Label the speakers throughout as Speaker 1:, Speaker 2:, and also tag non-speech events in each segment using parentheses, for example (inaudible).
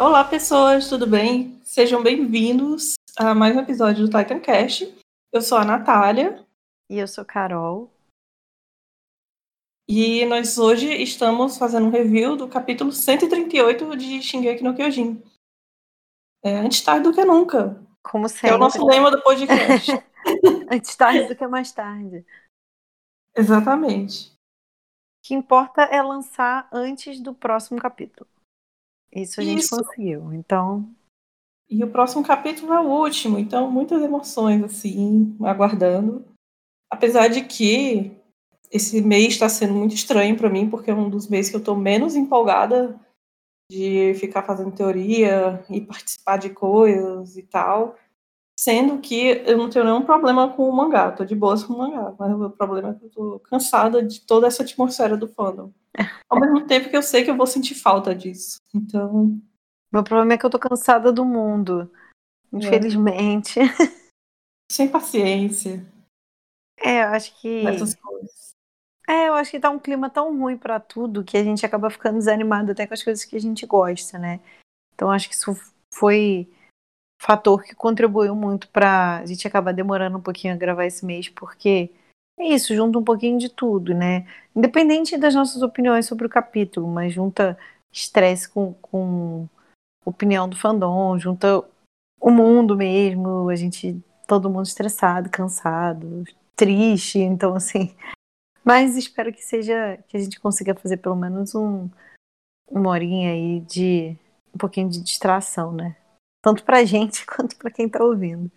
Speaker 1: Olá, pessoas, tudo bem? Sejam bem-vindos a mais um episódio do Titan Cast. Eu sou a Natália.
Speaker 2: E eu sou Carol.
Speaker 1: E nós hoje estamos fazendo um review do capítulo 138 de Shingeki no Kyojin. É, antes tarde do que nunca.
Speaker 2: Como sempre.
Speaker 1: É o nosso lema do podcast. (laughs)
Speaker 2: antes tarde do que mais tarde.
Speaker 1: Exatamente.
Speaker 2: O que importa é lançar antes do próximo capítulo. Isso a gente Isso. conseguiu. Então.
Speaker 1: E o próximo capítulo é o último, então muitas emoções, assim, aguardando. Apesar de que esse mês está sendo muito estranho para mim, porque é um dos meses que eu estou menos empolgada de ficar fazendo teoria e participar de coisas e tal. Sendo que eu não tenho nenhum problema com o mangá, tô de boas com o mangá, mas o problema é que eu tô cansada de toda essa atmosfera do fandom. (laughs) Ao mesmo tempo que eu sei que eu vou sentir falta disso. Então.
Speaker 2: Meu problema é que eu tô cansada do mundo. Infelizmente. É. (laughs)
Speaker 1: Sem paciência.
Speaker 2: É, eu acho que.
Speaker 1: Essas coisas.
Speaker 2: É, eu acho que tá um clima tão ruim para tudo que a gente acaba ficando desanimado até com as coisas que a gente gosta, né? Então acho que isso foi fator que contribuiu muito para a gente acabar demorando um pouquinho a gravar esse mês, porque é isso, junta um pouquinho de tudo, né? Independente das nossas opiniões sobre o capítulo, mas junta estresse com, com opinião do fandom, junta o mundo mesmo, a gente, todo mundo estressado, cansado, triste, então assim. Mas espero que seja, que a gente consiga fazer pelo menos um, uma horinha aí de um pouquinho de distração, né? Tanto pra gente (laughs) quanto pra quem tá ouvindo.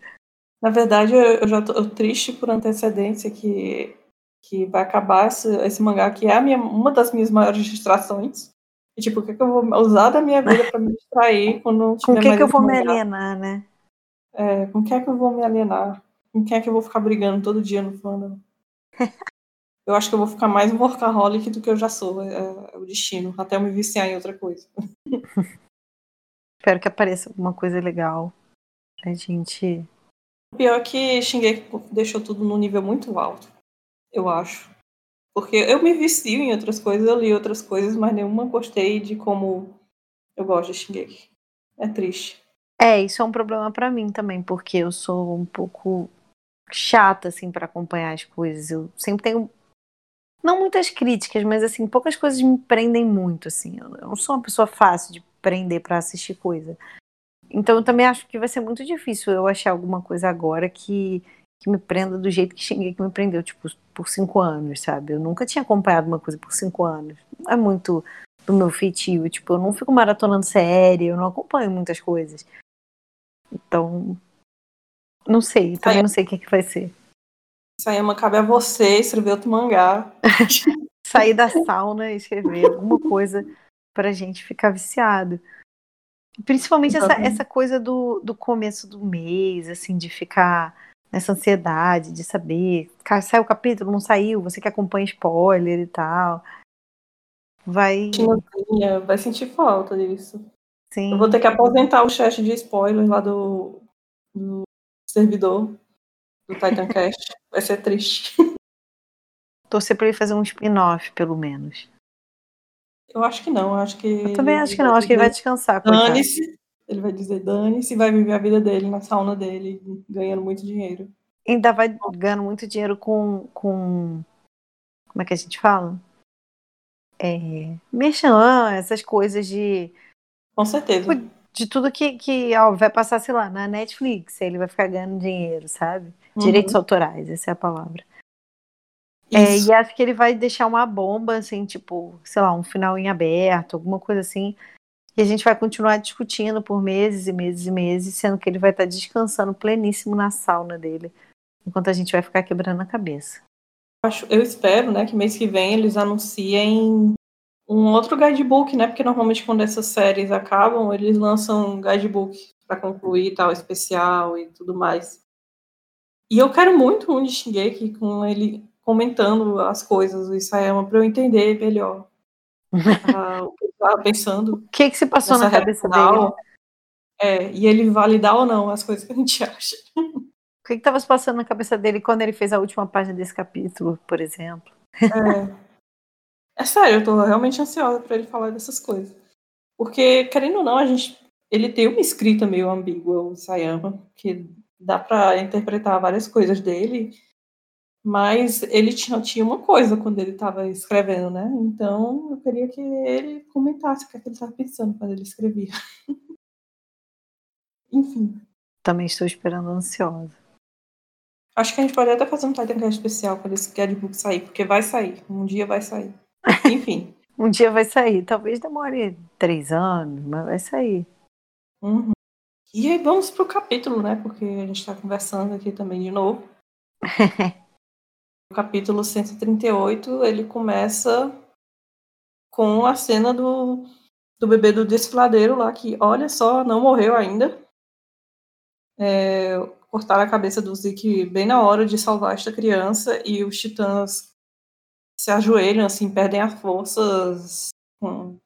Speaker 1: Na verdade, eu já tô triste por antecedência que, que vai acabar esse, esse mangá, que é a minha, uma das minhas maiores distrações. E, tipo, o que, que eu vou usar da minha vida pra me distrair (laughs) quando
Speaker 2: Com quem que eu vou mangá? me alienar, né?
Speaker 1: É, com quem é que eu vou me alienar? Com quem é que eu vou ficar brigando todo dia no fandom? (laughs) eu acho que eu vou ficar mais um workaholic do que eu já sou. É, é o destino. Até eu me viciar em outra coisa.
Speaker 2: Espero que apareça alguma coisa legal pra gente.
Speaker 1: O pior é que Shingeki deixou tudo num nível muito alto, eu acho. Porque eu me vicio em outras coisas, eu li outras coisas, mas nenhuma gostei de como eu gosto de Shingeki. É triste.
Speaker 2: É, isso é um problema para mim também, porque eu sou um pouco chata, assim, para acompanhar as coisas. Eu sempre tenho. Não muitas críticas, mas, assim, poucas coisas me prendem muito, assim. Eu não sou uma pessoa fácil de prender para assistir coisa. Então eu também acho que vai ser muito difícil eu achar alguma coisa agora que, que me prenda do jeito que que me prendeu, tipo, por cinco anos, sabe? Eu nunca tinha acompanhado uma coisa por cinco anos. Não é muito do meu feitio, tipo, eu não fico maratonando série, eu não acompanho muitas coisas. Então, não sei, também Aí, não sei o que, que vai ser.
Speaker 1: Sayama, cabe a você escrever outro mangá. (laughs)
Speaker 2: Sair da sauna e escrever alguma coisa pra gente ficar viciado. Principalmente essa, essa coisa do, do começo do mês, assim, de ficar nessa ansiedade de saber, saiu o capítulo, não saiu, você que acompanha spoiler e tal. Vai.
Speaker 1: Vai sentir falta disso.
Speaker 2: Sim.
Speaker 1: Eu vou ter que aposentar o chat de spoiler lá do, do servidor do Titancast. Vai ser triste. (laughs)
Speaker 2: Torcer pra ele fazer um spin-off, pelo menos.
Speaker 1: Eu acho que não, acho que.
Speaker 2: Eu também acho que não, acho que ele vai descansar.
Speaker 1: Dane-se. Ele vai dizer dane-se e vai viver a vida dele na sauna dele, ganhando muito dinheiro.
Speaker 2: Ainda vai ganhando muito dinheiro com. com como é que a gente fala? É, merchan, essas coisas de.
Speaker 1: Com certeza.
Speaker 2: De tudo que, que ó, vai passar, sei lá, na Netflix, ele vai ficar ganhando dinheiro, sabe? Uhum. Direitos autorais, essa é a palavra. É, e acho que ele vai deixar uma bomba, assim, tipo, sei lá, um final em aberto, alguma coisa assim. E a gente vai continuar discutindo por meses e meses e meses, sendo que ele vai estar descansando pleníssimo na sauna dele, enquanto a gente vai ficar quebrando a cabeça.
Speaker 1: Eu espero, né, que mês que vem eles anunciem um outro guidebook, né? Porque normalmente quando essas séries acabam, eles lançam um guidebook para concluir tal especial e tudo mais. E eu quero muito um de Shingeki com ele comentando as coisas do Isayama para eu entender melhor uh, (laughs) o que ele estava pensando.
Speaker 2: O que, que se passou na cabeça dele?
Speaker 1: É, e ele validar ou não as coisas que a gente (laughs) acha.
Speaker 2: O que estava se passando na cabeça dele quando ele fez a última página desse capítulo, por exemplo?
Speaker 1: É, é sério, eu tô realmente ansiosa para ele falar dessas coisas. Porque, querendo ou não, a gente ele tem uma escrita meio ambígua, o Sayama, que dá para interpretar várias coisas dele, mas ele tinha, tinha uma coisa quando ele estava escrevendo, né? Então eu queria que ele comentasse o que, é que ele estava pensando quando ele escrevia. (laughs) Enfim.
Speaker 2: Também estou esperando ansiosa.
Speaker 1: Acho que a gente pode até fazer um Titan especial quando esse guidebook sair, porque vai sair. Um dia vai sair. (laughs) Enfim.
Speaker 2: um dia vai sair. Talvez demore três anos, mas vai sair.
Speaker 1: Uhum. E aí vamos pro capítulo, né? Porque a gente está conversando aqui também de novo. (laughs) o capítulo 138, ele começa com a cena do, do bebê do desfiladeiro lá, que, olha só, não morreu ainda. É, cortaram a cabeça do Zeke bem na hora de salvar esta criança, e os titãs se ajoelham, assim, perdem as forças com,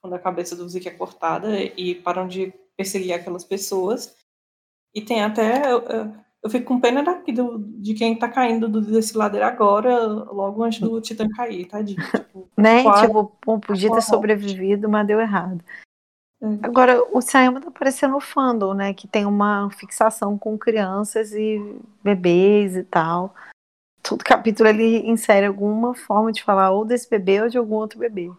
Speaker 1: quando a cabeça do Zeke é cortada e param de perseguir aquelas pessoas. E tem até eu fico com pena daqui do, de quem tá caindo desse ladeira agora, logo antes do Titã cair, tadinho. (laughs) Tipo,
Speaker 2: né? Quase... Tipo, bom, podia ter sobrevivido, mas deu errado. É. Agora, o Sayama tá parecendo no fandom, né? Que tem uma fixação com crianças e bebês e tal. Todo (laughs) capítulo ele insere alguma forma de falar ou desse bebê ou de algum outro bebê.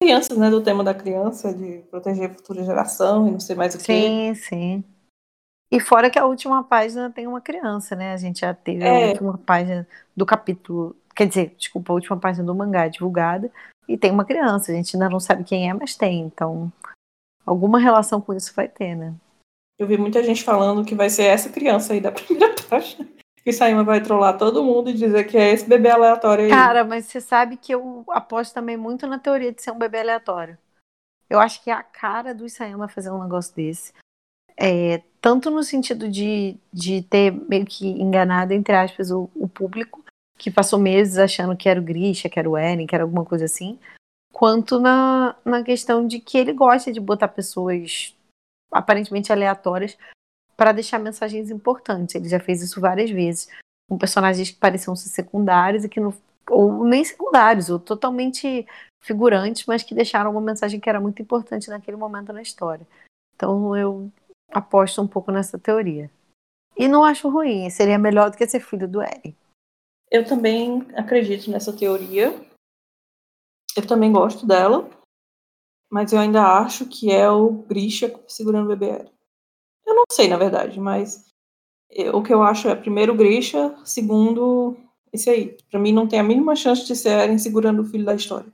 Speaker 1: Crianças, né? Do tema da criança, de proteger a futura geração e não sei mais o
Speaker 2: que. Sim, sim. E fora que a última página tem uma criança, né? A gente já teve é. a última página do capítulo, quer dizer, desculpa, a última página do mangá divulgada, e tem uma criança. A gente ainda não sabe quem é, mas tem. Então, alguma relação com isso vai ter, né?
Speaker 1: Eu vi muita gente falando que vai ser essa criança aí da (laughs) primeira página. Que Saima vai trollar todo mundo e dizer que é esse bebê aleatório aí.
Speaker 2: Cara, mas você sabe que eu aposto também muito na teoria de ser um bebê aleatório. Eu acho que é a cara do Isayama fazer um negócio desse. É, tanto no sentido de, de ter meio que enganado, entre aspas, o, o público, que passou meses achando que era o Grisha, que era o Eren, que era alguma coisa assim, quanto na, na questão de que ele gosta de botar pessoas aparentemente aleatórias para deixar mensagens importantes. Ele já fez isso várias vezes, com personagens que pareciam ser secundários e que não, ou nem secundários, ou totalmente figurantes, mas que deixaram uma mensagem que era muito importante naquele momento na história. Então eu aposto um pouco nessa teoria. E não acho ruim, seria melhor do que ser filho do Eren.
Speaker 1: Eu também acredito nessa teoria. Eu também gosto dela. Mas eu ainda acho que é o Grisha segurando o bebê Eren. Eu não sei, na verdade, mas o que eu acho é primeiro o Grisha, segundo esse aí. Pra mim não tem a mínima chance de ser Eren segurando o filho da história.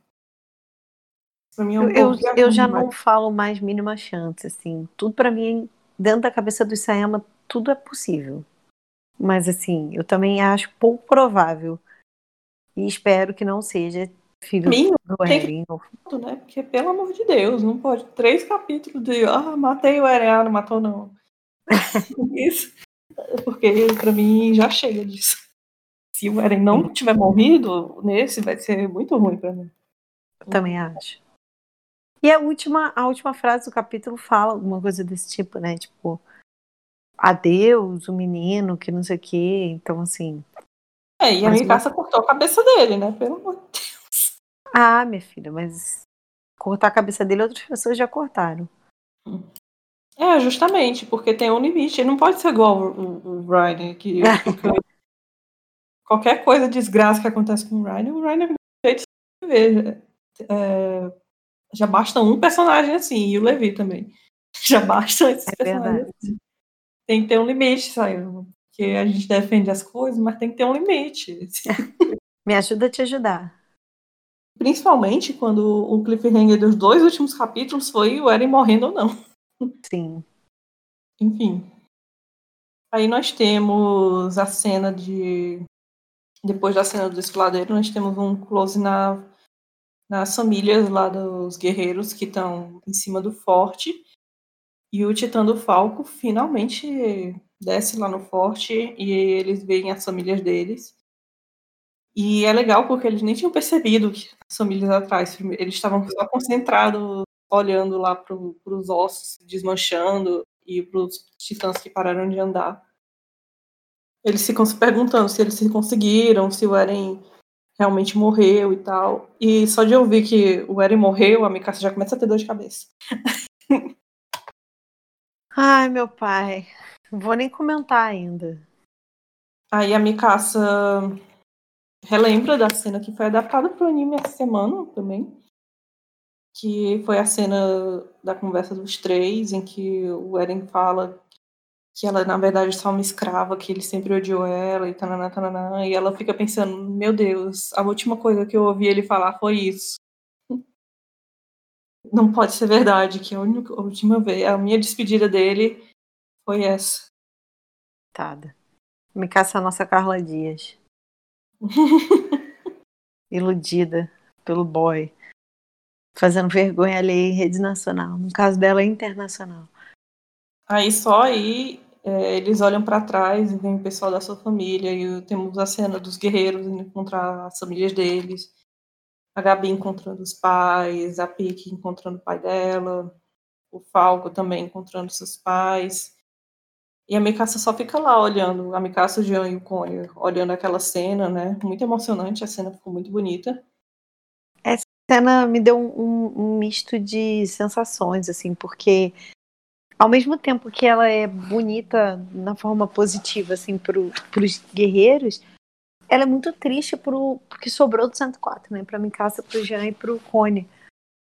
Speaker 2: Pra mim é um eu, eu, eu já não falo mais mínima chance, assim. Tudo para mim dentro da cabeça do Isayama tudo é possível. Mas assim, eu também acho pouco provável. E espero que não seja filho do Eren.
Speaker 1: Que... Né? Porque, pelo amor de Deus, não pode. Três capítulos de ah, matei o Eren, ah, não matou, não. (laughs) Isso. Porque pra mim já chega disso. Se o Eren não tiver morrido nesse, vai ser muito ruim pra mim.
Speaker 2: Eu também acho. E a última, a última frase do capítulo fala alguma coisa desse tipo, né? Tipo, adeus, o menino, que não sei o quê. Então, assim.
Speaker 1: É, e a Mikasa cortou a cabeça dele, né? Pelo amor de Deus.
Speaker 2: Ah, minha filha, mas cortar a cabeça dele, outras pessoas já cortaram.
Speaker 1: É, justamente, porque tem um limite. Ele não pode ser igual o, o, Ryan, que (laughs) qualquer coisa, desgraça que acontece com o Ryan, o Ryan é jeito. É, já basta um personagem assim, e o Levi também. (laughs) Já basta esses é personagens assim. Tem que ter um limite, sabe? Porque a gente defende as coisas, mas tem que ter um limite. (laughs)
Speaker 2: Me ajuda a te ajudar.
Speaker 1: Principalmente quando o cliffhanger dos dois últimos capítulos foi o Eren morrendo ou não.
Speaker 2: Sim.
Speaker 1: Enfim. Aí nós temos a cena de. Depois da cena do desfiladeiro, nós temos um close na nas famílias lá dos guerreiros que estão em cima do forte. E o Titã do Falco finalmente desce lá no forte e eles veem as famílias deles. E é legal porque eles nem tinham percebido que as famílias atrás, eles estavam só concentrados olhando lá para os ossos desmanchando e para os titãs que pararam de andar. Eles ficam se perguntando se eles se conseguiram, se o Eren realmente morreu e tal. E só de ouvir que o Eren morreu, a Mikasa já começa a ter dor de cabeça. (laughs)
Speaker 2: Ai, meu pai. Não vou nem comentar ainda.
Speaker 1: Aí a Mikasa relembra da cena que foi adaptada para o anime essa semana também. Que foi a cena da conversa dos três, em que o Eren fala que ela, na verdade, é só uma escrava, que ele sempre odiou ela e tananã, e ela fica pensando, meu Deus, a última coisa que eu ouvi ele falar foi isso. Não pode ser verdade, que a, única, a última vez, a minha despedida dele foi essa.
Speaker 2: Tada. Me caça a nossa Carla Dias. (laughs) Iludida pelo boy. Fazendo vergonha alheia em rede nacional. No caso dela, é internacional.
Speaker 1: Aí só aí é, eles olham para trás e vem o pessoal da sua família. E temos a cena dos guerreiros encontrar as famílias deles. A Gabi encontrando os pais, a Pique encontrando o pai dela, o Falco também encontrando seus pais. E a Mikasa só fica lá olhando, a Mikasa, o Jean e o Cone, olhando aquela cena, né? Muito emocionante, a cena ficou muito bonita.
Speaker 2: Essa cena me deu um, um misto de sensações, assim, porque ao mesmo tempo que ela é bonita na forma positiva, assim, para os guerreiros, ela é muito triste pro, porque sobrou do 104, né? Pra Mikasa, pro Jean e pro Cone.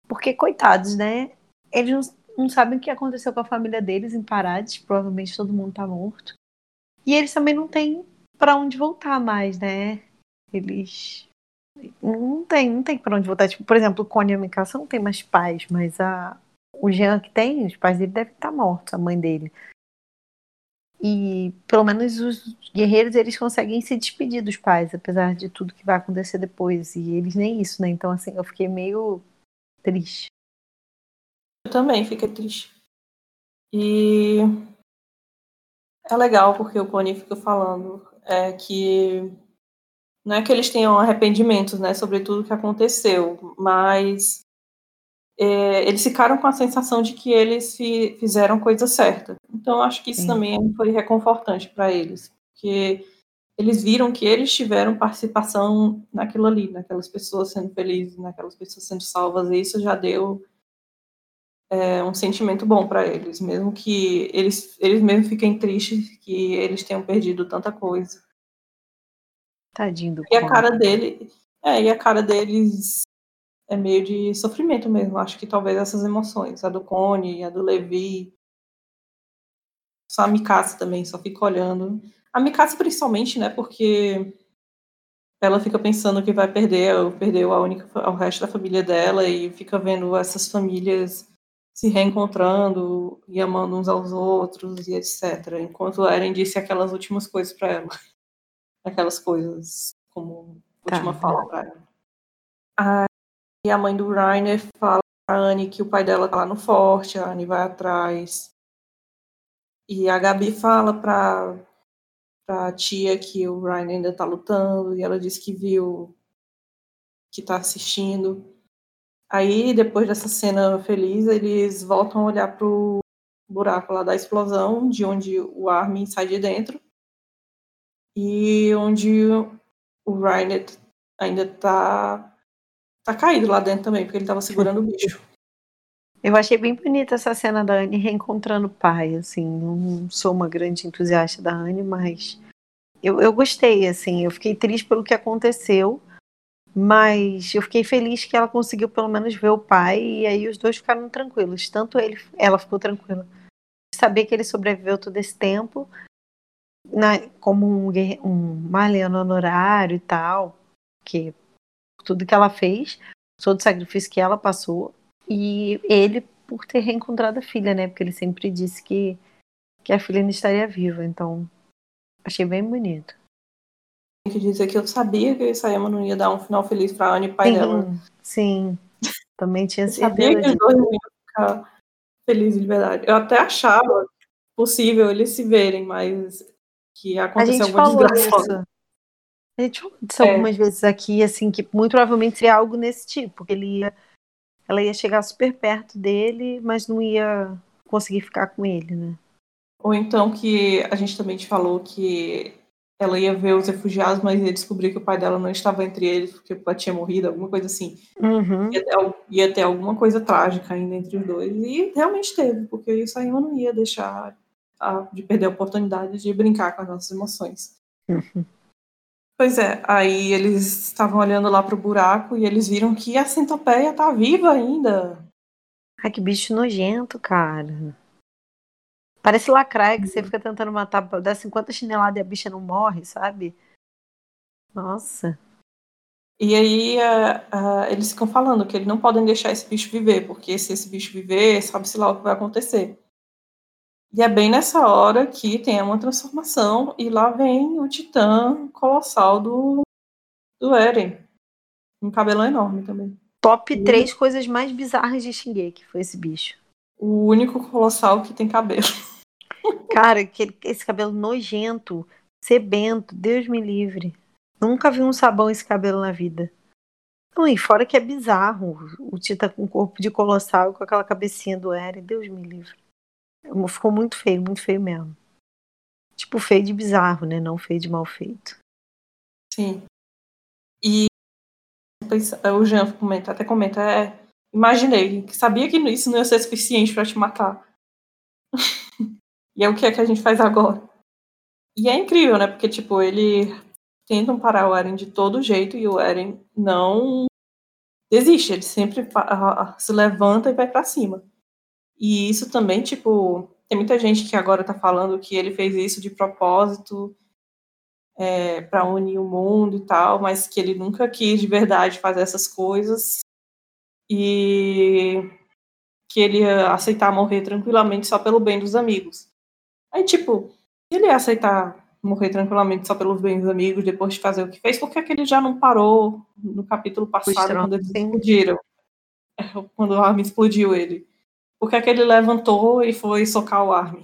Speaker 2: Porque, coitados, né? Eles não, não sabem o que aconteceu com a família deles em Parades. Provavelmente todo mundo tá morto. E eles também não têm para onde voltar mais, né? Eles não tem, não tem para onde voltar. Tipo, por exemplo, o Cone e a Mikasa não tem mais pais, mas a o Jean que tem, os pais dele devem estar mortos, a mãe dele. E pelo menos os guerreiros eles conseguem se despedir dos pais, apesar de tudo que vai acontecer depois. E eles nem isso, né? Então, assim, eu fiquei meio triste.
Speaker 1: Eu também fiquei triste. E é legal porque o Pony fica falando é, que não é que eles tenham arrependimentos, né, sobre tudo que aconteceu, mas é, eles ficaram com a sensação de que eles fi, fizeram coisa certa. Então, acho que isso Sim. também foi reconfortante para eles, porque eles viram que eles tiveram participação naquilo ali, naquelas pessoas sendo felizes, naquelas pessoas sendo salvas, e isso já deu é, um sentimento bom para eles, mesmo que eles, eles mesmo fiquem tristes que eles tenham perdido tanta coisa.
Speaker 2: Tadinho do
Speaker 1: E a cara dele, é, e a cara deles é meio de sofrimento mesmo. Acho que talvez essas emoções, a do Cone, a do Levi, só a Mikasa também, só fica olhando. A Mikasa principalmente, né, porque ela fica pensando que vai perder, perdeu a única, o resto da família dela e fica vendo essas famílias se reencontrando e amando uns aos outros e etc. Enquanto Eren disse aquelas últimas coisas para ela. (laughs) Aquelas coisas como última tá, fala para ela. E a mãe do Rainer fala pra Anne que o pai dela tá lá no forte, a Anne vai atrás. E a Gabi fala pra, pra tia que o Rainer ainda tá lutando, e ela diz que viu, que tá assistindo. Aí, depois dessa cena feliz, eles voltam a olhar pro buraco lá da explosão, de onde o Armin sai de dentro. E onde o Rainer ainda tá tá caído lá dentro também, porque ele tava segurando o bicho.
Speaker 2: Eu achei bem bonita essa cena da Anne reencontrando o pai, assim, não sou uma grande entusiasta da Anne, mas eu, eu gostei, assim, eu fiquei triste pelo que aconteceu, mas eu fiquei feliz que ela conseguiu pelo menos ver o pai e aí os dois ficaram tranquilos, tanto ele, ela ficou tranquila, saber que ele sobreviveu todo esse tempo, na, como um, um Marleano honorário e tal, que tudo que ela fez, todo o sacrifício que ela passou, e ele por ter reencontrado a filha, né? Porque ele sempre disse que, que a filha ainda estaria viva, então achei bem bonito.
Speaker 1: Tem que dizer que eu sabia que o Isayama não ia dar um final feliz pra Anne e pai
Speaker 2: sim,
Speaker 1: dela.
Speaker 2: Sim, também tinha
Speaker 1: certeza. sabia que os dois iam ficar felizes de verdade. Eu até achava possível eles se verem, mas que aconteceu alguma desgraça.
Speaker 2: A gente disso é. algumas vezes aqui, assim, que muito provavelmente seria algo nesse tipo, que ele ia, ela ia chegar super perto dele, mas não ia conseguir ficar com ele, né?
Speaker 1: Ou então que a gente também te falou que ela ia ver os refugiados, mas ia descobrir que o pai dela não estava entre eles, porque o pai tinha morrido, alguma coisa assim.
Speaker 2: Uhum.
Speaker 1: Ia, ter, ia, ter, alguma coisa trágica ainda entre os dois. E realmente teve, porque isso aí não ia deixar a, de perder a oportunidade de brincar com as nossas emoções.
Speaker 2: Uhum.
Speaker 1: Pois é, aí eles estavam olhando lá pro buraco e eles viram que a centopeia tá viva ainda.
Speaker 2: Ai, que bicho nojento, cara. Parece lacraia que você fica tentando matar, dá 50 chineladas e a bicha não morre, sabe? Nossa.
Speaker 1: E aí uh, uh, eles ficam falando que eles não podem deixar esse bicho viver, porque se esse bicho viver, sabe-se lá o que vai acontecer. E é bem nessa hora que tem uma transformação, e lá vem o titã colossal do, do Eren. Um cabelão enorme também.
Speaker 2: Top e... três coisas mais bizarras de que foi esse bicho.
Speaker 1: O único colossal que tem cabelo. (laughs)
Speaker 2: Cara, que, esse cabelo nojento, sebento, Deus me livre. Nunca vi um sabão esse cabelo na vida. Não, e fora que é bizarro. O Tita com corpo de colossal com aquela cabecinha do Eren, Deus me livre. Ficou muito feio, muito feio mesmo. Tipo, feio de bizarro, né? Não feio de mal feito.
Speaker 1: Sim. E o Jean comenta, até comenta, é, imaginei, sabia que isso não ia ser suficiente para te matar. (laughs) E é o que é que a gente faz agora. E é incrível, né? Porque, tipo, ele tentam parar o Eren de todo jeito e o Eren não desiste, ele sempre se levanta e vai para cima. E isso também, tipo, tem muita gente que agora tá falando que ele fez isso de propósito é, para unir o mundo e tal, mas que ele nunca quis de verdade fazer essas coisas e que ele ia aceitar morrer tranquilamente só pelo bem dos amigos. Aí, tipo, ele ia aceitar morrer tranquilamente só pelos bens amigos depois de fazer o que fez, porque é que ele já não parou no capítulo passado quando eles explodiram. É, quando o Armin explodiu ele. Porque é que ele levantou e foi socar o Armin.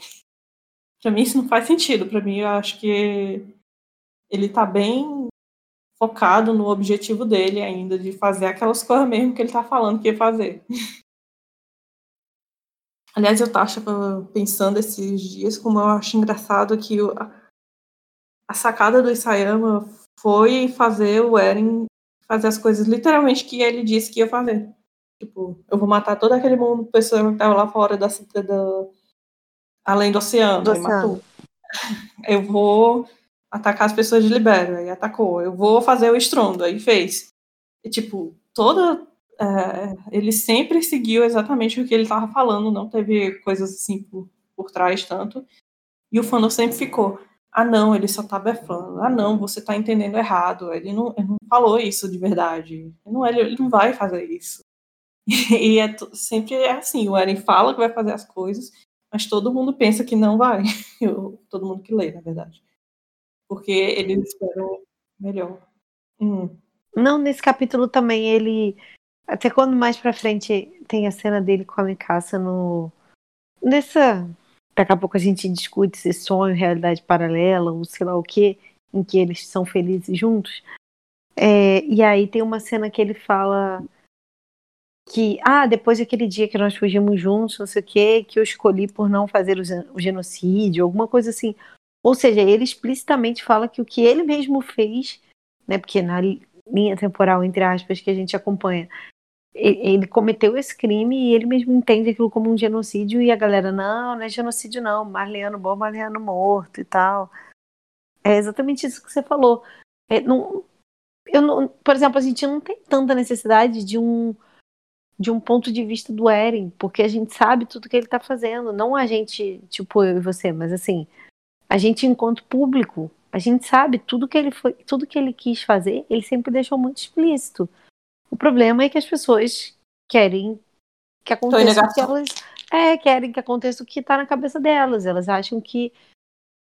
Speaker 1: Pra mim isso não faz sentido. Pra mim eu acho que ele tá bem focado no objetivo dele ainda, de fazer aquelas coisas mesmo que ele tá falando que ia fazer. (laughs) Aliás, eu estava pensando esses dias como eu acho engraçado que a sacada do Isayama foi fazer o Eren fazer as coisas literalmente que ele disse que ia fazer. Tipo, eu vou matar todo aquele mundo, pessoa que tava lá fora da, da além do oceano, do oceano. (laughs) Eu vou atacar as pessoas de Libéria, e atacou. Eu vou fazer o estrondo, aí fez. E, tipo, toda é, ele sempre seguiu exatamente o que ele estava falando, não teve coisas assim por, por trás tanto. E o fandom sempre ficou, ah não, ele só tá befando, ah não, você tá entendendo errado, ele não, ele não falou isso de verdade, ele não, ele, ele não vai fazer isso. (laughs) E é, sempre é assim, o Eren fala que vai fazer as coisas, mas todo mundo pensa que não vai. (laughs) Eu, todo mundo que lê, na verdade. Porque eles esperam melhor. Hum.
Speaker 2: Não, nesse capítulo também ele até quando mais pra frente tem a cena dele com a Mikasa no. Nessa. Daqui a pouco a gente discute se sonho, realidade paralela, ou sei lá o que, em que eles são felizes juntos. É, e aí tem uma cena que ele fala que, ah, depois daquele dia que nós fugimos juntos, não sei o que, que eu escolhi por não fazer o genocídio, alguma coisa assim. Ou seja, ele explicitamente fala que o que ele mesmo fez, né, porque na linha temporal, entre aspas, que a gente acompanha, ele cometeu esse crime e ele mesmo entende aquilo como um genocídio e a galera, não, não é genocídio não, Marleano bom, Marleano morto e tal. É exatamente isso que você falou. É, não, eu não, por exemplo, a gente não tem tanta necessidade de um de um ponto de vista do Eren, porque a gente sabe tudo que ele está fazendo, não a gente, tipo eu e você, mas assim, a gente enquanto público, a gente sabe tudo que ele foi, tudo que ele quis fazer, ele sempre deixou muito explícito. O problema é que as pessoas querem que aconteça o que elas é, querem que aconteça o que está na cabeça delas. Elas acham que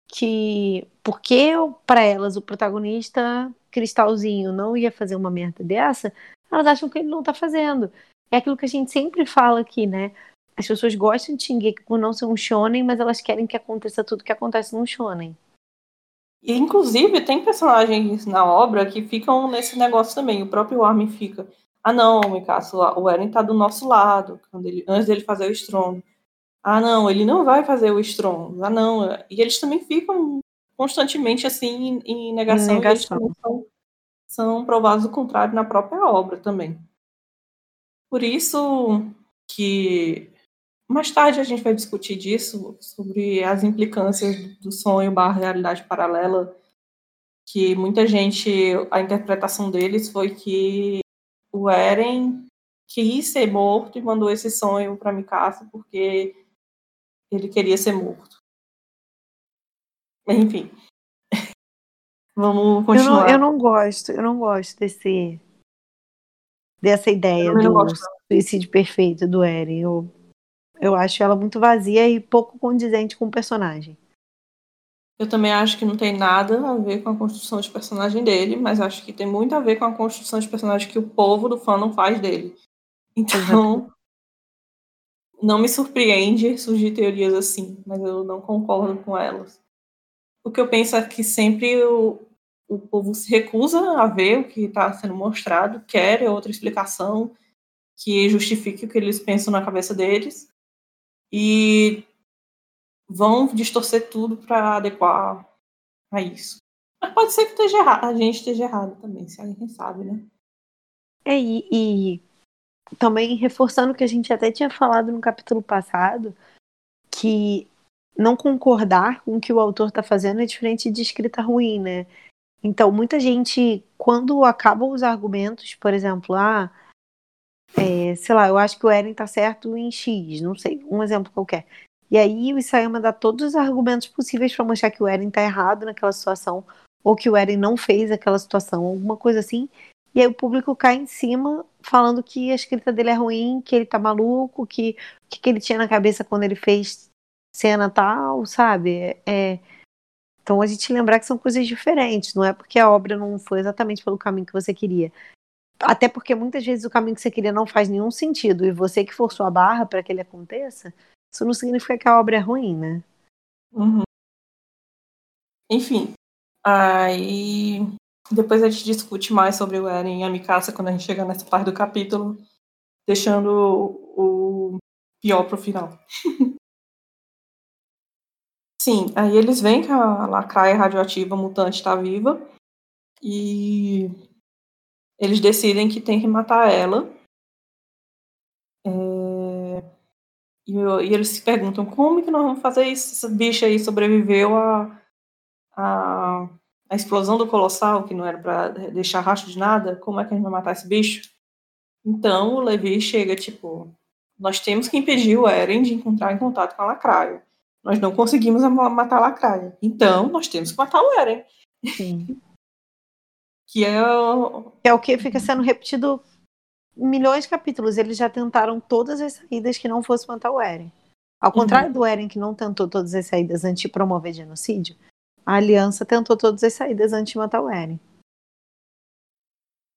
Speaker 2: que porque para elas o protagonista cristalzinho não ia fazer uma merda dessa, elas acham que ele não está fazendo. É aquilo que a gente sempre fala aqui, né? As pessoas gostam de Shingeki por não ser um shonen, mas elas querem que aconteça tudo que acontece num shonen.
Speaker 1: E, inclusive, tem personagens na obra que ficam nesse negócio também. O próprio Armin fica. Ah, não, Mikasa, o Eren tá do nosso lado, ele, antes dele fazer o Strong. Ah, não, ele não vai fazer o Strong. Ah, não. E eles também ficam constantemente assim em negação, em negação. são, são provados o contrário na própria obra também. Por isso que mais tarde a gente vai discutir disso, sobre as implicâncias do sonho barra realidade paralela, que muita gente, a interpretação deles foi que o Eren quis ser morto e mandou esse sonho para Mikasa porque ele queria ser morto. Enfim. (laughs) Vamos continuar.
Speaker 2: Eu não, eu não, gosto, eu não gosto desse dessa ideia do suicídio perfeito do Eren. Eu, eu acho ela muito vazia e pouco condizente com o personagem.
Speaker 1: Eu também acho que não tem nada a ver com a construção de personagem dele, mas acho que tem muito a ver com a construção de personagem que o povo do fã não faz dele. Então, (laughs) não me surpreende surgir teorias assim, mas eu não concordo com elas. O que eu penso é que sempre o, o povo se recusa a ver o que está sendo mostrado, quer outra explicação que justifique o que eles pensam na cabeça deles e vão distorcer tudo para adequar a isso. Mas pode ser que esteja errado, a gente esteja errado também, se alguém sabe, né?
Speaker 2: É, e, e também reforçando o que a gente até tinha falado no capítulo passado, que não concordar com o que o autor está fazendo é diferente de escrita ruim, né? Então, muita gente, quando acabam os argumentos, por exemplo, ah, é, sei lá, eu acho que o Eren tá certo em X, não sei, um exemplo qualquer. E aí o Isayama dá todos os argumentos possíveis para mostrar que o Eren tá errado naquela situação, ou que o Eren não fez aquela situação, alguma coisa assim. E aí o público cai em cima falando que a escrita dele é ruim, que ele tá maluco, que o que, que ele tinha na cabeça quando ele fez cena tal, sabe? É, então a gente lembrar que são coisas diferentes, não é porque a obra não foi exatamente pelo caminho que você queria. Até porque muitas vezes o caminho que você queria não faz nenhum sentido e você que forçou a barra para que ele aconteça, isso não significa que a obra é ruim, né?
Speaker 1: Uhum. Enfim, aí depois a gente discute mais sobre o Eren e a Mikasa quando a gente chegar nessa parte do capítulo, deixando o pior pro final. (laughs) Sim, aí eles veem que a lacraia radioativa mutante está viva e eles decidem que tem que matar ela. É... E, e, eles se perguntam como que nós vamos fazer isso? Essa bicha aí sobreviveu a, a a explosão do Colossal, que não era para deixar rastro de nada, como é que a gente vai matar esse bicho? Então o Levi chega, tipo, nós temos que impedir o Eren de encontrar em contato com a Lacraia. Nós não conseguimos matar a Lacraia. Então, nós temos que matar o Eren.
Speaker 2: Sim. (laughs)
Speaker 1: que é o...
Speaker 2: É o que fica sendo repetido milhões de capítulos. Eles já tentaram todas as saídas que não fosse matar o Eren. Ao contrário uhum. do Eren, que não tentou todas as saídas antes de promover genocídio, a aliança tentou todas as saídas antes de matar o Eren.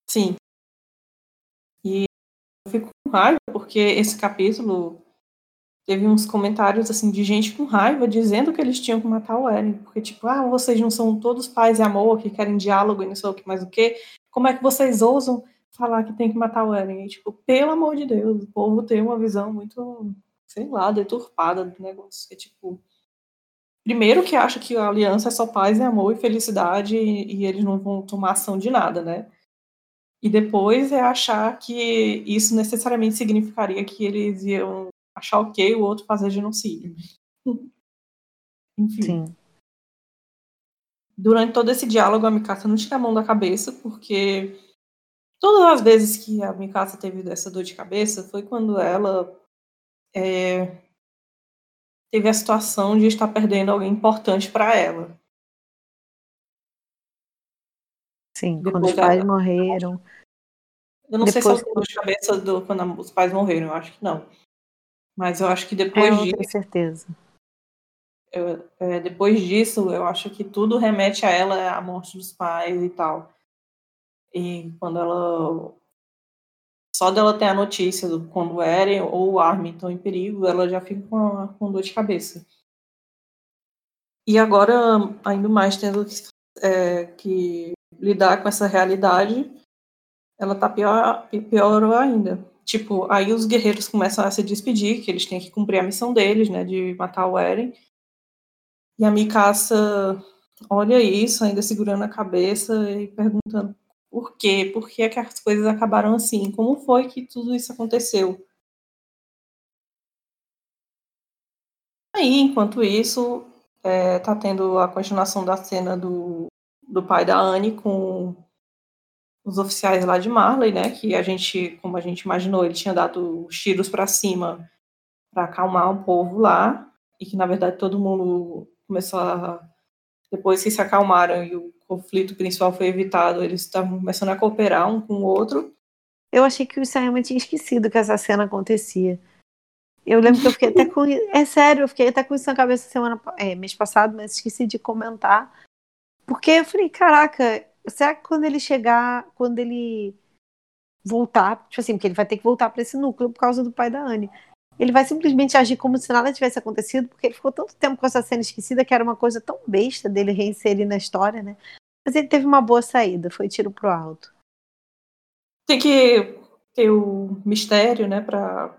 Speaker 1: Sim. E eu fico com raiva porque esse capítulo teve uns comentários assim de gente com raiva dizendo que eles tinham que matar o Eren, porque tipo, ah, vocês não são todos pais e amor que querem diálogo e não sei o que mais o que. Como é que vocês ousam falar que tem que matar o Eren? E, tipo, pelo amor de Deus, o povo tem uma visão muito, sei lá, deturpada do negócio, é tipo, primeiro que acha que a aliança é só paz e amor e felicidade e, e eles não vão tomar ação de nada, né? E depois é achar que isso necessariamente significaria que eles iam achar ok o outro fazer genocídio. (laughs) Enfim. Sim. Durante todo esse diálogo, a Mikasa não tira a mão da cabeça, porque todas as vezes que a Mikasa teve essa dor de cabeça foi quando ela é, teve a situação de estar perdendo alguém importante para ela.
Speaker 2: Sim, Depois quando os pais morreram.
Speaker 1: Eu não depois... sei se é de cabeça do, quando os pais morreram, eu acho que não. Mas eu acho que depois é, disso.
Speaker 2: tenho certeza.
Speaker 1: Eu, é, depois disso, eu acho que tudo remete a ela, a morte dos pais e tal. E quando ela só dela ter a notícia do quando o Eren ou o Armin estão em perigo, ela já fica com, com dor de cabeça. E agora, ainda mais tendo que, é, que lidar com essa realidade, ela tá pior, pior ainda. Tipo, aí os guerreiros começam a se despedir, que eles têm que cumprir a missão deles, né, de matar o Eren. E a Mikasa olha isso, ainda segurando a cabeça e perguntando por quê? Por que, é que as coisas acabaram assim? Como foi que tudo isso aconteceu? Aí, enquanto isso, é, tá tendo a continuação da cena do, do pai da Anne com os oficiais lá de Marley, né? Que a gente, como a gente imaginou, ele tinha dado os tiros para cima para acalmar o povo lá e que na verdade todo mundo começou a depois que se acalmaram e o conflito principal foi evitado, eles estavam começando a cooperar um com o outro.
Speaker 2: Eu achei que o Sayama tinha esquecido que essa cena acontecia. Eu lembro que eu fiquei até com. (laughs) É sério, eu fiquei até com isso na cabeça semana, é, mês passado, mas esqueci de comentar. Porque eu falei, caraca, será que quando ele chegar, quando ele voltar, tipo assim, porque ele vai ter que voltar para esse núcleo por causa do pai da Anne. Ele vai simplesmente agir como se nada tivesse acontecido, porque ele ficou tanto tempo com essa cena esquecida que era uma coisa tão besta dele reinserir na história, né? Mas ele teve uma boa saída, foi tiro pro alto.
Speaker 1: Tem que ter o mistério, né, pra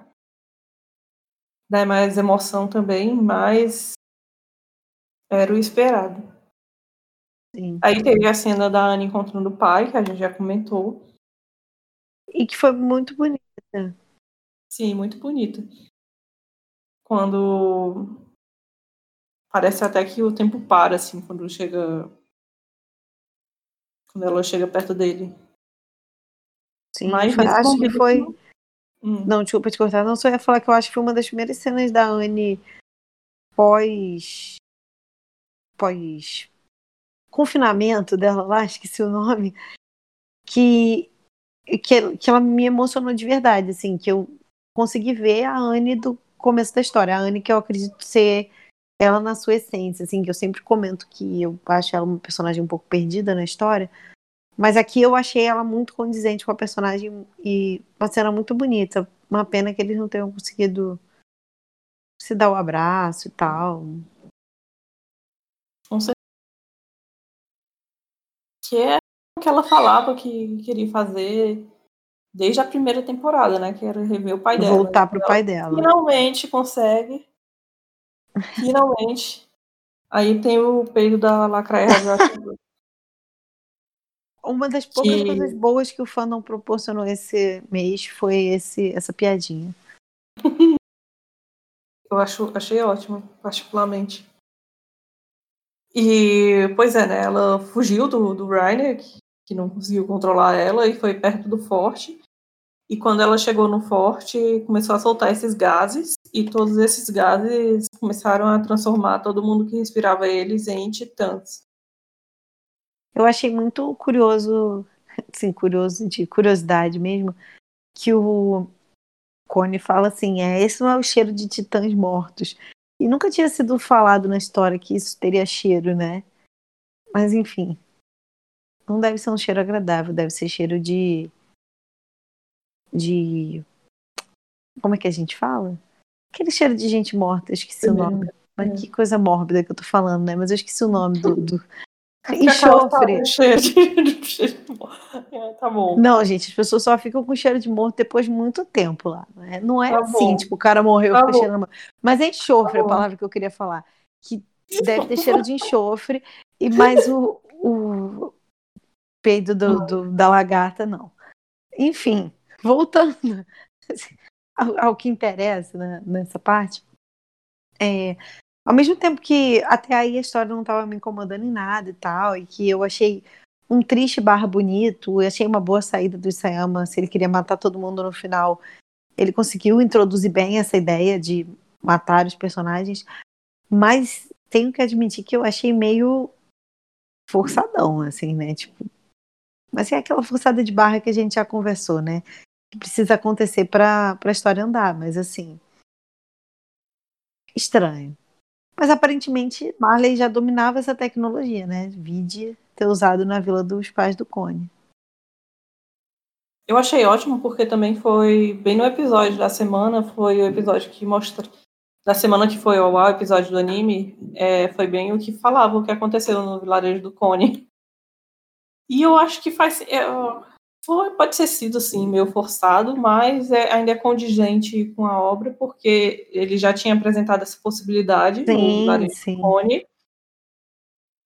Speaker 1: dar mais emoção também, mas era o esperado.
Speaker 2: Sim.
Speaker 1: Aí teve a cena da Anne encontrando o pai, que a gente já comentou.
Speaker 2: E que foi muito bonita.
Speaker 1: Sim, muito bonita. Quando parece até que o tempo para, assim, quando chega quando ela chega perto dele.
Speaker 2: Sim, Mas acho que foi. Hum. Não, desculpa te cortar. Não só ia falar que eu acho que foi uma das primeiras cenas da Anne pós. pós. Confinamento dela lá, esqueci o nome. Que, que, que ela me emocionou de verdade, assim, que eu consegui ver a Anne do começo da história. A Anne que eu acredito ser ela na sua essência, assim, que eu sempre comento que eu acho ela uma personagem um pouco perdida na história, mas aqui eu achei ela muito condizente com a personagem e uma cena muito bonita. Uma pena que eles não tenham conseguido se dar o um abraço e tal.
Speaker 1: Com. Que é o que ela falava que queria fazer desde a primeira temporada, né? Que era rever o pai dela.
Speaker 2: Voltar pro pai dela.
Speaker 1: Finalmente consegue Finalmente. Aí tem o peido da lacraia. (laughs)
Speaker 2: Uma das poucas que... coisas boas que o fandom proporcionou esse mês foi esse, essa piadinha. (laughs)
Speaker 1: Eu acho, achei ótimo, particularmente. E, pois é, né? Ela fugiu do, do Reiner, que, que não conseguiu controlar ela, e foi perto do forte. E quando ela chegou no forte, começou a soltar esses gases, e todos esses gases começaram a transformar todo mundo que respirava eles em titãs.
Speaker 2: Eu achei muito curioso, (laughs) assim, curioso de curiosidade mesmo, que o Cone fala assim: é, esse não é o cheiro de titãs mortos. E nunca tinha sido falado na história que isso teria cheiro, né? Mas enfim. Não deve ser um cheiro agradável, deve ser cheiro de de. Como é que a gente fala? Aquele cheiro de gente morta, eu esqueci o nome. Mas é. que coisa mórbida que eu tô falando, né? Mas eu esqueci o nome do. do... Enxofre. (laughs)
Speaker 1: É, tá bom.
Speaker 2: Não, gente, as pessoas só ficam com cheiro de morto depois de muito tempo lá. Né? Não é tá assim, bom. tipo, o cara morreu, tá fica cheirando. Mas é enxofre tá a palavra que eu queria falar. Que deve ter cheiro de enxofre, e mais o, o peido do, do, da lagarta, não. Enfim, voltando (laughs) ao, ao que interessa né, nessa parte, é, ao mesmo tempo que até aí a história não estava me incomodando em nada e tal, e que eu achei um triste barra bonito, eu achei uma boa saída do Isayama, se ele queria matar todo mundo no final, ele conseguiu introduzir bem essa ideia de matar os personagens, mas tenho que admitir que eu achei meio forçadão, assim, né, tipo, mas é aquela forçada de barra que a gente já conversou, né, que precisa acontecer para a história andar, mas assim. Estranho. Mas aparentemente Marley já dominava essa tecnologia, né? Vide ter usado na Vila dos Pais do Cone.
Speaker 1: Eu achei ótimo porque também foi bem no episódio da semana, foi o episódio que mostra da semana que foi o episódio do anime, é, foi bem o que falava o que aconteceu no vilarejo do Cone. E eu acho que faz. Eu, foi, pode ter sido, assim, meio forçado, mas é, ainda é condigente com a obra, porque ele já tinha apresentado essa possibilidade
Speaker 2: sim, no sim.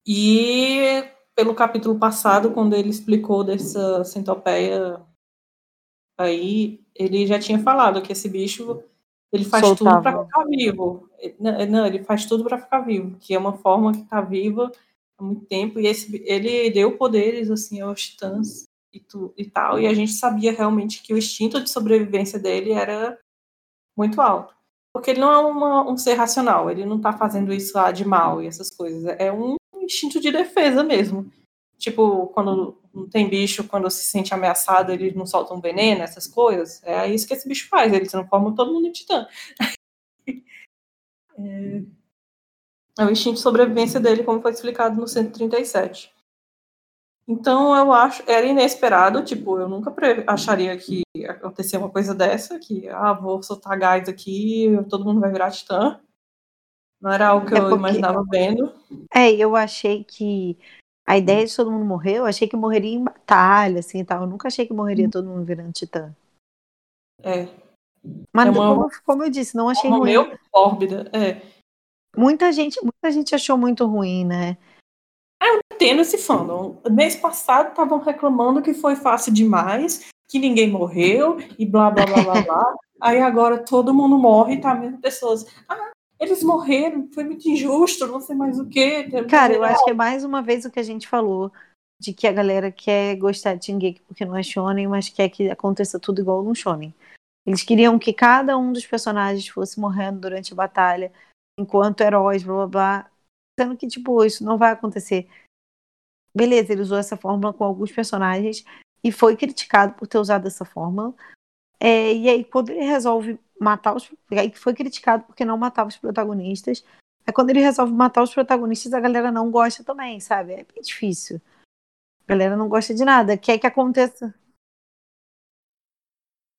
Speaker 1: E pelo capítulo passado, quando ele explicou dessa centopeia aí, ele já tinha falado que esse bicho ele faz Soltava. tudo para ficar vivo. Não, ele faz tudo para ficar vivo, que é uma forma que está viva há muito tempo e esse, ele deu poderes assim aos titãs e, tu, e tal, e a gente sabia realmente que o instinto de sobrevivência dele era muito alto. Porque ele não é uma, um ser racional, ele não está fazendo isso lá de mal e essas coisas. É um instinto de defesa mesmo. Tipo, quando não tem bicho, quando se sente ameaçado, ele não solta um veneno, essas coisas. É isso que esse bicho faz, ele transforma todo mundo em titã. (laughs) é... é o instinto de sobrevivência dele, como foi explicado no 137. Então eu acho, era inesperado, tipo, eu nunca acharia que ia acontecer uma coisa dessa, que ah, vou soltar gás aqui, todo mundo vai virar titã. Não era algo que é eu porque... imaginava vendo.
Speaker 2: É, eu achei que a ideia de todo mundo morrer, eu achei que morreria em batalha, assim e tal. Eu nunca achei que morreria todo mundo virando titã.
Speaker 1: É.
Speaker 2: Mas é uma, como, como, eu disse, não achei ruim.
Speaker 1: Meio mórbida, é.
Speaker 2: Muita gente, muita gente achou muito ruim, né?
Speaker 1: Eu entendo esse fandom. Mês passado estavam reclamando que foi fácil demais, que ninguém morreu e blá blá blá blá blá. (laughs) Aí agora todo mundo morre e tá vendo pessoas. Ah, eles morreram, foi muito injusto, não sei mais o quê.
Speaker 2: Cara, eu acho que é mais uma vez o que a gente falou, de que a galera quer gostar de Shingeki porque não é shonen, mas quer que aconteça tudo igual no shonen. Eles queriam que cada um dos personagens fosse morrendo durante a batalha, enquanto heróis, blá blá blá. Sendo que, tipo, isso não vai acontecer. Beleza, ele usou essa fórmula com alguns personagens e foi criticado por ter usado essa fórmula. É, e aí, quando ele resolve matar os. Aí foi criticado porque não matava os protagonistas. É quando ele resolve matar os protagonistas, a galera não gosta também, sabe? É bem difícil. A galera não gosta de nada. Quer que aconteça.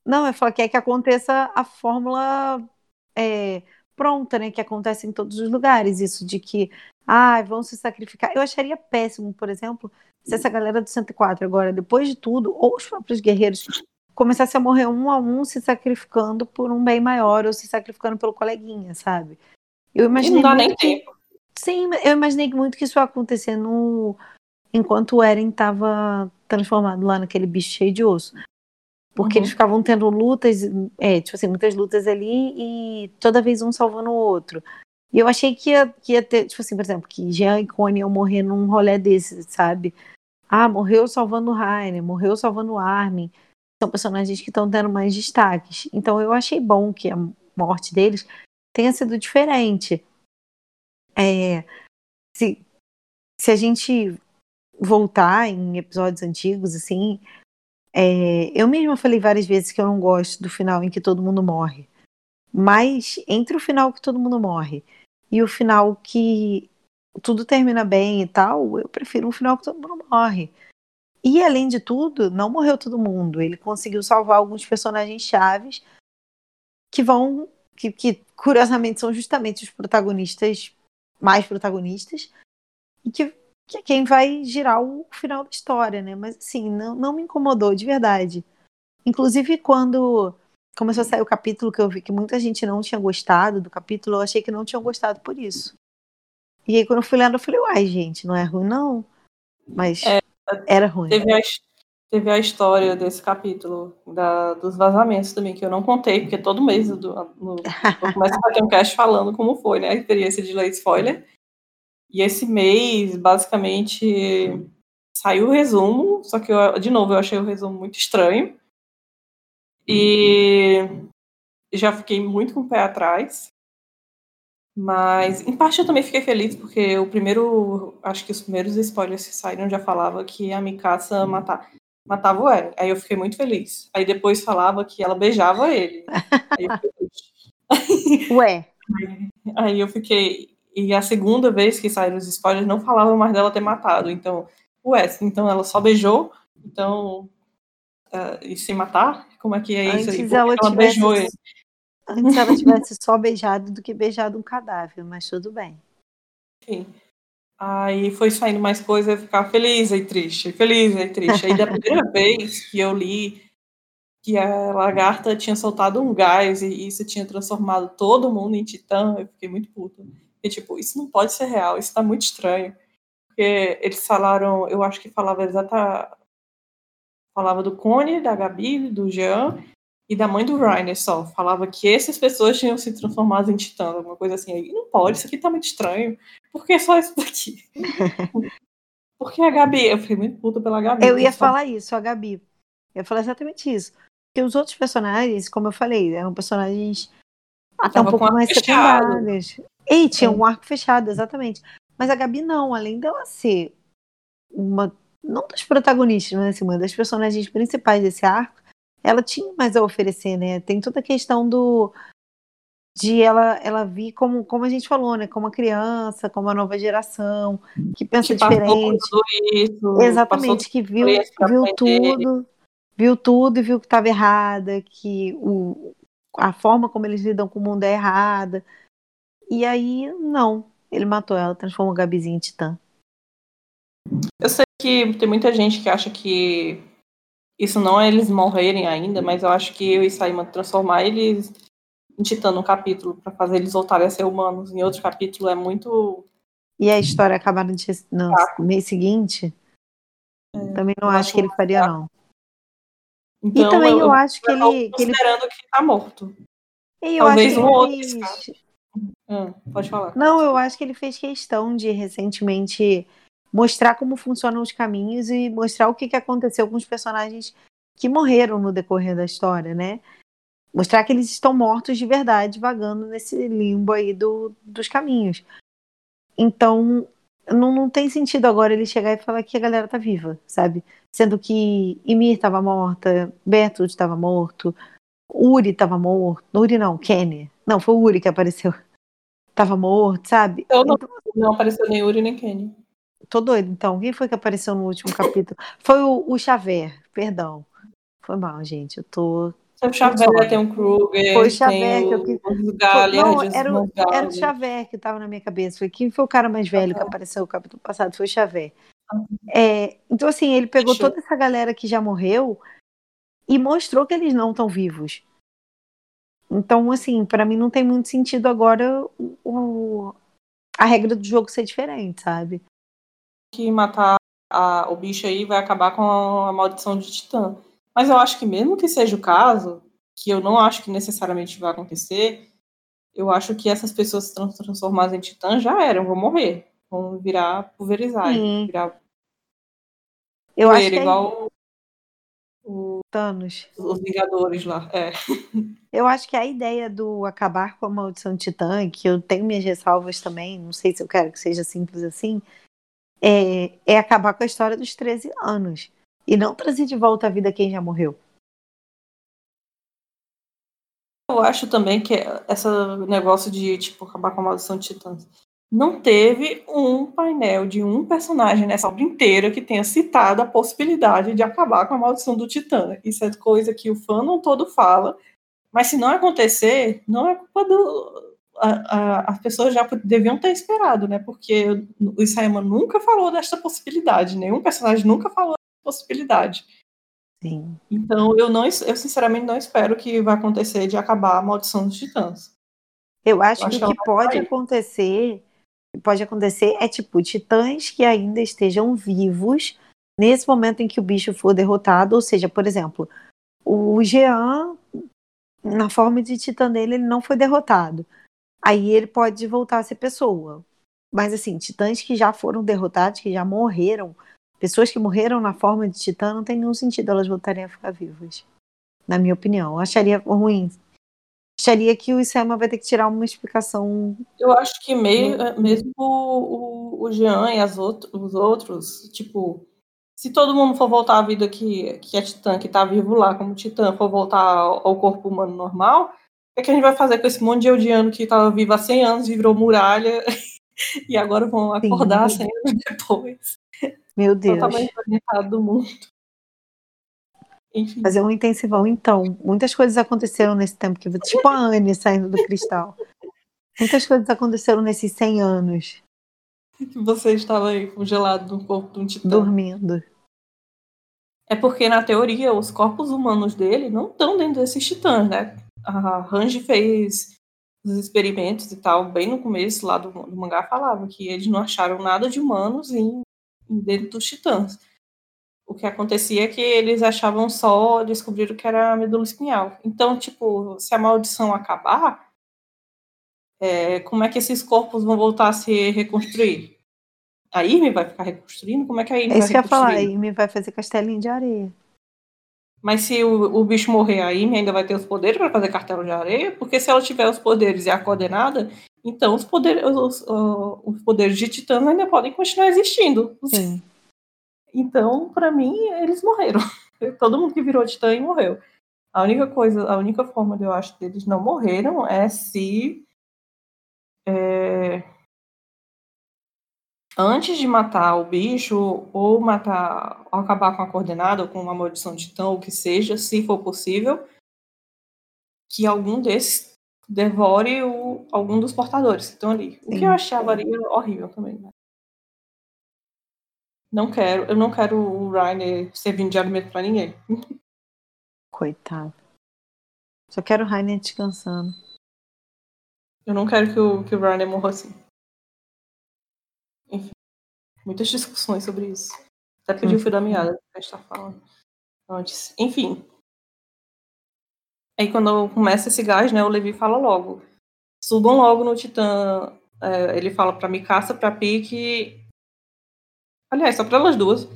Speaker 2: Não, é falar quer que aconteça a fórmula é, pronta, né? Que acontece em todos os lugares. Isso de que, ah, vão se sacrificar. Eu acharia péssimo, por exemplo, se essa galera do 104 agora, depois de tudo, ou os próprios guerreiros começasse a morrer um a um se sacrificando por um bem maior ou se sacrificando pelo coleguinha, sabe?
Speaker 1: Eu imaginei e não dá nem que... tempo.
Speaker 2: Sim, eu imaginei muito que isso ia acontecer no... enquanto o Eren estava transformado lá naquele bicho cheio de osso. Porque uhum. eles ficavam tendo lutas, é, tipo assim, muitas lutas ali e toda vez um salvando o outro. E eu achei que ia, que ia ter, tipo assim, por exemplo, que Jean e Connie iam morrer num rolê desse, sabe? Ah, morreu salvando o Rainer, morreu salvando o Armin são personagens que estão tendo mais destaques. Então eu achei bom que a morte deles tenha sido diferente. É, se, se a gente voltar em episódios antigos, assim, é, eu mesma falei várias vezes que eu não gosto do final em que todo mundo morre. Mas entre o final que todo mundo morre e o final que tudo termina bem e tal, eu prefiro um final que todo mundo morre. E além de tudo, não morreu todo mundo. Ele conseguiu salvar alguns personagens chaves que vão. Que, que curiosamente são justamente os protagonistas, mais protagonistas, e que, que é quem vai girar o final da história, né? Mas assim, não, não me incomodou de verdade. Inclusive, quando começou a sair o capítulo que eu vi que muita gente não tinha gostado do capítulo, eu achei que não tinham gostado por isso. E aí, quando eu fui lendo, eu falei, uai, gente, não é ruim, não. Mas. É, era ruim.
Speaker 1: Teve a, teve a história desse capítulo da, dos vazamentos também, que eu não contei, porque todo mês do, no, eu começo a fazer um cast falando como foi, né? A experiência de ler spoiler. E esse mês, basicamente, saiu o resumo, só que eu, de novo eu achei o resumo muito estranho. E já fiquei muito com o pé atrás. Mas, em parte, eu também fiquei feliz, porque o primeiro. Acho que os primeiros spoilers que saíram já falava que a Mikasa mata, matava o Eren. Aí eu fiquei muito feliz. Aí depois falava que ela beijava ele. (laughs) Aí
Speaker 2: eu Ué.
Speaker 1: Aí eu fiquei. E a segunda vez que saíram os spoilers não falava mais dela ter matado. Então, ué, então ela só beijou. Então. Uh, e se matar? Como é que é
Speaker 2: Antes
Speaker 1: isso
Speaker 2: aí? Ela, ela beijou ele. Antes ela tivesse só beijado do que beijado um cadáver, mas tudo bem.
Speaker 1: Sim. Aí foi saindo mais coisa, eu ficava feliz e triste, feliz e triste. Aí da primeira (laughs) vez que eu li que a lagarta tinha soltado um gás e isso tinha transformado todo mundo em titã, eu fiquei muito puta. E tipo, isso não pode ser real, isso tá muito estranho. porque eles falaram, eu acho que falava exata. Falava do Cone, da Gabi, do Jean e da mãe do Rainer só. Falava que essas pessoas tinham se transformado em titã, alguma coisa assim. E não pode, isso aqui tá muito estranho. Por que só isso daqui? (laughs) Porque a Gabi, eu fiquei muito puta pela Gabi.
Speaker 2: Eu ia só... falar isso, a Gabi. Eu ia falar exatamente isso. Porque os outros personagens, como eu falei, eram personagens até um pouco mais secundários. E tinha é. um arco fechado, exatamente. Mas a Gabi não, além dela ser uma, não das protagonistas, mas assim, uma das personagens principais desse arco, ela tinha mais a oferecer, né? Tem toda a questão do de ela ela vir como como a gente falou, né, como uma criança, como uma nova geração que pensa que diferente. Isso, Exatamente, que viu viu tudo, viu tudo e viu que estava errada, que o a forma como eles lidam com o mundo é errada. E aí não, ele matou ela, transformou a Gabizinha em titã.
Speaker 1: Eu sei que tem muita gente que acha que isso não é eles morrerem ainda, mas eu acho que eu e Saima transformar eles em titã num capítulo para fazer eles voltarem a ser humanos. Em outro capítulo é muito.
Speaker 2: E a história acabar no, dia, no ah. mês seguinte? É, também não acho que ele faria, tá. não. Então, e também eu, eu acho que ele.
Speaker 1: Considerando que ele tá morto.
Speaker 2: E eu Talvez acho um outro. Fez...
Speaker 1: Hum, pode falar.
Speaker 2: Não, eu acho que ele fez questão de recentemente mostrar como funcionam os caminhos e mostrar o que, que aconteceu com os personagens que morreram no decorrer da história, né? Mostrar que eles estão mortos de verdade, vagando nesse limbo aí do, dos caminhos. Então, não, não tem sentido agora ele chegar e falar que a galera tá viva, sabe? Sendo que Ymir estava morta, Bertold estava morto, Uri estava morto. Uri não, Kenny. Não, foi o Uri que apareceu. Tava morto, sabe?
Speaker 1: Eu não, então, não apareceu nem Uri nem Kenny.
Speaker 2: Tô doido, então. Quem foi que apareceu no último capítulo? Foi o, o Xavier, perdão. Foi mal, gente. Eu tô.
Speaker 1: O Xavier tem um Kruger.
Speaker 2: Foi o Xavier que eu quis. Não, era, o, era o Xavier que tava na minha cabeça. Foi quem foi o cara mais velho que apareceu no capítulo passado? Foi o Xavier. É, então, assim, ele pegou toda essa galera que já morreu e mostrou que eles não estão vivos. Então, assim, para mim não tem muito sentido agora o, a regra do jogo ser diferente, sabe?
Speaker 1: que matar a, o bicho aí vai acabar com a, a maldição de Titã. Mas eu acho que mesmo que seja o caso, que eu não acho que necessariamente vai acontecer, eu acho que essas pessoas transformadas em Titã já eram, vão morrer. Vão virar pulverizar, virar
Speaker 2: eu acho que é
Speaker 1: igual
Speaker 2: é... o Thanos.
Speaker 1: Os Vingadores lá, é.
Speaker 2: Eu acho que a ideia do acabar com a maldição de Titã, que eu tenho minhas ressalvas também, não sei se eu quero que seja simples assim, é, é acabar com a história dos 13 anos e não trazer de volta a vida quem já morreu.
Speaker 1: Eu acho também que esse negócio de tipo acabar com a maldição de titãs não teve um painel de um personagem nessa obra inteira que tenha citado a possibilidade de acabar com a maldição do Titã. Isso é coisa que o fã não todo fala, mas se não acontecer, não é culpa do, a, a, as pessoas já deviam ter esperado, né? Porque o Isayama nunca falou desta possibilidade, nenhum personagem nunca falou dessa possibilidade.
Speaker 2: Sim.
Speaker 1: Então eu não, eu sinceramente não espero que vai acontecer de acabar a maldição dos titãs.
Speaker 2: Eu acho, eu acho que o que pode acontecer, pode acontecer é tipo titãs que ainda estejam vivos nesse momento em que o bicho for derrotado, ou seja, por exemplo, o Jean na forma de titã dele ele não foi derrotado aí ele pode voltar a ser pessoa. Mas assim, titãs que já foram derrotados, que já morreram, pessoas que morreram na forma de titã, não tem nenhum sentido elas voltarem a ficar vivas. Na minha opinião. Eu acharia ruim. Acharia que o Isama vai ter que tirar uma explicação.
Speaker 1: Eu acho que meio, é, mesmo o, o Jean e as outro, os outros, tipo, se todo mundo for voltar à vida que, que é titã, que tá vivo lá como titã, for voltar ao corpo humano normal, o que a gente vai fazer com esse monte de Eldiano que estava vivo há 100 anos, virou muralha, (laughs) e agora vão acordar Sim. 100 anos depois?
Speaker 2: Meu Deus.
Speaker 1: Totalmente orientado do mundo.
Speaker 2: Enfim. Fazer um intensivão, então. Muitas coisas aconteceram nesse tempo, que tipo a Anne saindo do cristal. Muitas coisas aconteceram nesses 100 anos.
Speaker 1: Que você estava aí congelado no corpo de um titã.
Speaker 2: Dormindo.
Speaker 1: É porque, na teoria, os corpos humanos dele não estão dentro desses titãs, né? a Ranji fez os experimentos e tal, bem no começo lá do, do, mangá, falava que eles não acharam nada de humanos em dentro dos titãs. O que acontecia é que eles achavam só, descobriram que era a medula espinhal. Então, tipo, se a maldição acabar, é, como é que esses corpos vão voltar a se reconstruir? A Irme vai ficar reconstruindo? Como é que a Irme
Speaker 2: é
Speaker 1: vai
Speaker 2: isso que eu ia falar, a Irme vai fazer castelinho de areia.
Speaker 1: Mas se o, o bicho morrer, a Amy ainda vai ter os poderes para fazer cartelo de areia? Porque se ela tiver os poderes e a coordenada, então os poderes, os, os, os poderes de titãs ainda podem continuar existindo.
Speaker 2: Sim.
Speaker 1: Então, para mim, eles morreram. (laughs) Todo mundo que virou titã morreu. A única coisa, a única forma de eu acho que eles não morreram é se é, antes de matar o bicho, ou matar, ou acabar com a coordenada, ou com uma maldição de titã, ou o que seja, se for possível, que algum desses devore o, algum dos portadores que estão ali. O que eu acharia horrível também. Né? Não quero, eu não quero o Rainer servindo de alimento para ninguém.
Speaker 2: Coitado. Só quero o Rainer descansando.
Speaker 1: Eu não quero que o, que o Rainer morra assim. Enfim, muitas discussões sobre isso. Até perdi o fio da meada que a gente tá falando antes. Enfim. Aí quando começa esse gás, né, o Levi fala logo. Subam logo no Titã. É, ele fala pra Mikasa, pra Pique. Aliás, só pra elas duas.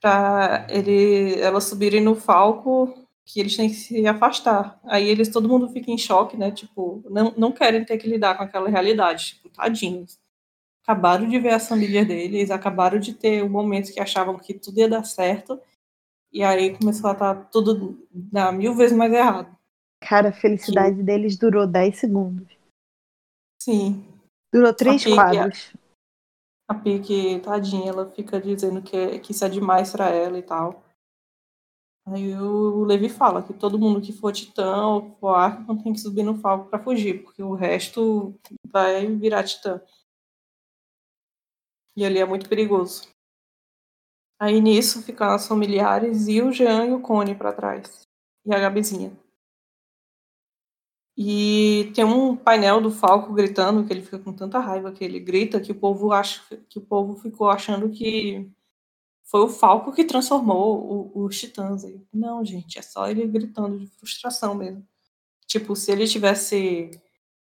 Speaker 1: Pra ele, elas subirem no Falco, que eles têm que se afastar. Aí eles, todo mundo fica em choque, né? Tipo, não, não querem ter que lidar com aquela realidade. Tipo, tadinhos acabaram de ver a família deles, acabaram de ter um momento que achavam que tudo ia dar certo, e aí começou a estar tá tudo dar mil vezes mais errado.
Speaker 2: Cara, a felicidade que... deles durou 10 segundos.
Speaker 1: Sim.
Speaker 2: Durou três quadros.
Speaker 1: A Pique, tadinha, ela fica dizendo que, que isso é demais para ela e tal. Aí o Levi fala que todo mundo que for titã ou for arco tem que subir no falco para fugir, porque o resto vai virar titã. E ali é muito perigoso. Aí nisso ficam as familiares e o Jean e o Cone para trás. E a Gabizinha. E tem um painel do Falco gritando que ele fica com tanta raiva que ele grita que o povo acha que o povo ficou achando que foi o Falco que transformou os titãs. Não, gente, é só ele gritando de frustração mesmo. Tipo, se ele tivesse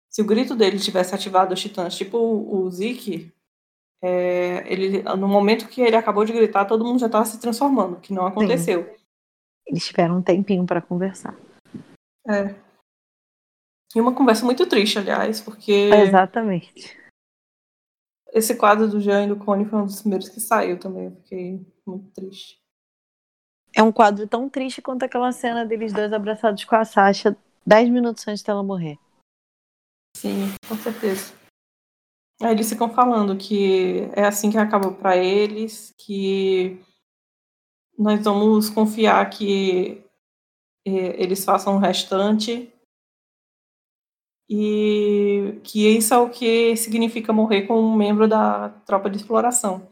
Speaker 1: se o grito dele tivesse ativado os titãs, tipo o, o Zeke, é, ele, no momento que ele acabou de gritar, todo mundo já estava se transformando, que não aconteceu. Sim.
Speaker 2: Eles tiveram um tempinho para conversar.
Speaker 1: É. E uma conversa muito triste, aliás, porque.
Speaker 2: Exatamente.
Speaker 1: Esse quadro do Jean e do Cone foi um dos primeiros que saiu também. Eu fiquei muito triste.
Speaker 2: É um quadro tão triste quanto aquela cena deles dois abraçados com a Sasha dez minutos antes dela morrer.
Speaker 1: Sim, com certeza. Aí eles ficam falando que é assim que acabou para eles, que nós vamos confiar que é, eles façam o restante e que isso é o que significa morrer como um membro da tropa de exploração.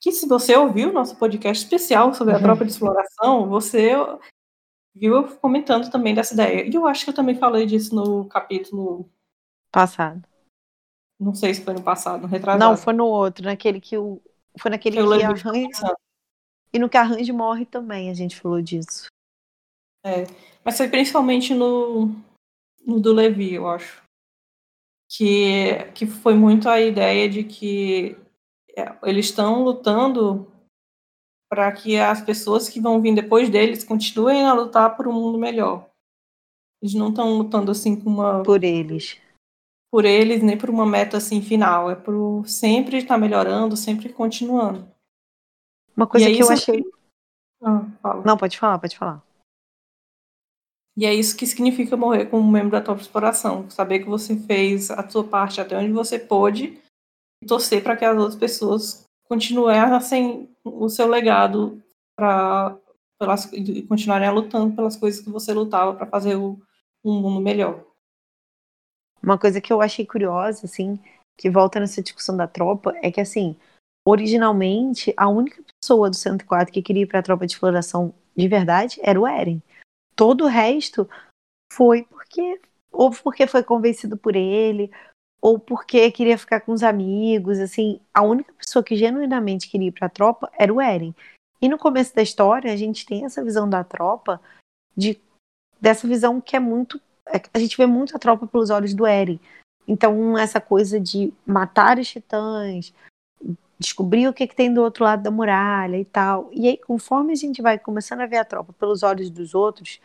Speaker 1: Que se você ouviu o nosso podcast especial sobre a uhum. tropa de exploração, você viu eu comentando também dessa ideia. E eu acho que eu também falei disso no capítulo
Speaker 2: passado.
Speaker 1: Não sei se foi no passado, no retrasado.
Speaker 2: Não, foi no outro, naquele que o. Foi naquele que, que arranja. E no que arranja morre também, a gente falou disso.
Speaker 1: É. Mas foi principalmente no, no do Levi, eu acho. Que, que foi muito a ideia de que é, eles estão lutando para que as pessoas que vão vir depois deles continuem a lutar por um mundo melhor. Eles não estão lutando assim com uma.
Speaker 2: Por eles
Speaker 1: por eles, nem por uma meta assim final, é por sempre estar melhorando, sempre continuando.
Speaker 2: Uma coisa que eu achei. Ah, Não, pode falar, pode falar.
Speaker 1: E é isso que significa morrer como membro da top exploração. Saber que você fez a sua parte até onde você pôde e torcer para que as outras pessoas continuem o seu legado para continuarem lutando pelas coisas que você lutava para fazer o, um mundo melhor.
Speaker 2: Uma coisa que eu achei curiosa, assim, que volta nessa discussão da tropa, é que, assim, originalmente, a única pessoa do 104 que queria ir para a tropa de exploração de verdade era o Eren. Todo o resto foi porque ou porque foi convencido por ele, ou porque queria ficar com os amigos, assim, a única pessoa que genuinamente queria ir para a tropa era o Eren. E no começo da história, a gente tem essa visão da tropa de dessa visão que é muito é, a gente vê muito a tropa pelos olhos do Eren. Então, essa coisa de matar os titãs, descobrir o que, que tem do outro lado da muralha e tal. E aí, conforme a gente vai começando a ver a tropa pelos olhos dos outros,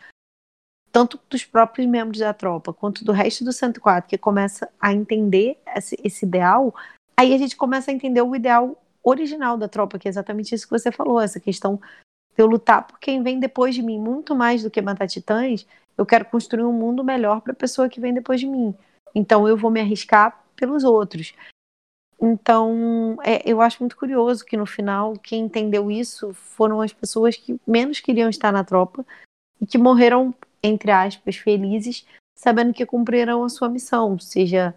Speaker 2: tanto dos próprios membros da tropa quanto do resto do 104, que começa a entender esse, esse ideal, aí a gente começa a entender o ideal original da tropa, que é exatamente isso que você falou, essa questão de eu lutar por quem vem depois de mim, muito mais do que matar titãs, eu quero construir um mundo melhor para a pessoa que vem depois de mim. Então eu vou me arriscar pelos outros. Então, é, eu acho muito curioso que no final quem entendeu isso foram as pessoas que menos queriam estar na tropa e que morreram, entre aspas, felizes, sabendo que cumpriram a sua missão. Seja,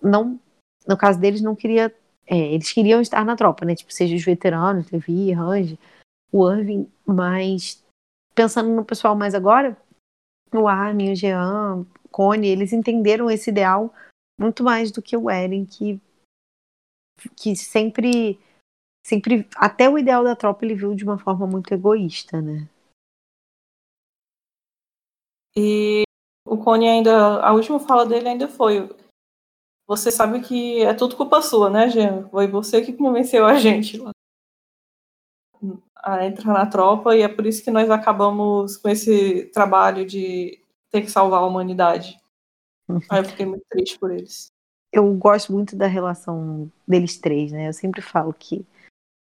Speaker 2: não, no caso deles, não queria. É, eles queriam estar na tropa, né? Tipo, seja os veteranos, Levi, Range, o Irving, mas pensando no pessoal mais agora, o Armin, o Jean, o Cone, eles entenderam esse ideal muito mais do que o Eren, que que sempre, sempre, até o ideal da tropa ele viu de uma forma muito egoísta, né?
Speaker 1: E o Cone ainda, a última fala dele ainda foi: Você sabe que é tudo culpa sua, né, Jean? Foi você que convenceu a gente lá a entrar na tropa e é por isso que nós acabamos com esse trabalho de ter que salvar a humanidade. (laughs) Aí eu fiquei muito triste por eles
Speaker 2: eu gosto muito da relação deles três, né? Eu sempre falo que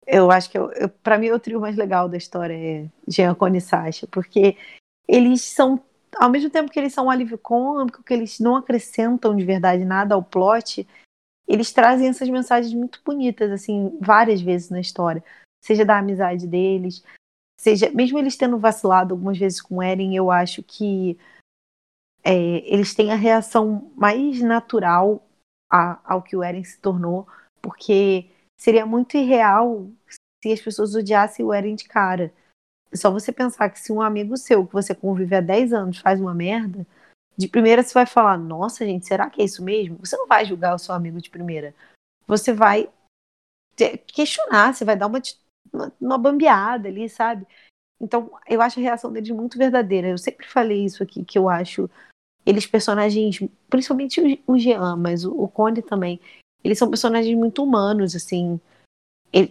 Speaker 2: eu acho que para mim o trio mais legal da história é Jean, Cone e Sasha, porque eles são ao mesmo tempo que eles são um alívio cômico, que eles não acrescentam de verdade nada ao plot, eles trazem essas mensagens muito bonitas assim várias vezes na história, seja da amizade deles, seja mesmo eles tendo vacilado algumas vezes com Eren, eu acho que é, eles têm a reação mais natural a, ao que o Eren se tornou, porque seria muito irreal se as pessoas odiassem o Eren de cara. Só você pensar que se um amigo seu que você convive há 10 anos faz uma merda, de primeira você vai falar, nossa gente, será que é isso mesmo? Você não vai julgar o seu amigo de primeira. Você vai questionar, você vai dar uma, uma, uma bambeada ali, sabe? Então, eu acho a reação deles muito verdadeira. Eu sempre falei isso aqui, que eu acho eles personagens, principalmente o Jean, mas o, o Conde também, eles são personagens muito humanos, assim.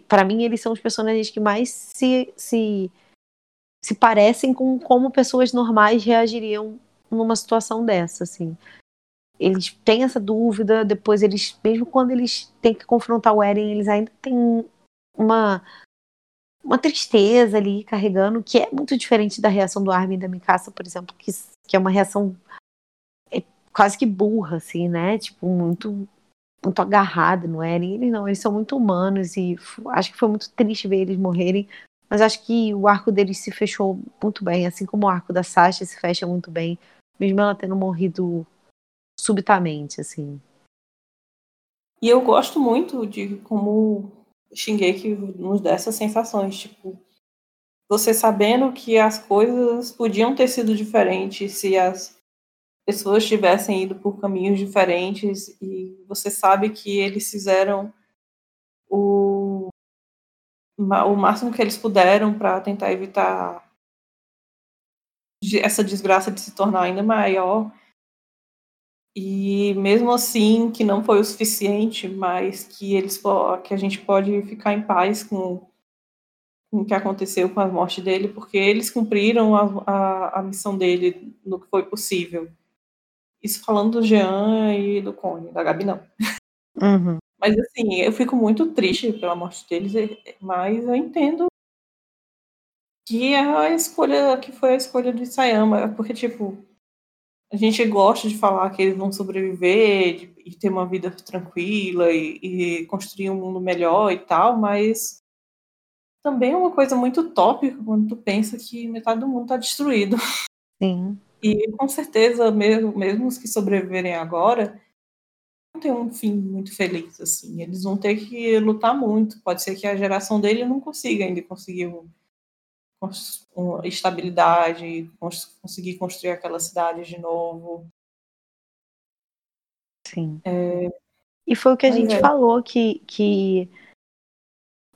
Speaker 2: para mim, eles são os personagens que mais se, se, se parecem com como pessoas normais reagiriam numa situação dessa, assim. Eles têm essa dúvida, depois eles, mesmo quando eles têm que confrontar o Eren, eles ainda têm uma uma tristeza ali carregando, que é muito diferente da reação do Armin e da Mikasa, por exemplo, que, que é uma reação quase que burra, assim, né? Tipo, muito muito agarrada no Eren. Eles não, eles são muito humanos e acho que foi muito triste ver eles morrerem. Mas acho que o arco deles se fechou muito bem, assim como o arco da Sasha se fecha muito bem, mesmo ela tendo morrido subitamente, assim.
Speaker 1: E eu gosto muito de como Shingeki nos dá essas sensações, tipo, você sabendo que as coisas podiam ter sido diferentes se as pessoas tivessem ido por caminhos diferentes e você sabe que eles fizeram o, o máximo que eles puderam para tentar evitar essa desgraça de se tornar ainda maior. E mesmo assim, que não foi o suficiente, mas que eles que a gente pode ficar em paz com, com o que aconteceu com a morte dele, porque eles cumpriram a, a, a missão dele no que foi possível. Isso falando do Jean e do Cone, da Gabi não.
Speaker 2: Uhum.
Speaker 1: Mas assim, eu fico muito triste pela morte deles, mas eu entendo que é a escolha, que foi a escolha do Sayama, porque tipo, a gente gosta de falar que eles vão sobreviver de, e ter uma vida tranquila e, e, construir um mundo melhor e tal, mas também é uma coisa muito utópica quando tu pensa que metade do mundo está destruído.
Speaker 2: Sim.
Speaker 1: E com certeza, mesmo, mesmo os que sobreviverem agora, não tem um fim muito feliz, assim. Eles vão ter que lutar muito. Pode ser que a geração dele não consiga ainda conseguir um, uma estabilidade, conseguir construir aquela cidade de novo.
Speaker 2: Sim.
Speaker 1: É...
Speaker 2: E foi o que a
Speaker 1: Mas
Speaker 2: gente
Speaker 1: é.
Speaker 2: falou, que, que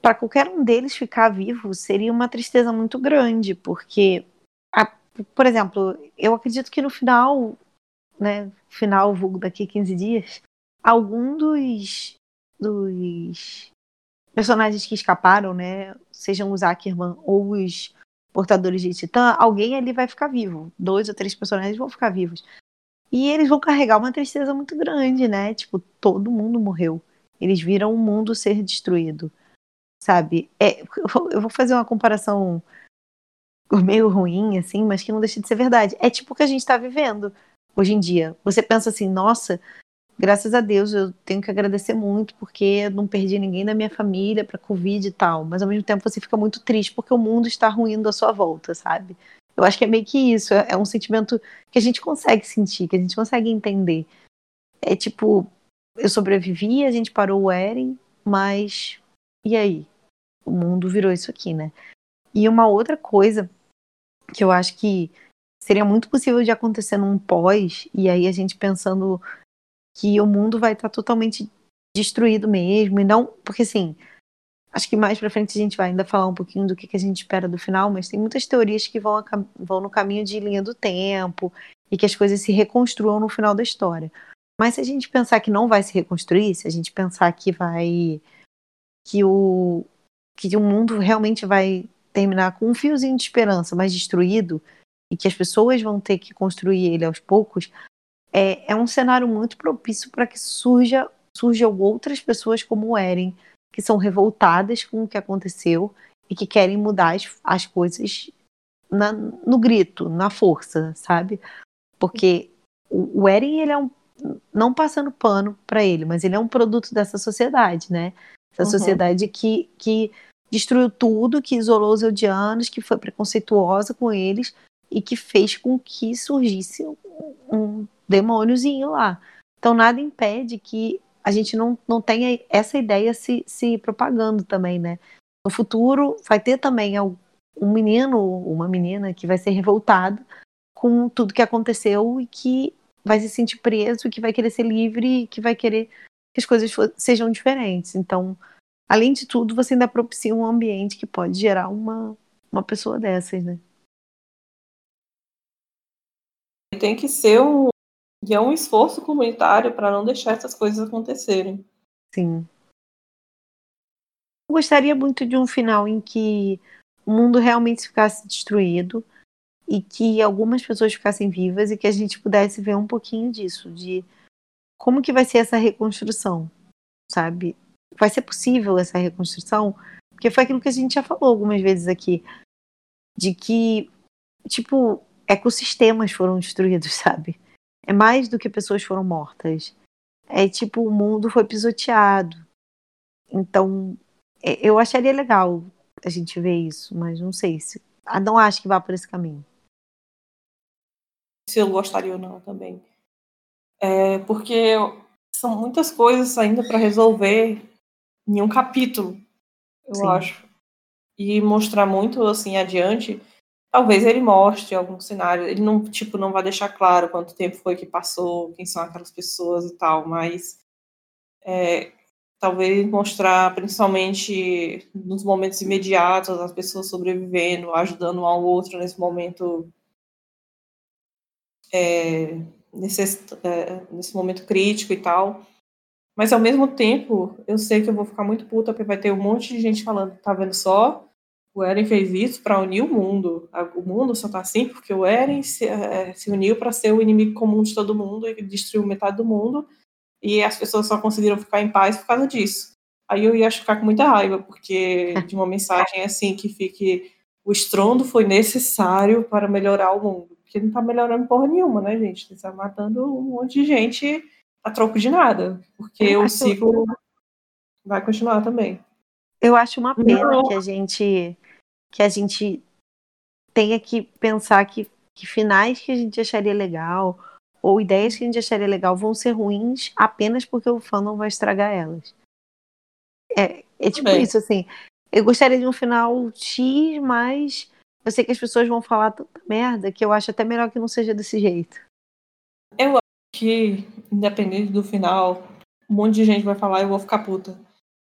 Speaker 2: para qualquer um deles ficar vivo seria uma tristeza muito grande, porque, por exemplo, eu acredito que no final, né, final vulgo daqui a 15 dias, algum dos, dos personagens que escaparam, né, sejam os Ackerman ou os portadores de Titã, alguém ali vai ficar vivo. Dois ou três personagens vão ficar vivos. E eles vão carregar uma tristeza muito grande, né? Tipo, todo mundo morreu. Eles viram o mundo ser destruído. Sabe? É, eu vou fazer uma comparação (laughs) meio ruim, assim, mas que não deixa de ser verdade. É tipo o que a gente está vivendo hoje em dia. Você pensa assim, nossa, graças a Deus eu tenho que agradecer muito porque não perdi ninguém da minha família para Covid e tal. Mas ao mesmo tempo você fica muito triste porque o mundo está ruindo à sua volta, sabe? Eu acho que é meio que isso. É, é um sentimento que a gente consegue sentir, que a gente consegue entender. É tipo, eu sobrevivi, a gente parou o Eren, mas e aí? O mundo virou isso aqui, né? E uma outra coisa que eu acho que seria muito possível de acontecer num pós, e aí a gente pensando que o mundo vai estar totalmente destruído mesmo, e não, porque assim, acho que mais pra frente a gente vai ainda falar um pouquinho do que, que a gente espera do final, mas tem muitas teorias que vão, vão no caminho de linha do tempo, e que as coisas se reconstruam no final da história. Mas se a gente pensar que não vai se reconstruir, se a gente pensar que vai que o que o mundo realmente vai terminar com um fiozinho de esperança, mas destruído e que as pessoas vão ter que construir ele aos poucos, é, é um cenário muito propício para que surja surjam outras pessoas como o Eren, que são revoltadas com o que aconteceu e que querem mudar as, as coisas na, no grito, na força, sabe? Porque o, o Eren, ele é um. Não passando pano para ele, mas ele é um produto dessa sociedade, né? Essa uhum. sociedade que, que destruiu tudo, que isolou os Eldianos, que foi preconceituosa com eles e que fez com que surgisse um, um demôniozinho lá. Então nada impede que a gente não, não tenha essa ideia se, se propagando também, né? No futuro vai ter também um menino, uma menina que vai ser revoltado com tudo que aconteceu e que vai se sentir preso, que vai querer ser livre, que vai querer que as coisas sejam diferentes. Então, além de tudo, você ainda propicia um ambiente que pode gerar uma, uma pessoa dessas, né?
Speaker 1: Tem que ser um, e é um esforço comunitário para não deixar essas coisas acontecerem.
Speaker 2: Sim. Eu gostaria muito de um final em que o mundo realmente ficasse destruído e que algumas pessoas ficassem vivas e que a gente pudesse ver um pouquinho disso, de como que vai ser essa reconstrução, sabe? Vai ser possível essa reconstrução? Porque foi aquilo que a gente já falou algumas vezes aqui, de que, tipo, ecossistemas foram destruídos, (laughs) sabe? É mais do que pessoas foram mortas. É tipo, o mundo foi pisoteado. Então, é, eu acharia legal a gente ver isso, mas não sei se. Ah, não acho que vá por esse caminho.
Speaker 1: Se eu gostaria ou não também. É, porque são muitas coisas ainda para resolver em um capítulo, eu Sim. acho. E mostrar muito assim adiante Talvez ele mostre algum cenário, ele não, tipo, não vai deixar claro quanto tempo foi que passou, quem são aquelas pessoas e tal, mas é, talvez mostrar, principalmente nos momentos imediatos, as pessoas sobrevivendo, ajudando um ao outro nesse momento é, nesse, é, nesse momento crítico e tal. Mas ao mesmo tempo, eu sei que eu vou ficar muito puta porque vai ter um monte de gente falando, tá vendo só? O Eren fez isso para unir o mundo. O mundo só tá assim porque o Eren se, é, se uniu para ser o inimigo comum de todo mundo e destruiu metade do mundo. E as pessoas só conseguiram ficar em paz por causa disso. Aí eu ia ficar com muita raiva, porque (laughs) de uma mensagem assim que fique o estrondo foi necessário para melhorar o mundo. Porque não tá melhorando porra nenhuma, né, gente? Tá matando um monte de gente a troco de nada. Porque o ciclo vai continuar também.
Speaker 2: Eu acho uma pena Não. que a gente que a gente tenha que pensar que, que finais que a gente acharia legal ou ideias que a gente acharia legal vão ser ruins apenas porque o fã não vai estragar elas. É, é tipo Bem. isso, assim. Eu gostaria de um final X, mas eu sei que as pessoas vão falar tanta merda que eu acho até melhor que não seja desse jeito.
Speaker 1: Eu acho que, independente do final, um monte de gente vai falar e eu vou ficar puta.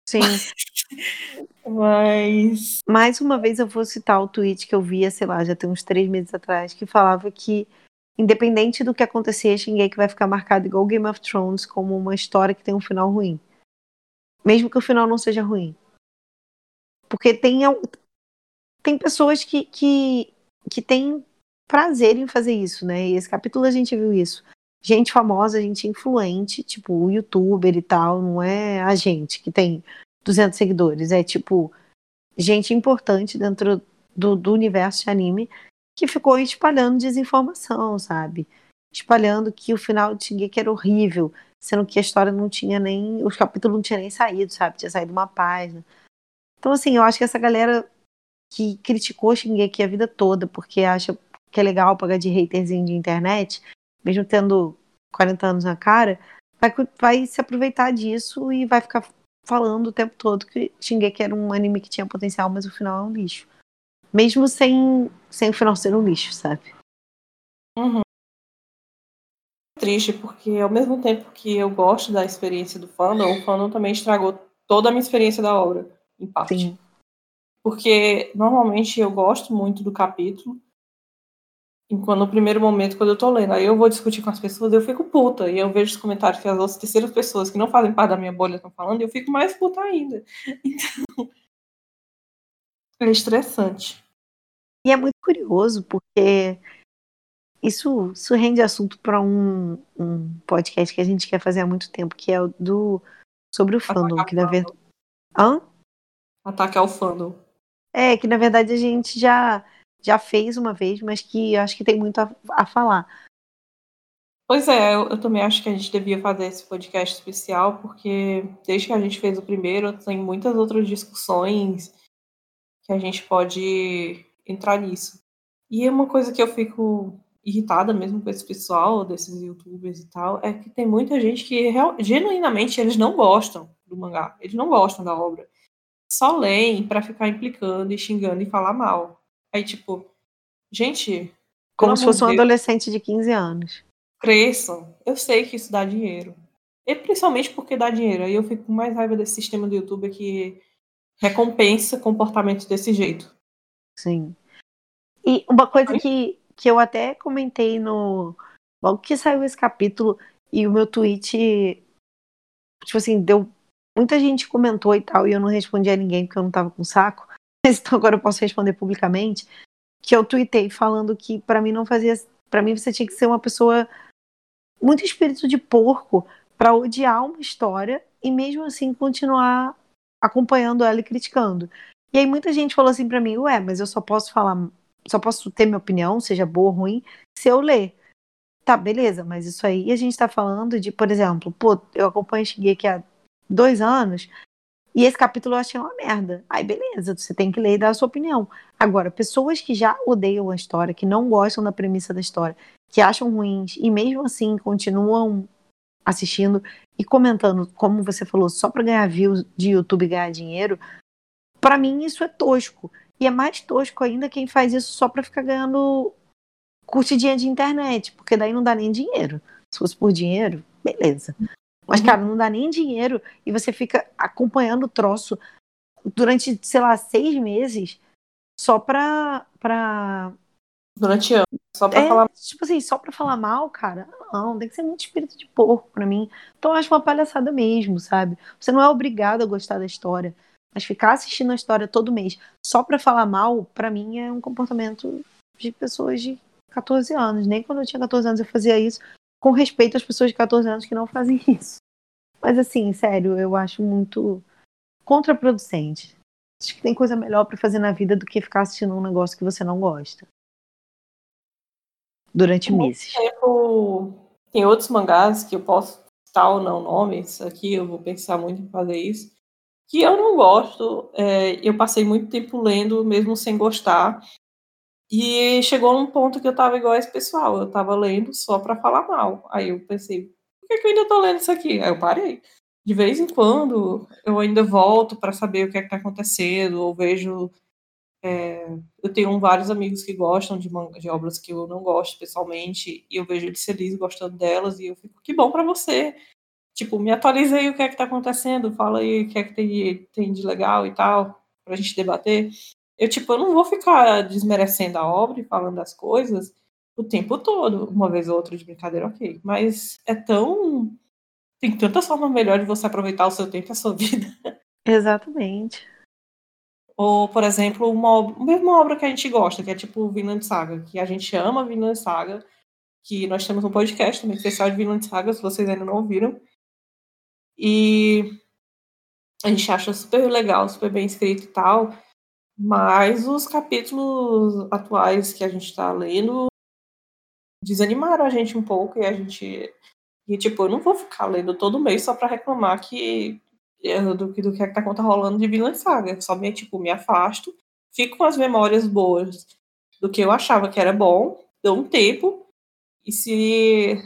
Speaker 2: Sim. (laughs)
Speaker 1: Mas.
Speaker 2: Mais uma vez eu vou citar o tweet que eu via, sei lá, já tem uns três meses atrás, que falava que, independente do que acontecer, Shingeki vai ficar marcado igual Game of Thrones como uma história que tem um final ruim. Mesmo que o final não seja ruim. Porque tem, tem pessoas que, que, que têm prazer em fazer isso, né? E esse capítulo a gente viu isso. Gente famosa, gente influente, tipo o youtuber e tal, não é a gente que tem 200 seguidores, é tipo gente importante dentro do, do universo de anime que ficou espalhando desinformação, sabe? Espalhando que o final de Shingeki era horrível, sendo que a história não tinha nem. Os capítulos não tinham nem saído, sabe? Tinha saído uma página. Então, assim, eu acho que essa galera que criticou Shingeki a vida toda porque acha que é legal pagar de haterzinho de internet, mesmo tendo 40 anos na cara, vai, vai se aproveitar disso e vai ficar falando o tempo todo que Shingeki era um anime que tinha potencial, mas o final é um lixo. Mesmo sem, sem o final ser um lixo, sabe?
Speaker 1: Uhum. Triste, porque ao mesmo tempo que eu gosto da experiência do fandom, o fandom também estragou toda a minha experiência da obra, em parte. Sim. Porque normalmente eu gosto muito do capítulo, Enquanto no primeiro momento, quando eu tô lendo, aí eu vou discutir com as pessoas, eu fico puta. E eu vejo os comentários que as outras terceiras pessoas que não fazem parte da minha bolha estão falando, e eu fico mais puta ainda. (laughs) Então. É estressante.
Speaker 2: E é muito curioso, porque isso, isso rende assunto para um, um podcast que a gente quer fazer há muito tempo, que é o do sobre o fandom, que na verdade. Hã?
Speaker 1: Ataque ao fandom.
Speaker 2: É, que na verdade a gente já já fez uma vez, mas que acho que tem muito a, a falar.
Speaker 1: Pois é, eu, eu, também acho que a gente devia fazer esse podcast especial, porque desde que a gente fez o primeiro, tem muitas outras discussões que a gente pode entrar nisso. E é uma coisa que eu fico irritada mesmo com esse pessoal, desses youtubers e tal, é que tem muita gente que genuinamente eles não gostam do mangá, eles não gostam da obra. Só leem para ficar implicando e xingando e falar mal. Aí, tipo, gente.
Speaker 2: Como se fosse um adolescente de 15 anos.
Speaker 1: Cresçam. Eu sei que isso dá dinheiro. E principalmente porque dá dinheiro. Aí eu fico com mais raiva desse sistema do YouTube que recompensa comportamento desse jeito.
Speaker 2: Sim. E uma coisa que, que eu até comentei no. Logo que saiu esse capítulo e o meu tweet. Tipo assim, deu. Muita gente comentou e tal, e eu não respondi a ninguém porque eu não tava com saco. Então agora eu posso responder publicamente, que eu tuitei falando que para mim não fazia, para mim você tinha que ser uma pessoa muito espírito de porco para odiar uma história e mesmo assim continuar acompanhando ela e criticando. E aí muita gente falou assim para mim, ué, mas eu só posso falar, só posso ter minha opinião, seja boa ou ruim, se eu ler. Tá, beleza, mas isso aí a gente tá falando de, por exemplo, pô, eu acompanho Shigeki há dois anos, e esse capítulo eu achei uma merda. Aí, beleza, você tem que ler e dar a sua opinião. Agora, pessoas que já odeiam a história, que não gostam da premissa da história, que acham ruins e mesmo assim continuam assistindo e comentando, como você falou, só para ganhar views de YouTube e ganhar dinheiro, para mim isso é tosco. E é mais tosco ainda quem faz isso só para ficar ganhando curtidinha de internet, porque daí não dá nem dinheiro. Se fosse por dinheiro, beleza. Mas, uhum. cara, não dá nem dinheiro e você fica acompanhando o troço durante, sei lá, seis meses só pra. pra...
Speaker 1: Durante anos, só pra
Speaker 2: é,
Speaker 1: falar.
Speaker 2: Tipo assim, só pra falar mal, cara. Não, tem que ser muito espírito de porco pra mim. Então eu acho uma palhaçada mesmo, sabe? Você não é obrigado a gostar da história. Mas ficar assistindo a história todo mês só pra falar mal, pra mim é um comportamento de pessoas de 14 anos. Nem quando eu tinha 14 anos eu fazia isso com respeito às pessoas de 14 anos que não fazem (laughs) isso. Mas assim, sério, eu acho muito contraproducente. Acho que tem coisa melhor para fazer na vida do que ficar assistindo um negócio que você não gosta. Durante meses.
Speaker 1: Tempo, tem outros mangás que eu posso citar ou não nomes, aqui eu vou pensar muito em fazer isso, que eu não gosto. É, eu passei muito tempo lendo, mesmo sem gostar. E chegou num ponto que eu tava igual esse pessoal, eu tava lendo só para falar mal. Aí eu pensei, por que, que eu ainda tô lendo isso aqui? Aí eu parei. De vez em quando eu ainda volto para saber o que é que tá acontecendo, ou vejo É, eu tenho vários amigos que gostam de, de, obras que eu não gosto pessoalmente, e eu vejo eles felizes gostando delas, e eu fico, que bom para você. Tipo, me atualiza aí o que é que tá acontecendo, fala aí o que é que tem, tem de legal e tal, pra gente debater. Eu, tipo, eu não vou ficar desmerecendo a obra e falando das coisas o tempo todo, uma vez ou outra de brincadeira, ok. Mas é tão. Tem tantas formas melhores de você aproveitar o seu tempo e a sua (laughs) vida.
Speaker 2: Exatamente.
Speaker 1: Ou, por exemplo, uma, mesma obra que a gente gosta, que é tipo Vinland Saga, que a gente ama Vinland Saga, que nós temos um podcast também especial de Vinland Saga, se vocês ainda não ouviram. E a gente acha super legal, super bem escrito e tal, mas os capítulos atuais que a gente está lendo desanimaram a gente um pouco e a gente. E, tipo, eu não vou ficar lendo todo mês só para reclamar que do, do que é que tá, tá rolando de Vinland Saga. Só me, tipo, me afasto, fico com as memórias boas do que eu achava que era bom, dou um tempo, e se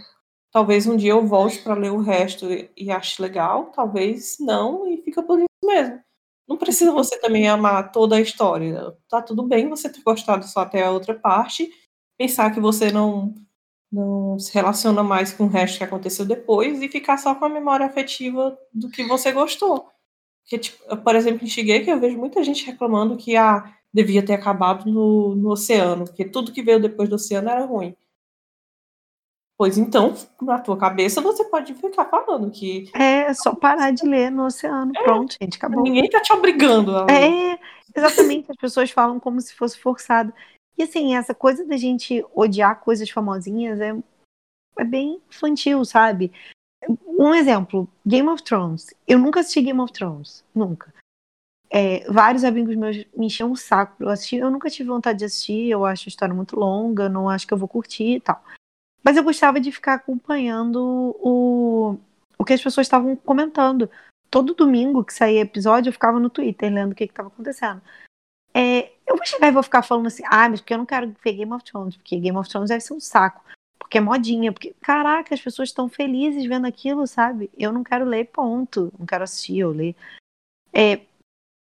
Speaker 1: talvez um dia eu volte para ler o resto e ache legal, talvez não, e fica por isso mesmo. Não precisa você também amar toda a história. Tá tudo bem você ter gostado só até a outra parte, pensar que você não não se relaciona mais com o resto que aconteceu depois e ficar só com a memória afetiva do que você gostou. Porque, tipo, por exemplo, em Shigeki eu vejo muita gente reclamando que ah, devia ter acabado no, no oceano, porque tudo que veio depois do oceano era ruim. Pois então, na tua cabeça, você pode ficar falando que.
Speaker 2: É, só parar de ler no oceano. É, Pronto, gente, acabou.
Speaker 1: Ninguém tá te obrigando a ler.
Speaker 2: É, exatamente. As pessoas falam como se fosse forçado. E assim, essa coisa da gente odiar coisas famosinhas é, é bem infantil, sabe? Um exemplo, Game of Thrones. Eu nunca assisti Game of Thrones. Nunca. É, vários amigos meus me enchiam o saco pra eu assistir. Eu nunca tive vontade de assistir, eu acho a história muito longa, não acho que eu vou curtir e tal. Mas eu gostava de ficar acompanhando o, o que as pessoas estavam comentando. Todo domingo que saía episódio, eu ficava no Twitter lendo o que estava acontecendo. É, eu vou chegar e vou ficar falando assim, ah, mas porque eu não quero ver Game of Thrones, porque Game of Thrones deve ser um saco, porque é modinha, porque, caraca, as pessoas estão felizes vendo aquilo, sabe? Eu não quero ler, ponto. Não quero assistir ou ler. É,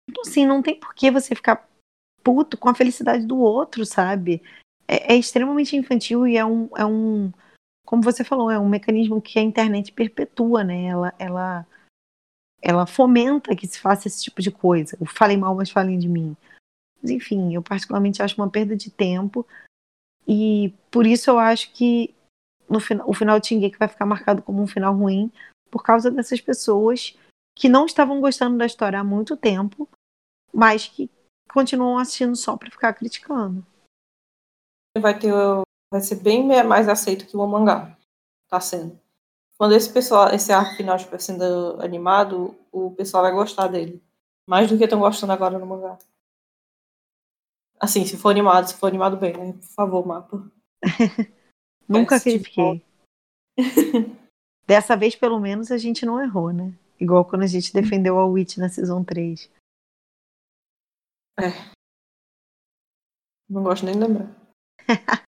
Speaker 2: então, assim, não tem por que você ficar puto com a felicidade do outro, sabe? É, é extremamente infantil e é um, é um, como você falou, é um mecanismo que a internet perpetua, né? Ela, ela, ela fomenta que se faça esse tipo de coisa. Eu falei mal, mas falem de mim. Mas, enfim, eu particularmente acho uma perda de tempo. E por isso eu acho que no final, o final de Shingeki vai ficar marcado como um final ruim por causa dessas pessoas que não estavam gostando da história há muito tempo, mas que continuam assistindo só para ficar criticando.
Speaker 1: Vai ter vai ser bem mais aceito que o mangá tá sendo. Quando esse pessoal, esse arco final estiver sendo animado, o pessoal vai gostar dele. Mais do que estão gostando agora no mangá. Assim, se for animado, se for animado bem, né? Por favor, mapa. (laughs)
Speaker 2: Nunca critiquei. (laughs) Dessa vez, pelo menos, a gente não errou, né? Igual quando a gente defendeu a Witch na Season 3.
Speaker 1: É. Não gosto nem de lembrar. (laughs)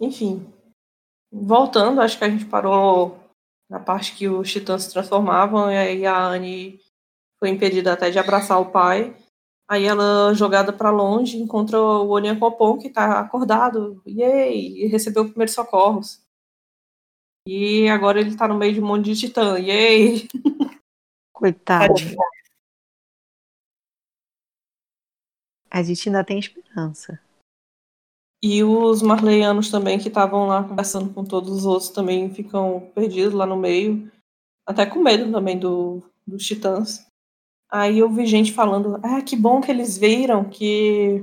Speaker 1: Enfim. Voltando, acho que a gente parou na parte que os titãs se transformavam e aí a Anne foi impedida até de abraçar o pai. Aí ela, jogada para longe, encontra o Onian Copon, que está acordado, yay, e recebeu primeiros socorros. E agora ele está no meio de um monte de titã, yay! (laughs)
Speaker 2: Coitado. A gente ainda tem esperança.
Speaker 1: E os marleianos também, que estavam lá conversando com todos os outros, também ficam perdidos lá no meio. Até com medo também do, dos titãs. Aí eu vi gente falando, ah, que bom que eles viram que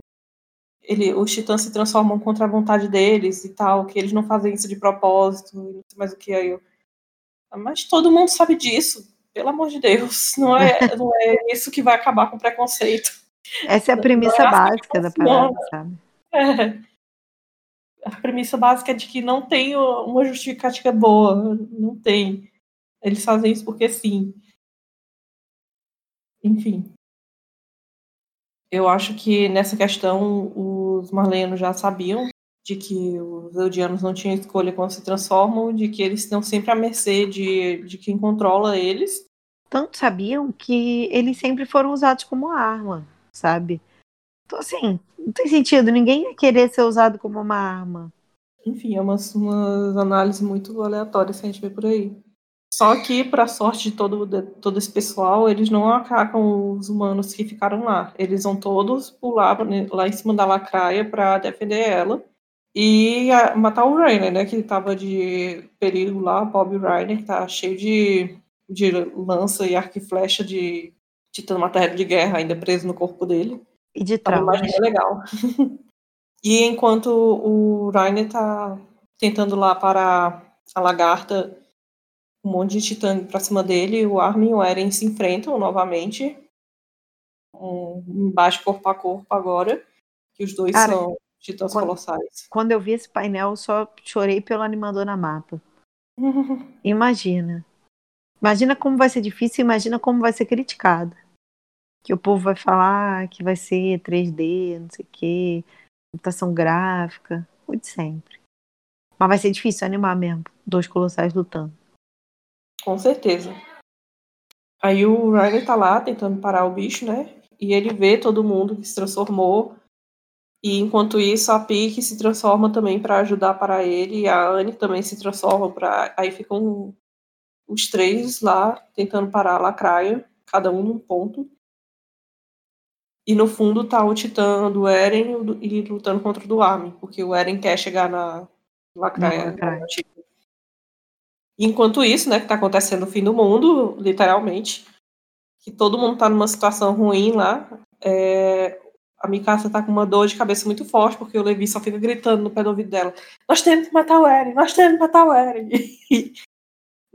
Speaker 1: ele, os titãs se transformam contra a vontade deles e tal, que eles não fazem isso de propósito, não sei mais o que aí eu. Mas todo mundo sabe disso, pelo amor de Deus. (laughs) Não é, não é isso que vai acabar com o preconceito.
Speaker 2: Essa é a premissa é básica da parada, sabe?
Speaker 1: É. A premissa básica é de que não tem uma justificativa boa. Não tem. Eles fazem isso porque sim. Enfim. Eu acho que nessa questão os marlenos já sabiam de que os eudianos não tinham escolha quando se transformam, de que eles estão sempre à mercê de, de quem controla eles.
Speaker 2: Tanto sabiam que eles sempre foram usados como arma, sabe? Então, assim, não tem sentido. Ninguém ia querer ser usado como uma arma.
Speaker 1: Enfim, é umas, umas análises muito aleatórias que a gente vê por aí. Só que, para sorte de todo, de todo esse pessoal, eles não atacam os humanos que ficaram lá. Eles vão todos pular lá em cima da lacraia para defender ela e a, matar o Rainer, né? Que tava de perigo lá, Bob Rainer, que tá cheio de, de lança e arco e flecha de titã matéria de guerra ainda preso no corpo dele.
Speaker 2: E de traumas. Tava
Speaker 1: legal. (laughs) e enquanto o Rainer tá tentando lá para a lagarta um monte de titã pra cima dele, o Armin e o Eren se enfrentam novamente. Um embate corpo a corpo agora. Que os dois Cara, são titãs
Speaker 2: quando,
Speaker 1: colossais.
Speaker 2: Quando eu vi esse painel, eu só chorei pelo animador na mapa. (laughs) imagina. Imagina como vai ser difícil, imagina como vai ser criticado. Que o povo vai falar que vai ser 3D, não sei o quê, computação gráfica, muito sempre. Mas vai ser difícil animar mesmo, dois colossais lutando.
Speaker 1: Com certeza. Aí o Ryder tá lá tentando parar o bicho, né? E ele vê todo mundo que se transformou. E enquanto isso, a Pique se transforma também para ajudar para ele. E a Anne também se transforma para. Aí ficam os três lá tentando parar a lacraia, cada um num ponto. E no fundo tá o Titã do Eren e lutando contra o do Armin, porque o Eren quer chegar na lacraia. lacraia. Enquanto isso, né, que tá acontecendo o fim do mundo, literalmente, que todo mundo tá numa situação ruim lá, é, a Mikasa tá com uma dor de cabeça muito forte, porque o Levi só fica gritando no pé do ouvido dela, nós temos que matar o Eren, nós temos que matar o Eren. (laughs)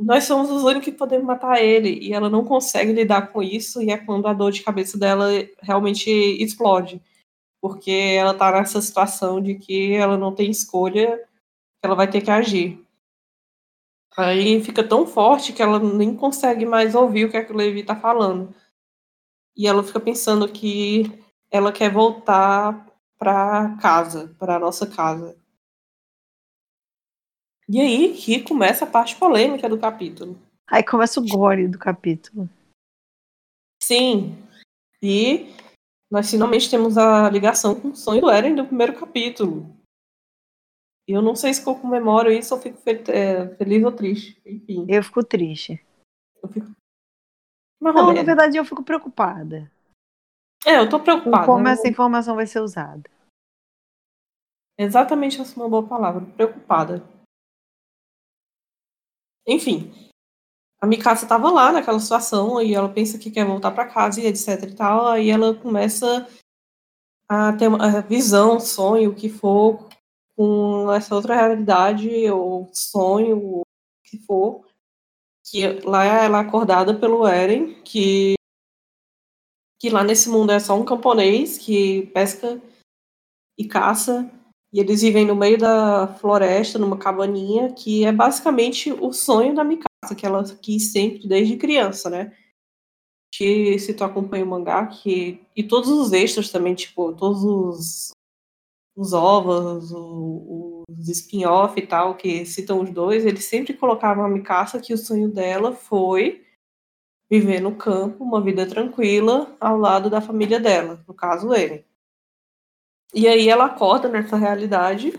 Speaker 1: nós somos os únicos que podemos matar ele, e ela não consegue lidar com isso, e é quando a dor de cabeça dela realmente explode, porque ela tá nessa situação de que ela não tem escolha, ela vai ter que agir. Aí fica tão forte que ela nem consegue mais ouvir o que, é que o Levi tá falando. E ela fica pensando que ela quer voltar para casa, para nossa casa. E aí que começa a parte polêmica do capítulo.
Speaker 2: Aí começa o gore do capítulo.
Speaker 1: Sim. E nós finalmente temos a ligação com o sonho do Eren do primeiro capítulo. Eu não sei se eu comemoro isso ou fico é, feliz ou triste. Enfim.
Speaker 2: Eu fico triste. Eu fico... não, na verdade eu fico preocupada.
Speaker 1: É, eu tô preocupada.
Speaker 2: Com como essa informação vai ser usada.
Speaker 1: Exatamente essa é uma boa palavra. Preocupada. Enfim. A Mikasa tava lá naquela situação e ela pensa que quer voltar para casa e etc e tal. Aí ela começa a ter uma visão, sonho, o que for, com essa outra realidade ou sonho, o que for, que lá ela é acordada pelo Eren, que que lá nesse mundo é só um camponês que pesca e caça, e eles vivem no meio da floresta, numa cabaninha, que é basicamente o sonho da Mikasa, que ela quis sempre desde criança, né? Que se tu acompanha o mangá, que e todos os extras também, tipo, todos os os ovos, os spin-off e tal, que citam os dois, eles sempre colocavam a Mikasa que o sonho dela foi viver no campo, uma vida tranquila, ao lado da família dela, no caso ele. E aí ela acorda nessa realidade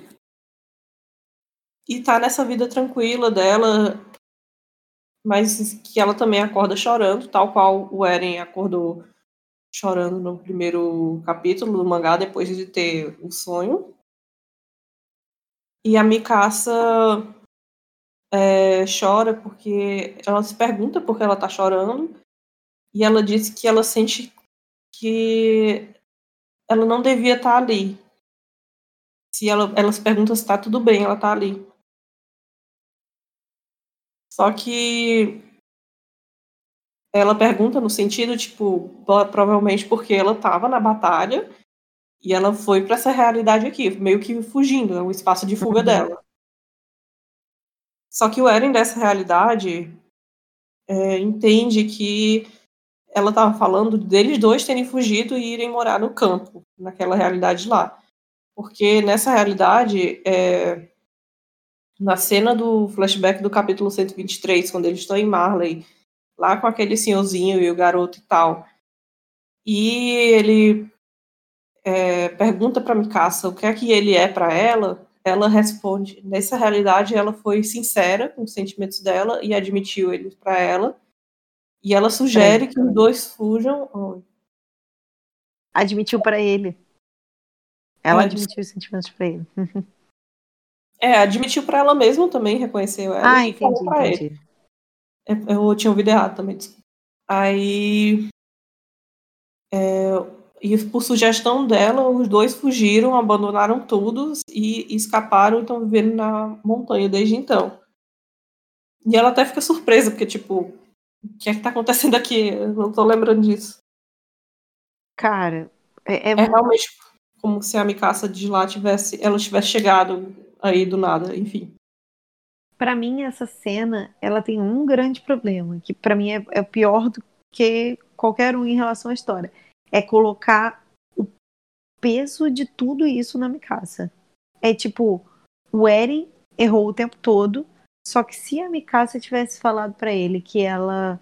Speaker 1: e tá nessa vida tranquila dela, mas que ela também acorda chorando, tal qual o Eren acordou chorando no primeiro capítulo do mangá, depois de ter o sonho. E a Mikasa é, chora porque ela se pergunta por que ela tá chorando. E ela diz que ela sente que ela não devia estar tá ali. Se ela, ela se pergunta se tá tudo bem, ela tá ali. Só que ela pergunta no sentido, tipo, provavelmente porque ela estava na batalha e ela foi para essa realidade aqui, meio que fugindo, é o espaço de fuga uhum. dela. Só que o Eren dessa realidade é, entende que ela estava falando deles dois terem fugido e irem morar no campo, naquela realidade lá. Porque nessa realidade, é, na cena do flashback do capítulo 123, quando eles estão em Marley lá com aquele senhorzinho e o garoto e tal. E ele é, pergunta para Mikasa o que é que ele é para ela, ela responde. Nessa realidade, ela foi sincera com os sentimentos dela e admitiu eles para ela. E ela sugere que os dois fujam.
Speaker 2: Admitiu para ele. Ela admitiu os sentimentos para ele. (laughs)
Speaker 1: é, admitiu para ela mesma também, reconheceu ela
Speaker 2: ah, e entendi, falou pra entendi. ele.
Speaker 1: É, eu tinha ouvido errado também. Aí. É, e por sugestão dela, os dois fugiram, abandonaram tudo e, e escaparam e estão vivendo na montanha desde então. E ela até fica surpresa, porque, tipo, o que é que tá acontecendo aqui? Eu não tô lembrando disso.
Speaker 2: Cara, é, é...
Speaker 1: é realmente como se a Mikasa de lá tivesse, ela tivesse chegado aí do nada, enfim.
Speaker 2: Para mim essa cena, ela tem um grande problema, que para mim é, é pior do que qualquer um em relação à história, é colocar o peso de tudo isso na Mikasa. É tipo, o Eren errou o tempo todo, só que se a Mikasa tivesse falado para ele que ela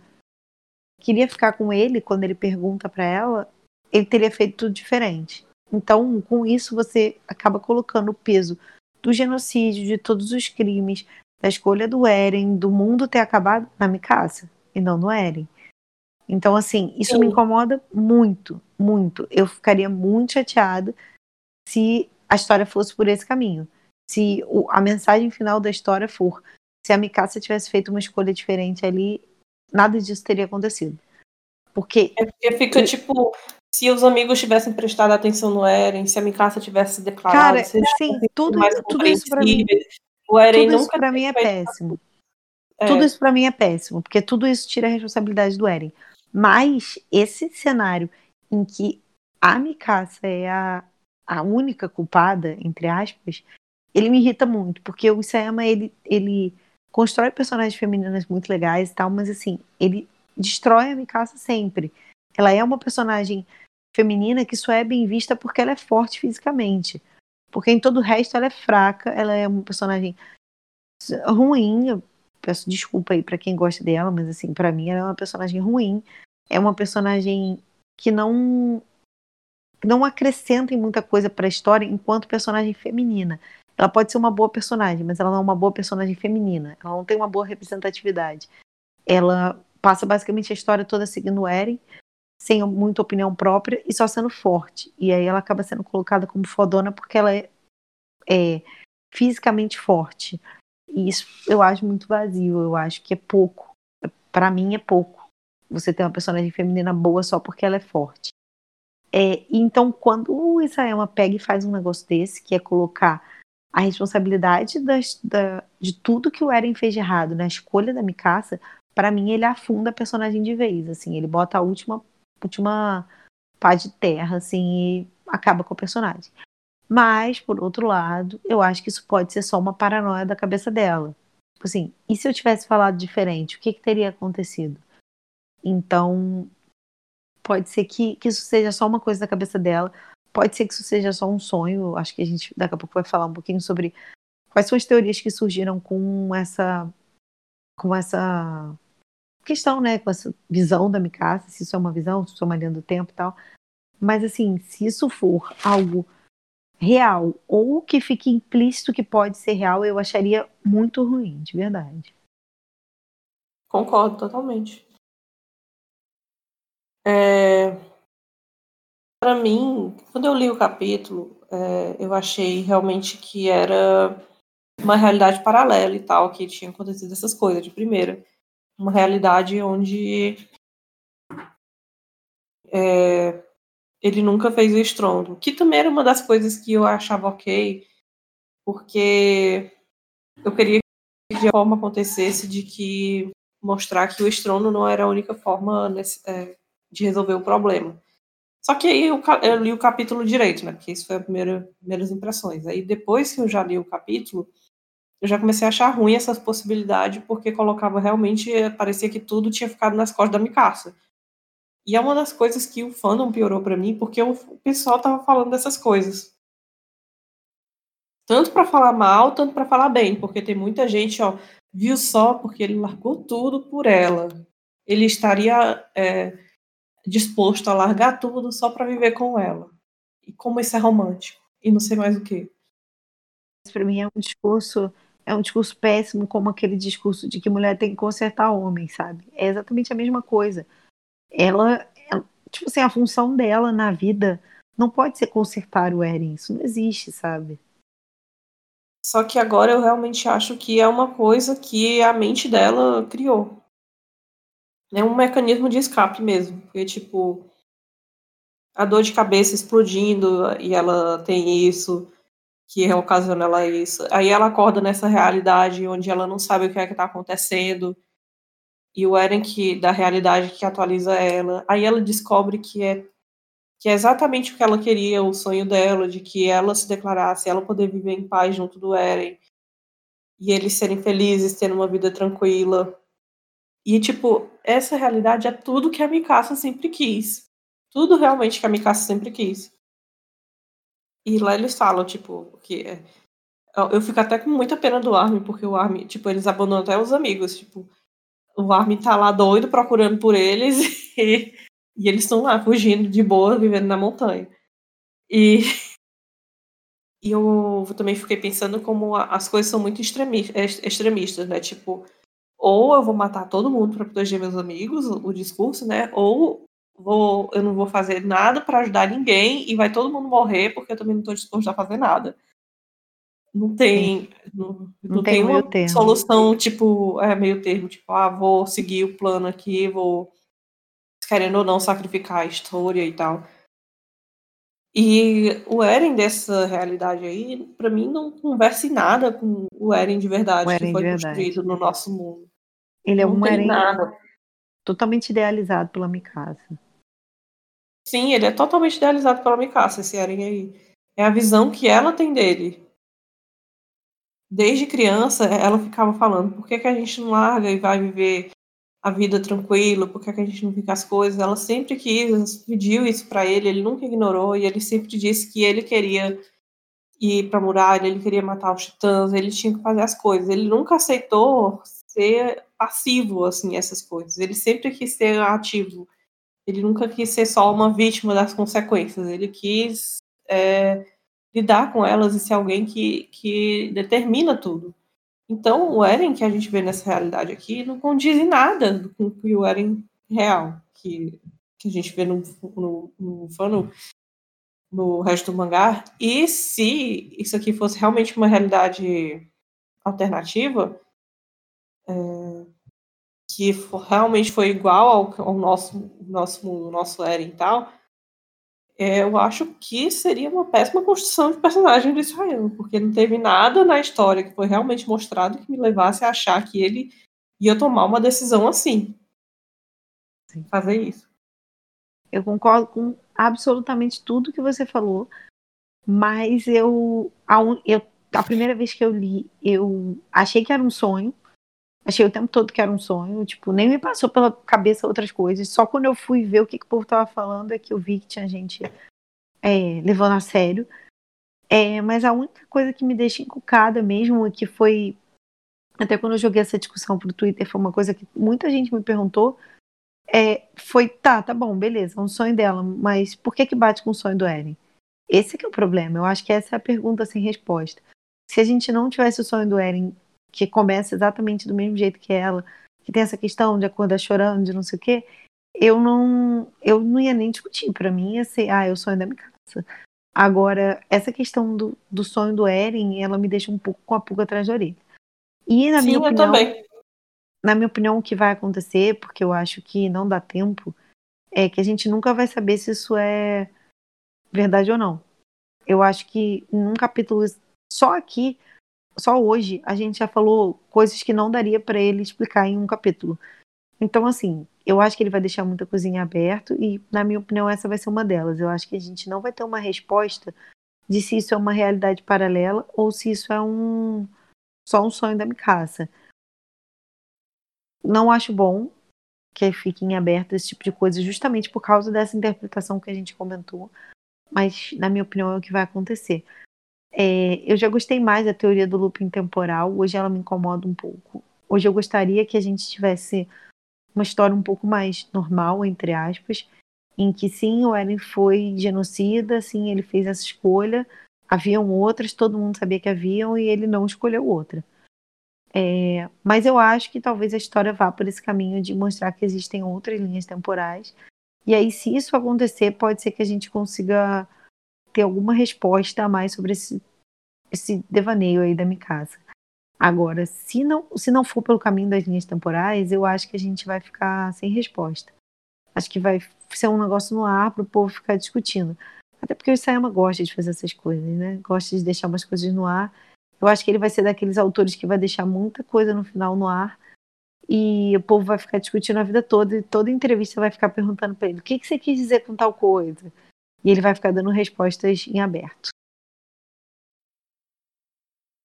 Speaker 2: queria ficar com ele quando ele pergunta para ela, ele teria feito tudo diferente. Então, com isso, você acaba colocando o peso do genocídio, de todos os crimes, da escolha do Eren, do mundo ter acabado na Mikasa e não no Eren. Então, assim, isso Sim. me incomoda muito, muito. Eu ficaria muito chateada se a história fosse por esse caminho. Se o, a mensagem final da história for se a Mikasa tivesse feito uma escolha diferente ali, nada disso teria acontecido. Porque.
Speaker 1: É porque fica tipo, se os amigos tivessem prestado atenção no Eren, se a Mikasa tivesse declarado,
Speaker 2: Cara, sim, tudo, tudo isso para mim, o Eren tudo isso para mim é péssimo. É. Tudo isso para mim é péssimo, porque tudo isso tira a responsabilidade do Eren. Mas esse cenário em que a Mikasa é a, a única culpada, entre aspas, ele me irrita muito, porque o Isayama, ele, ele constrói personagens femininas muito legais e tal, mas assim, ele destrói a Mikasa sempre. Ela é uma personagem feminina que só é bem vista porque ela é forte fisicamente. Porque em todo o resto ela é fraca, ela é uma personagem ruim. Eu peço desculpa aí para quem gosta dela, mas assim, para mim ela é uma personagem ruim. É uma personagem que não não acrescenta em muita coisa para a história enquanto personagem feminina. Ela pode ser uma boa personagem, mas ela não é uma boa personagem feminina. Ela não tem uma boa representatividade. Ela passa basicamente a história toda seguindo o Eren, sem muita opinião própria e só sendo forte. E aí ela acaba sendo colocada como fodona porque ela é, é fisicamente forte. E isso eu acho muito vazio, eu acho que é pouco. Para mim é pouco. Você ter uma personagem feminina boa só porque ela é forte. É, então, quando o Isayama pega e faz um negócio desse, que é colocar a responsabilidade das, da, de tudo que o Eren fez de errado na escolha da Mikasa, para mim ele afunda a personagem de vez, assim, ele bota a última última pá de terra, assim, e acaba com o personagem. Mas, por outro lado, eu acho que isso pode ser só uma paranoia da cabeça dela. Tipo assim, e se eu tivesse falado diferente, o que, que teria acontecido? Então, pode ser que, que isso seja só uma coisa da cabeça dela, pode ser que isso seja só um sonho. Acho que a gente daqui a pouco vai falar um pouquinho sobre quais são as teorias que surgiram com essa com essa questão, né, com essa visão da Mikasa, se isso é uma visão, se isso é uma linha do tempo e tal. Mas, assim, se isso for algo real ou que fique implícito que pode ser real, eu acharia muito ruim, de verdade.
Speaker 1: Concordo totalmente. É... Para mim, quando eu li o capítulo, é, eu achei realmente que era uma realidade paralela e tal, que tinha acontecido essas coisas de primeira uma realidade onde é, ele nunca fez o estrondo, que também era uma das coisas que eu achava ok, porque eu queria que de forma acontecesse de que mostrar que o estrondo não era a única forma nesse, é, de resolver o problema. Só que aí eu, eu, li o capítulo direito, né? Porque isso foi as primeira, primeiras impressões. Aí depois que eu já li o capítulo, eu já comecei a achar ruim essa possibilidade, porque colocava realmente, parecia que tudo tinha ficado nas costas da Mikasa. E é uma das coisas que o fandom piorou para mim, porque o pessoal tava falando dessas coisas. Tanto para falar mal, tanto para falar bem, porque tem muita gente, ó, viu só porque ele largou tudo por ela. Ele estaria é, disposto a largar tudo só para viver com ela. e como isso é romântico, e não sei mais o que.
Speaker 2: Para mim é um discurso, é um discurso péssimo, como aquele discurso de que mulher tem que consertar homem, sabe? É exatamente a mesma coisa. Ela, ela tipo assim, a função dela na vida não pode ser consertar o Eren, isso não existe, sabe?
Speaker 1: Só que agora eu realmente acho que é uma coisa que a mente dela criou. É um mecanismo de escape mesmo. Porque, tipo, a dor de cabeça explodindo e ela tem isso, que ocasiona ela isso. Aí ela acorda nessa realidade onde ela não sabe o que é que tá acontecendo. E o Eren que da realidade que atualiza ela. Aí ela descobre que é que é exatamente o que ela queria, o sonho dela, de que ela se declarasse, ela poder viver em paz junto do Eren. E eles serem felizes, tendo uma vida tranquila. E, tipo, essa realidade é tudo que a Mikasa sempre quis. Tudo realmente que a Mikasa sempre quis. E lá eles falam, tipo, que. É, eu fico até com muita pena do Armin, porque o Armin, tipo, eles abandonam até os amigos. Tipo, o Armin tá lá doido procurando por eles (laughs) e, e eles estão lá fugindo de boa, vivendo na montanha. E, (laughs) e eu também fiquei pensando como as coisas são muito extremistas, né? Tipo, ou eu vou matar todo mundo para proteger meus amigos, o discurso, né? Ou vou, eu não vou fazer nada para ajudar ninguém e vai todo mundo morrer porque eu também não estou disposto a fazer nada. Não tem, não, não, não tem, tem uma termo. solução tipo, é meio termo, tipo, ah, vou seguir o plano aqui, vou querendo ou não sacrificar a história e tal. E o Eren dessa realidade aí, para mim, não conversa em nada com o Eren de verdade que foi construído no nosso mundo.
Speaker 2: Ele é não um Eren nada. totalmente idealizado pela Mikasa.
Speaker 1: Sim, ele é totalmente idealizado pela Mikasa, esse Eren aí. É a visão que ela tem dele. Desde criança, ela ficava falando: por que, que a gente não larga e vai viver a vida tranquila? Por que, que a gente não fica as coisas? Ela sempre quis, pediu isso para ele, ele nunca ignorou, e ele sempre disse que ele queria ir para muralha, ele queria matar os titãs, ele tinha que fazer as coisas. Ele nunca aceitou ser passivo, assim, essas coisas. Ele sempre quis ser ativo. Ele nunca quis ser só uma vítima das consequências. Ele quis é, lidar com elas e ser alguém que, que determina tudo. Então, o Eren que a gente vê nessa realidade aqui não condiz em nada com o Eren real, que, que a gente vê no, no, no, no, no resto do mangá. E se isso aqui fosse realmente uma realidade alternativa, é, que realmente foi igual ao, ao nosso, nosso nosso Eren e tal, é, eu acho que seria uma péssima construção de personagem do Israel, porque não teve nada na história que foi realmente mostrado que me levasse a achar que ele ia tomar uma decisão assim. Sim. Fazer isso.
Speaker 2: Eu concordo com absolutamente tudo que você falou, mas eu a, eu, a primeira vez que eu li, eu achei que era um sonho, Achei o tempo todo que era um sonho, tipo, nem me passou pela cabeça outras coisas. Só quando eu fui ver o que, que o povo tava falando é que eu vi que tinha gente é, levando a sério. É, mas a única coisa que me deixa encucada mesmo, e que foi. Até quando eu joguei essa discussão pro Twitter, foi uma coisa que muita gente me perguntou. É, foi, tá, tá bom, beleza, é um sonho dela, mas por que que bate com o sonho do Eren? Esse que é o problema, eu acho que essa é a pergunta sem resposta. Se a gente não tivesse o sonho do Eren que começa exatamente do mesmo jeito que ela, que tem essa questão de acordar chorando, de não sei o quê, eu não, eu não ia nem discutir. Para mim ia ser, ah, eu sonho da minha casa. Agora, essa questão do, do sonho do Eren, ela me deixa um pouco com a pulga atrás da orelha. E na Sim, minha opinião, também. na minha opinião, o que vai acontecer, porque eu acho que não dá tempo, é que a gente nunca vai saber se isso é verdade ou não. Eu acho que num capítulo só aqui só hoje a gente já falou coisas que não daria para ele explicar em um capítulo. Então, assim, eu acho que ele vai deixar muita coisinha aberta e, na minha opinião, essa vai ser uma delas. Eu acho que a gente não vai ter uma resposta de se isso é uma realidade paralela ou se isso é um só um sonho da Mikasa. Não acho bom que fiquem abertas esse tipo de coisa justamente por causa dessa interpretação que a gente comentou, mas na minha opinião é o que vai acontecer. É, eu já gostei mais da teoria do looping temporal, hoje ela me incomoda um pouco. Hoje eu gostaria que a gente tivesse uma história um pouco mais normal, entre aspas, em que sim, o Eren foi genocida, sim, ele fez essa escolha, haviam outras, todo mundo sabia que haviam e ele não escolheu outra. É, mas eu acho que talvez a história vá por esse caminho de mostrar que existem outras linhas temporais. E aí, se isso acontecer, pode ser que a gente consiga ter alguma resposta a mais sobre esse, esse devaneio aí da Mikasa. Agora, se não, se não for pelo caminho das linhas temporais, eu acho que a gente vai ficar sem resposta. Acho que vai ser um negócio no ar para o povo ficar discutindo. Até porque o Isayama gosta de fazer essas coisas, né? Gosta de deixar umas coisas no ar. Eu acho que ele vai ser daqueles autores que vai deixar muita coisa no final no ar e o povo vai ficar discutindo a vida toda e toda entrevista vai ficar perguntando para ele o que, que você quis dizer com tal coisa. E ele vai ficar dando respostas em aberto.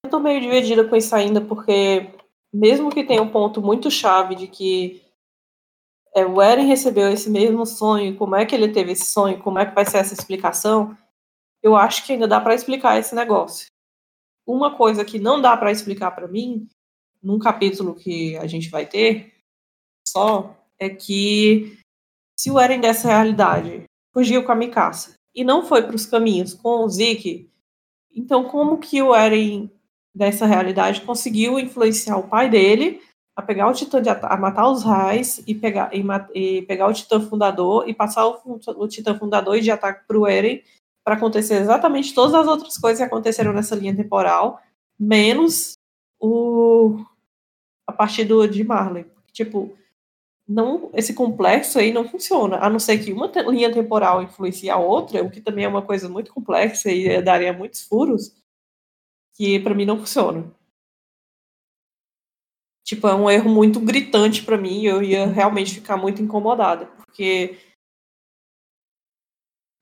Speaker 1: Eu tô meio dividida com isso ainda, porque mesmo que tenha um ponto muito chave de que é, o Eren recebeu esse mesmo sonho, como é que ele teve esse sonho, como é que vai ser essa explicação, eu acho que ainda dá para explicar esse negócio. Uma coisa que não dá para explicar para mim, num capítulo que a gente vai ter, só, é que se o Eren dessa realidade fugiu com a Mikasa. E não foi para os caminhos com o Zeke, então como que o Eren dessa realidade conseguiu influenciar o pai dele a pegar o titã de a matar os raios e pegar e, e, pegar o titã fundador e passar o, o titã fundador de ataque para o Eren para acontecer exatamente todas as outras coisas que aconteceram nessa linha temporal menos o a partir do de Marley. Tipo não esse complexo aí não funciona a não ser que uma linha temporal influencie a outra o que também é uma coisa muito complexa e daria muitos furos que para mim não funciona. Tipo, é um erro muito gritante para mim eu ia realmente ficar muito incomodada, porque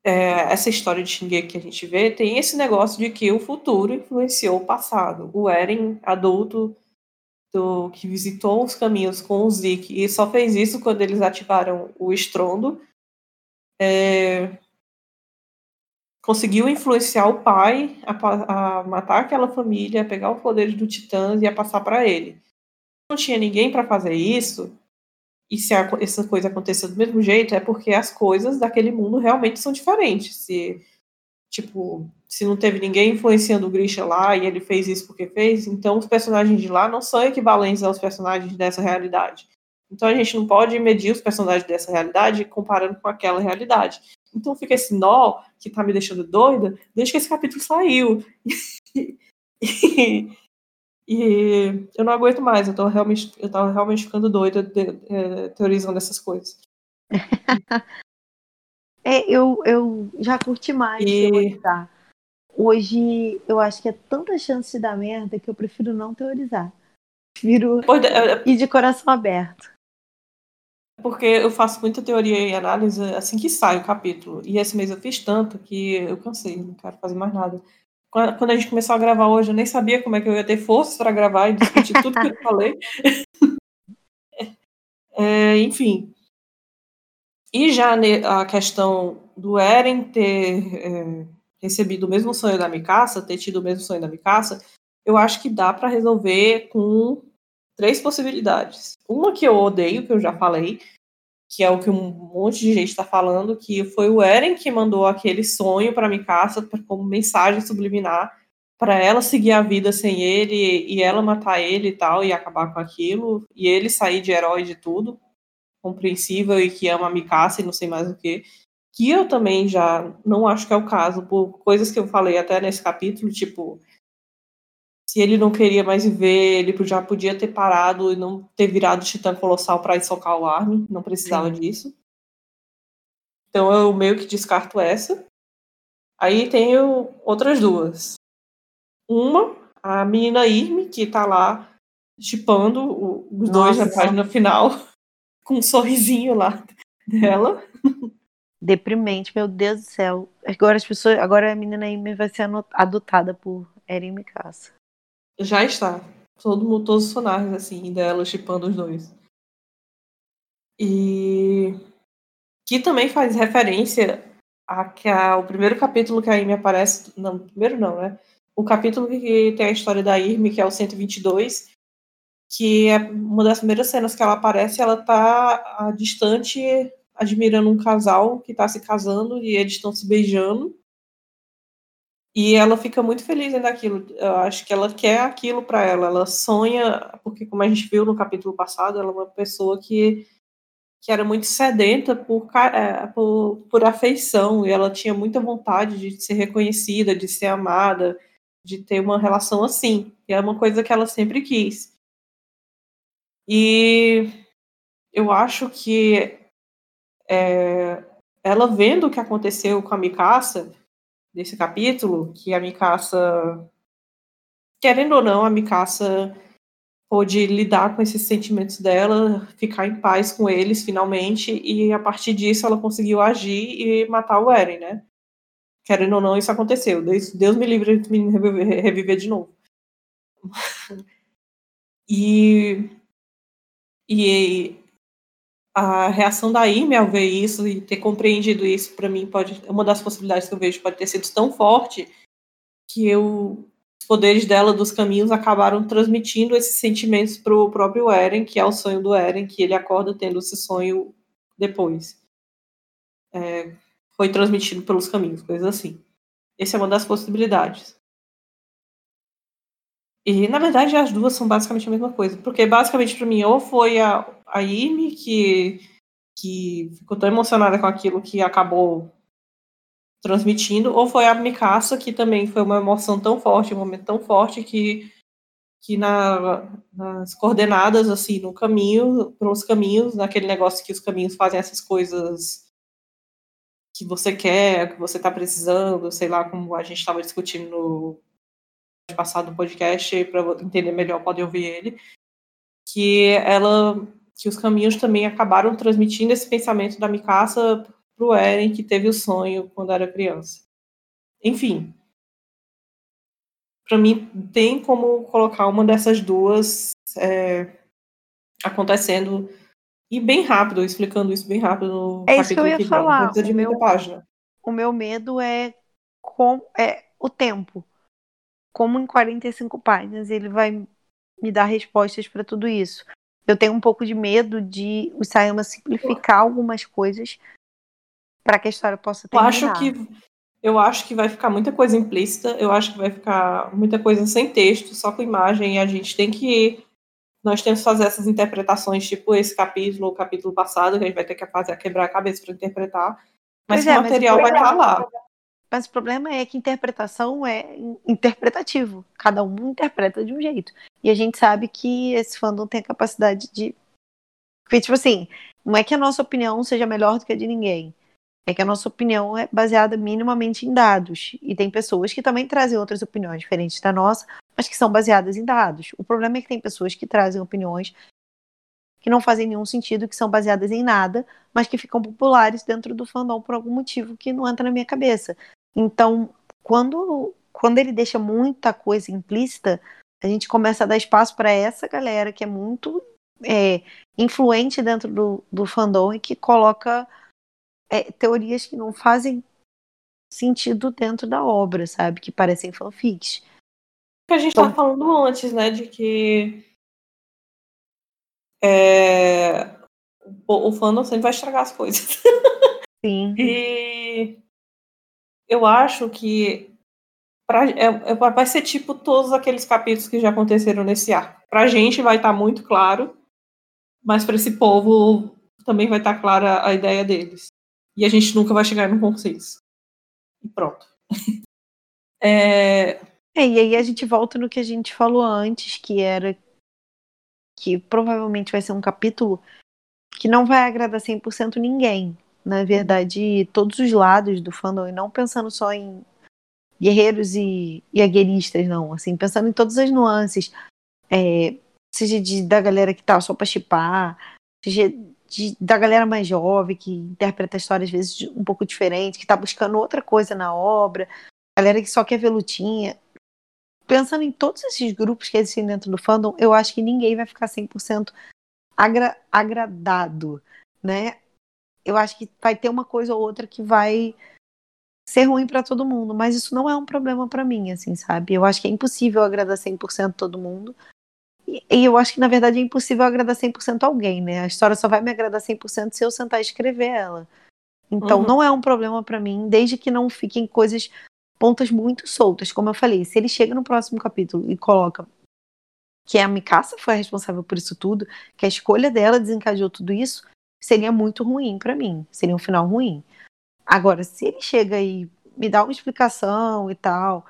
Speaker 1: é, essa história de Shingeki que a gente vê tem esse negócio de que o futuro influenciou o passado. O Eren, adulto, do, que visitou os caminhos com o Zeke e só fez isso quando eles ativaram o estrondo, é, conseguiu influenciar o pai a, a, matar aquela família, a pegar o poder do Titãs e a passar para ele. Não tinha ninguém para fazer isso, e se a, essa coisa acontecer do mesmo jeito, é porque as coisas daquele mundo realmente são diferentes. Se, tipo, se não teve ninguém influenciando o Grisha lá e ele fez isso porque fez, então os personagens de lá não são equivalentes aos personagens dessa realidade. Então a gente não pode medir os personagens dessa realidade comparando com aquela realidade. Então fica esse nó que tá me deixando doida desde que esse capítulo saiu. (laughs) e, e, eu não aguento mais, eu tô realmente, eu tava realmente ficando doida de, de, é, teorizando essas coisas. (laughs)
Speaker 2: é, eu, eu já curti mais e... teorizar. Hoje eu acho que é tanta chance de dar merda que eu prefiro não teorizar. Prefiro é, é ir de coração aberto.
Speaker 1: Porque eu faço muita teoria e análise assim que sai o capítulo. E esse mês eu fiz tanto que eu cansei, não quero fazer mais nada. Quando a gente começou a gravar hoje, eu nem sabia como é que eu ia ter força para gravar e discutir tudo que eu falei. (laughs) É, enfim. E já a questão do Eren ter é, recebido o mesmo sonho da Mikasa, ter tido o mesmo sonho da Mikasa, eu acho que dá para resolver com três possibilidades. Uma que eu odeio, que eu já falei, que é o que um monte de gente está falando, que foi o Eren que mandou aquele sonho para Mikasa como mensagem subliminar para ela seguir a vida sem ele e ela matar ele e tal e acabar com aquilo e ele sair de herói de tudo, compreensível e que ama a Mikasa e não sei mais o que. Que eu também já não acho que é o caso, por coisas que eu falei até nesse capítulo, tipo, se ele não queria mais viver, ele já podia ter parado e não ter virado titã colossal para socar o Armin, não precisava Sim. disso. Então eu meio que descarto essa. Aí tenho outras duas. Uma, a menina Irme, que tá lá chipando os dois na página final, com um sorrisinho lá dela.
Speaker 2: Deprimente, meu Deus do céu. Agora as pessoas, agora a menina Irme vai ser adotada por Eren Mikasa.
Speaker 1: Já está. Todo mundo, todos os sonares, assim, dela chipando os dois. E que também faz referência a que a, o primeiro capítulo que a Amy aparece, não, primeiro não, né? O capítulo que tem a história da Irme, que é o 122, que é uma das primeiras cenas que ela aparece, ela tá distante admirando um casal que está se casando e eles estão se beijando. E ela fica muito feliz daquilo. Eu acho que ela quer aquilo para ela. Ela sonha, porque como a gente viu no capítulo passado, ela é uma pessoa que, que era muito sedenta por, é, por, por afeição. E ela tinha muita vontade de ser reconhecida, de ser amada, de ter uma relação assim. E é uma coisa que ela sempre quis. E eu acho que é, ela vendo o que aconteceu com a Mikasa desse capítulo, que a Mikasa, querendo ou não, a Mikasa pôde lidar com esses sentimentos dela, ficar em paz com eles finalmente, e a partir disso ela conseguiu agir e matar o Eren, né? Querendo ou não, isso aconteceu. Deus, Deus me livre de me reviver, reviver de novo. e, e a reação da Amy ao ver isso e ter compreendido isso, para mim, pode uma das possibilidades que eu vejo pode ter sido tão forte que eu, os poderes dela dos caminhos acabaram transmitindo esses sentimentos para o próprio Eren, que é o sonho do Eren, que ele acorda tendo esse sonho depois. É, foi transmitido pelos caminhos, coisas assim. Essa é uma das possibilidades. E, na verdade, as duas são basicamente a mesma coisa. Porque, basicamente, para mim, ou foi a, a Amy que, que ficou tão emocionada com aquilo que acabou transmitindo, ou foi a Mikasa, que também foi uma emoção tão forte, um momento tão forte que, que na, nas coordenadas, assim, no caminho, pelos caminhos, naquele negócio que os caminhos fazem essas coisas que você quer, que você está precisando, sei lá, como a gente estava discutindo no passado do podcast, para entender melhor, pode ouvir ele, que ela que os caminhos também acabaram transmitindo esse pensamento da Mikasa para o Eren, que teve o sonho quando era criança. Enfim, para mim tem como colocar uma dessas duas é, acontecendo e bem rápido, explicando isso bem rápido no
Speaker 2: é isso que eu ia falar.
Speaker 1: de o meu, página.
Speaker 2: O meu medo é com é o tempo como em 45 páginas ele vai me dar respostas para tudo isso. Eu tenho um pouco de medo de o Sayama simplificar algumas coisas para que a história possa terminar.
Speaker 1: Eu acho que eu acho que vai ficar muita coisa implícita, eu acho que vai ficar muita coisa sem texto, só com imagem, e a gente tem que nós temos que fazer essas interpretações, tipo esse capítulo, o capítulo passado, que a gente vai ter que fazer quebrar a cabeça para interpretar. Mas é, o material mas vai estar lá.
Speaker 2: Mas o problema é que interpretação é interpretativo. Cada um interpreta de um jeito. E a gente sabe que esse fandom tem a capacidade de. Porque, tipo assim, não é que a nossa opinião seja melhor do que a de ninguém. É que a nossa opinião é baseada minimamente em dados. E tem pessoas que também trazem outras opiniões diferentes da nossa, mas que são baseadas em dados. O problema é que tem pessoas que trazem opiniões que não fazem nenhum sentido, que são baseadas em nada, mas que ficam populares dentro do fandom por algum motivo que não entra na minha cabeça. Então, quando, quando ele deixa muita coisa implícita, a gente começa a dar espaço para essa galera que é muito é, influente dentro do, do fandom e que coloca é, teorias que não fazem sentido dentro da obra, sabe? Que parecem fanfics.
Speaker 1: Que a gente estava então, falando antes, né? De que é, o, o fandom sempre vai estragar as coisas.
Speaker 2: Sim. (laughs)
Speaker 1: e eu acho que pra, é, é, vai ser tipo todos aqueles capítulos que já aconteceram nesse arco. Pra gente vai estar tá muito claro, mas para esse povo também vai estar tá clara a ideia deles. E a gente nunca vai chegar num consenso. E pronto. (laughs)
Speaker 2: é... É, e aí a gente volta no que a gente falou antes, que era que provavelmente vai ser um capítulo que não vai agradar 100% ninguém na verdade, todos os lados do fandom, e não pensando só em guerreiros e, e não, assim, pensando em todas as nuances, é, seja de, da galera que tá só pra chipar, seja de, da galera mais jovem, que interpreta a história às vezes um pouco diferente, que tá buscando outra coisa na obra, galera que só quer ver lutinha. Pensando em todos esses grupos que existem dentro do fandom, eu acho que ninguém vai ficar 100% agra agradado, né? Eu acho que vai ter uma coisa ou outra que vai ser ruim para todo mundo, mas isso não é um problema para mim, assim, sabe? Eu acho que é impossível agradar 100% todo mundo. E, e eu acho que, na verdade, é impossível agradar 100% alguém, né? A história só vai me agradar 100% se eu sentar e escrever ela. Então, uhum. não é um problema para mim, desde que não fiquem coisas, pontas muito soltas. Como eu falei, se ele chega no próximo capítulo e coloca que a Mikasa foi a responsável por isso tudo, que a escolha dela desencadeou tudo isso, seria muito ruim para mim. Seria um final ruim. Agora, se ele chega e me dá uma explicação e tal,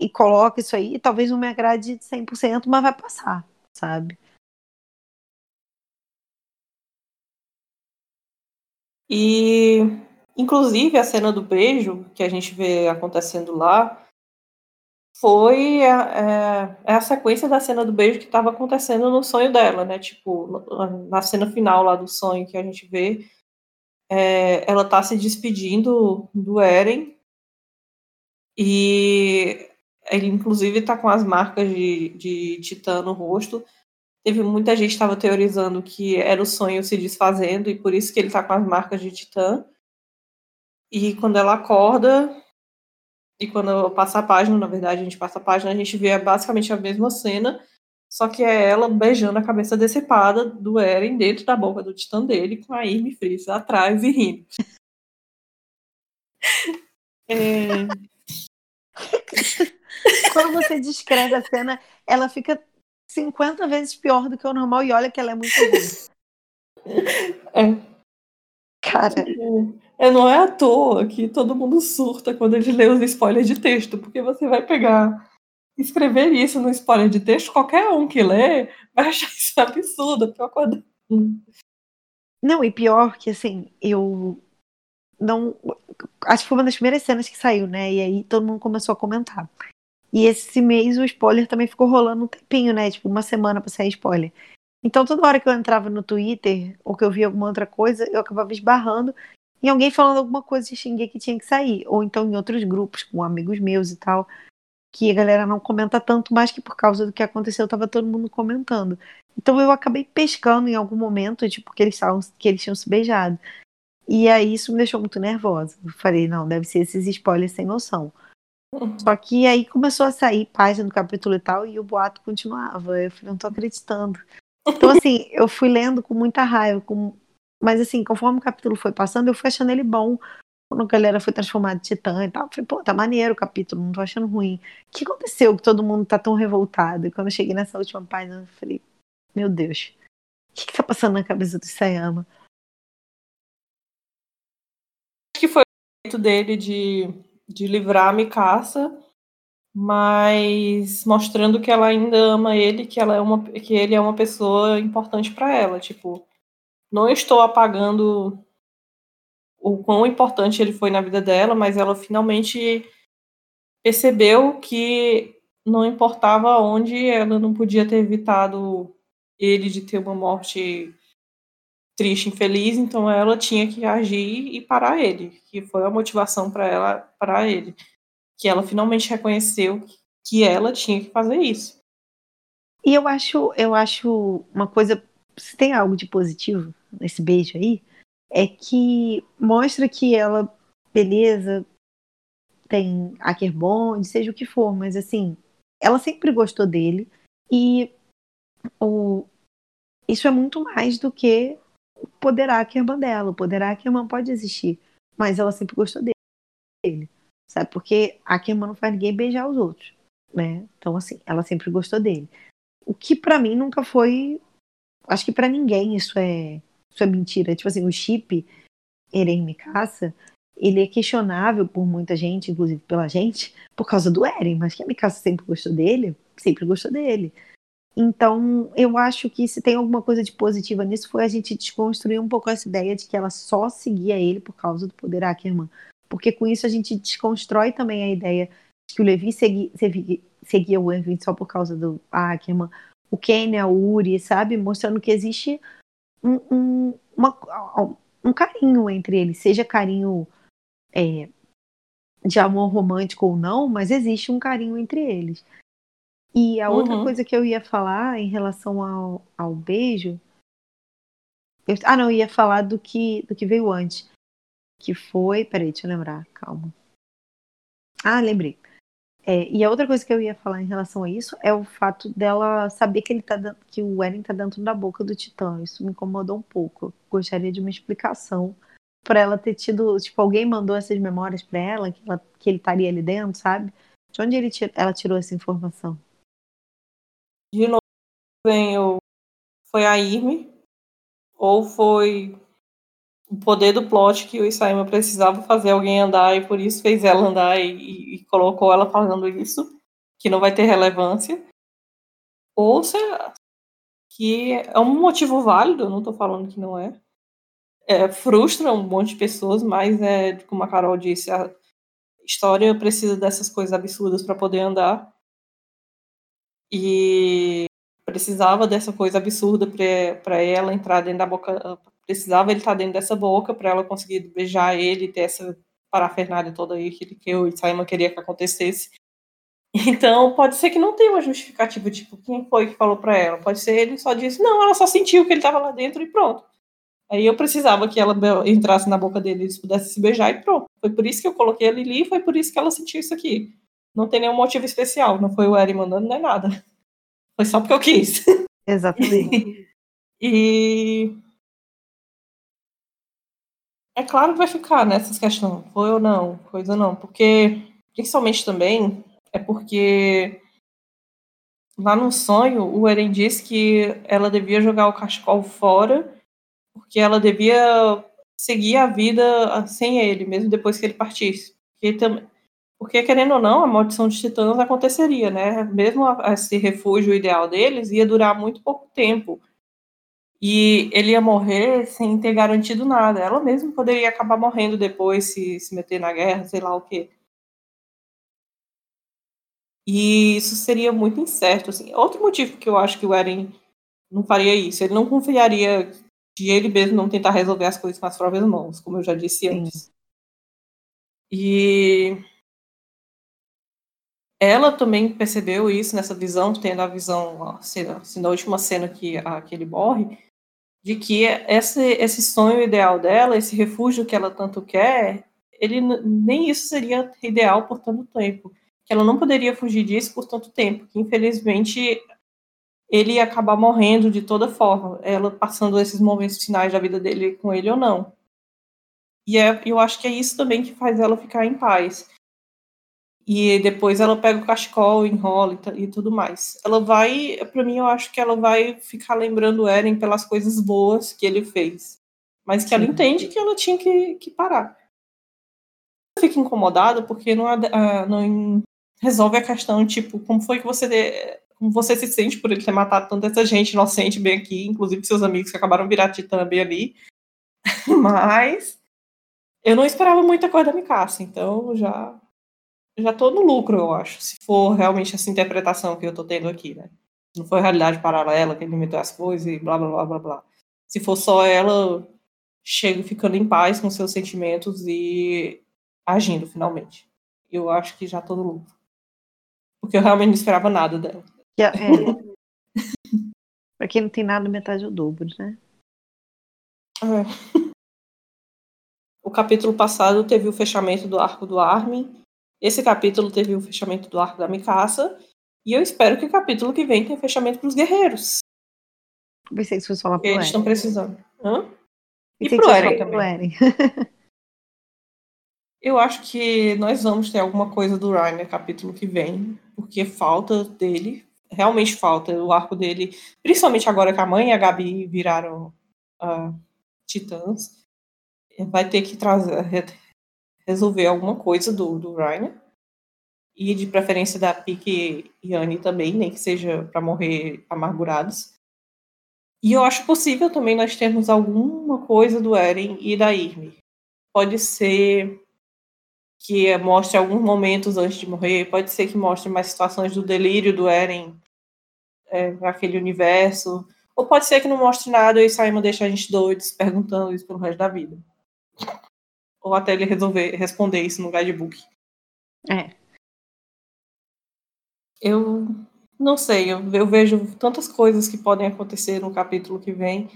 Speaker 2: e coloca isso aí, talvez não me agrade 100%, mas vai passar, sabe?
Speaker 1: E, inclusive, a cena do beijo que a gente vê acontecendo lá foi a, é a sequência da cena do beijo que estava acontecendo no sonho dela, né? Tipo, na cena final lá do sonho que a gente vê, é, ela tá se despedindo do Eren e ele, inclusive, está com as marcas de, de titã no rosto. Teve muita gente estava teorizando que era o sonho se desfazendo e por isso que ele está com as marcas de titã. E quando ela acorda, e quando passa a página, na verdade, a gente passa a página, a gente vê basicamente a mesma cena, só que é ela beijando a cabeça decepada do Eren dentro da boca do titã dele, com a Irme Fritz atrás e rindo.
Speaker 2: é... Quando você descreve a cena, ela fica 50 vezes pior do que o normal e olha que ela é muito ruim.
Speaker 1: É.
Speaker 2: Cara.
Speaker 1: É, não é à toa que todo mundo surta quando ele lê os spoilers de texto, porque você vai pegar, escrever isso no spoiler de texto, qualquer um que lê vai achar (laughs) isso absurdo, pior coisa.
Speaker 2: Não, e pior que assim, eu não. Acho que foi uma das primeiras cenas que saiu, né? E aí todo mundo começou a comentar. E esse mês o spoiler também ficou rolando um tempinho, né? Tipo, uma semana pra sair spoiler. Então toda hora que eu entrava no Twitter ou que eu via alguma outra coisa, eu acabava esbarrando em alguém falando alguma coisa de xinguei que tinha que sair. Ou então em outros grupos, com amigos meus e tal, que a galera não comenta tanto, mas que por causa do que aconteceu tava todo mundo comentando. Então eu acabei pescando em algum momento, tipo, que eles, tavam, que eles tinham se beijado. E aí isso me deixou muito nervosa. Eu falei, não, deve ser esses spoilers sem noção. Só que aí começou a sair página do capítulo e tal, e o boato continuava. Eu falei, não tô acreditando. Então, assim, eu fui lendo com muita raiva, com... mas assim, conforme o capítulo foi passando, eu fui achando ele bom. Quando a galera foi transformada em titã e tal, eu falei, pô, tá maneiro o capítulo, não tô achando ruim. O que aconteceu que todo mundo tá tão revoltado? E quando eu cheguei nessa última página, eu falei, meu Deus, o que, que tá passando na cabeça do Sayama?
Speaker 1: Acho que foi o jeito dele de de livrar a Mikasa, mas mostrando que ela ainda ama ele, que ela é uma que ele é uma pessoa importante para ela, tipo, não estou apagando o quão importante ele foi na vida dela, mas ela finalmente percebeu que não importava onde ela não podia ter evitado ele de ter uma morte triste, infeliz, então ela tinha que agir e parar ele, que foi a motivação para ela para ele, que ela finalmente reconheceu que ela tinha que fazer isso.
Speaker 2: E eu acho, eu acho uma coisa, se tem algo de positivo nesse beijo aí, é que mostra que ela, beleza, tem Akerbond, seja o que for, mas assim, ela sempre gostou dele e o, isso é muito mais do que o poder Ackerman dela. O poder Ackerman pode existir, mas ela sempre gostou dele, sabe? Porque Ackerman não faz ninguém beijar os outros, né? Então, assim, ela sempre gostou dele. O que para mim nunca foi. Acho que para ninguém isso é, isso é mentira. Tipo assim, o chip Eren Mikasa, ele é questionável por muita gente, inclusive pela gente, por causa do Eren, mas que a Mikasa sempre gostou dele, sempre gostou dele. Então, eu acho que se tem alguma coisa de positiva nisso foi a gente desconstruir um pouco essa ideia de que ela só seguia ele por causa do poder Ackerman. Porque com isso a gente desconstrói também a ideia de que o Levi segui, segui, seguia o Erwin só por causa do Ackerman, o Kenya, o Uri, sabe? Mostrando que existe um, um, uma, um carinho entre eles, seja carinho é, de amor romântico ou não, mas existe um carinho entre eles. E a outra uhum. coisa que eu ia falar em relação ao, ao beijo. Eu, ah, não, eu ia falar do que, do que veio antes. Que foi. Peraí, deixa eu lembrar, calma. Ah, lembrei. É, e a outra coisa que eu ia falar em relação a isso é o fato dela saber que ele tá que o Eren tá dentro da boca do Titã. Isso me incomodou um pouco. Eu gostaria de uma explicação para ela ter tido, tipo, alguém mandou essas memórias para ela que, ela que, ele estaria ali dentro, sabe? De onde ele, ela tirou essa informação?
Speaker 1: De novo, vem o, foi a Irme ou foi o poder do plot que o Isaima precisava fazer alguém andar e por isso fez ela andar e, e colocou ela falando isso, que não vai ter relevância. Ou será que é um motivo válido, não estou falando que não é. é. Frustra um monte de pessoas, mas é, como a Carol disse, a história precisa dessas coisas absurdas para poder andar. E precisava dessa coisa absurda para ela entrar dentro da boca precisava ele estar dentro dessa boca para ela conseguir beijar ele e ter essa parafernália toda aí que, que o Simon queria que acontecesse. (laughs) Então, pode ser que não tenha uma justificativa, tipo, quem foi que falou para ela? Pode ser ele só disse, não, ela só sentiu que ele estava lá dentro e pronto. Aí eu precisava que ela entrasse na boca dele e eles pudessem se beijar e pronto. Foi por isso que eu coloquei ele ali, foi por isso que ela sentiu isso aqui. Não tem nenhum motivo especial, não foi o Eri mandando nem nada. Foi só porque eu quis.
Speaker 2: Exatamente. (laughs)
Speaker 1: e é claro que vai ficar nessas questões, foi ou não, coisa ou não, porque, principalmente também, é porque lá no sonho o Eren disse que ela devia jogar o cachecol fora, porque ela devia seguir a vida sem ele, mesmo depois que ele partisse. Porque, porque querendo ou não, a maldição de titãs aconteceria, né? Mesmo esse refúgio ideal deles ia durar muito pouco tempo e ele ia morrer sem ter garantido nada. Ela mesma poderia acabar morrendo depois, se, se meter na guerra, sei lá o quê. E isso seria muito incerto. Assim. Outro motivo que eu acho que o Eren não faria isso, ele não confiaria de ele mesmo não tentar resolver as coisas com as próprias mãos, como eu já disse antes. E ela também percebeu isso nessa visão, tendo a visão, assim, na última cena que, a, que ele morre, de que esse, esse sonho ideal dela, esse refúgio que ela tanto quer, ele nem isso seria ideal por tanto tempo. Que ela não poderia fugir disso por tanto tempo. Que infelizmente ele ia acabar morrendo de toda forma, ela passando esses momentos finais da vida dele com ele ou não. E é, eu acho que é isso também que faz ela ficar em paz. E depois ela pega o cachecol, enrola e, e tudo mais. Ela vai, para mim, eu acho que ela vai ficar lembrando o Eren pelas coisas boas que ele fez. Mas que Sim. ela entende que ela tinha que, que parar. Fica incomodada porque não, uh, não resolve a questão, tipo, como foi que você de, como você se sente por ele ter matado tanta essa gente inocente bem aqui, inclusive seus amigos que acabaram virar titã bem ali. (laughs) Mas eu não esperava muita coisa da Mikasa, então já já tô no lucro, eu acho, se for realmente essa interpretação que eu tô tendo aqui, né? Não foi realidade paralela que ele inventou as coisas e blá blá blá blá blá. Se for só ela chega ficando em paz com seus sentimentos e agindo finalmente. Eu acho que já tô no lucro. Porque eu realmente não esperava nada dela. (laughs)
Speaker 2: É. pra quem não tem nada, metade é o dobro, né?
Speaker 1: É. (laughs) O capítulo passado teve o fechamento do arco do Armin esse capítulo teve o fechamento do arco da Mikasa. E eu espero que o capítulo que vem tenha fechamento para os guerreiros.
Speaker 2: Pensei que você fosse falar pro
Speaker 1: Eles estão precisando. Hã?
Speaker 2: E pro Eren também. (laughs)
Speaker 1: eu acho que nós vamos ter alguma coisa do Ryan no capítulo que vem, porque falta dele, realmente falta o arco dele, principalmente agora que a mãe e a Gabi viraram uh, titãs, vai ter que trazer, resolver alguma coisa do, do Ryan. E de preferência da Pique e Annie também, nem que seja para morrer amargurados. E eu acho possível também nós termos alguma coisa do Eren e da Irme. Pode ser que mostre alguns momentos antes de morrer, pode ser que mostre mais situações do delírio do Eren é, naquele universo, ou pode ser que não mostre nada e Simon deixa a gente doidos perguntando isso pelo resto da vida ou até ele resolver responder isso no guidebook.
Speaker 2: É.
Speaker 1: Eu não sei, eu, eu, vejo tantas coisas que podem acontecer no capítulo que vem.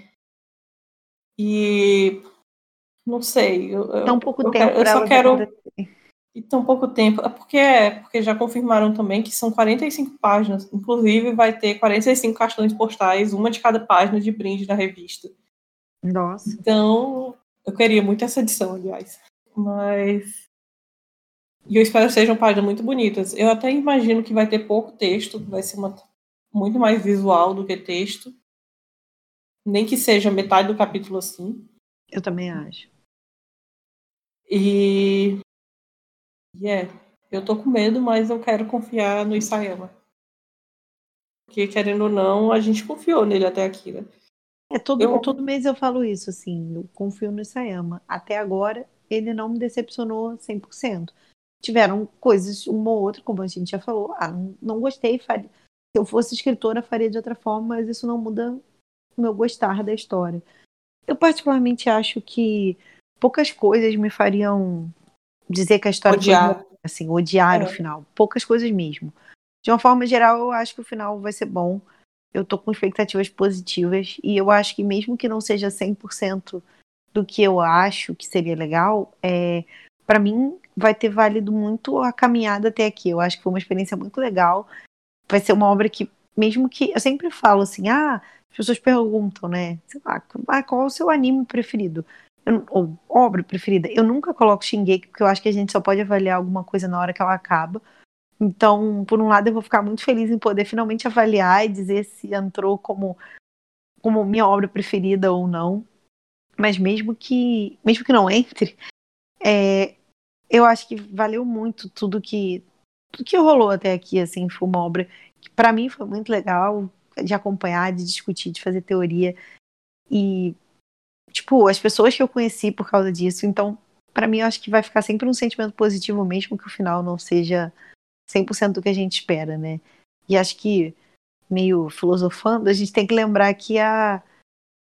Speaker 1: E não sei. Eu,
Speaker 2: Dá um pouco eu, tempo
Speaker 1: eu, só quero. E tão pouco tempo. É porque, é porque já confirmaram também que são 45 páginas. Inclusive, vai ter 45 cartões postais, uma de cada página de brinde na revista.
Speaker 2: Nossa.
Speaker 1: Então, eu queria muito essa edição, aliás. Mas. E eu espero que sejam páginas muito bonitas. Eu até imagino que vai ter pouco texto, vai ser uma, muito mais visual do que texto. Nem que seja metade do capítulo assim.
Speaker 2: Eu também acho.
Speaker 1: E e é, eu tô com medo, mas eu quero confiar no Isayama. Porque, querendo ou não, a gente confiou nele até aqui, né?
Speaker 2: É, todo, eu... todo mês eu falo isso, assim, eu confio no Isayama. Até agora, ele não me decepcionou 100%. Tiveram coisas, uma ou outra, como a gente já falou, ah, não, gostei, faria. se eu fosse escritora, faria de outra forma, mas isso não muda o meu gostar da história. Eu particularmente acho que poucas coisas me fariam dizer que a história
Speaker 1: odiar.
Speaker 2: foi assim, odiar é. o final. Poucas coisas mesmo. De uma forma geral, eu acho que o final vai ser bom. Eu tô com expectativas positivas e eu acho que mesmo que não seja 100% do que eu acho que seria legal, é, para mim vai ter valido muito a caminhada até aqui. Eu acho que foi uma experiência muito legal. Vai ser uma obra que, mesmo que. Eu sempre falo assim, ah, as pessoas perguntam, né? Sei lá, ah, qual é o seu anime preferido? eu, ou obra preferida, eu nunca coloco Shingeki, porque eu acho que a gente só pode avaliar alguma coisa na hora que ela acaba. Então, por um lado, eu vou ficar muito feliz em poder finalmente avaliar e dizer se entrou como, como minha obra preferida ou não. Mas mesmo que, mesmo que não entre, é, eu acho que valeu muito tudo que tudo que rolou até aqui, assim, foi uma obra que para mim foi muito legal de acompanhar, de discutir, de fazer teoria. E tipo, as pessoas que eu conheci por causa disso. Então, para mim, eu acho que vai ficar sempre um sentimento positivo, mesmo que o final não seja 100% do que a gente espera, né? E acho que, meio filosofando, a gente tem que lembrar que a,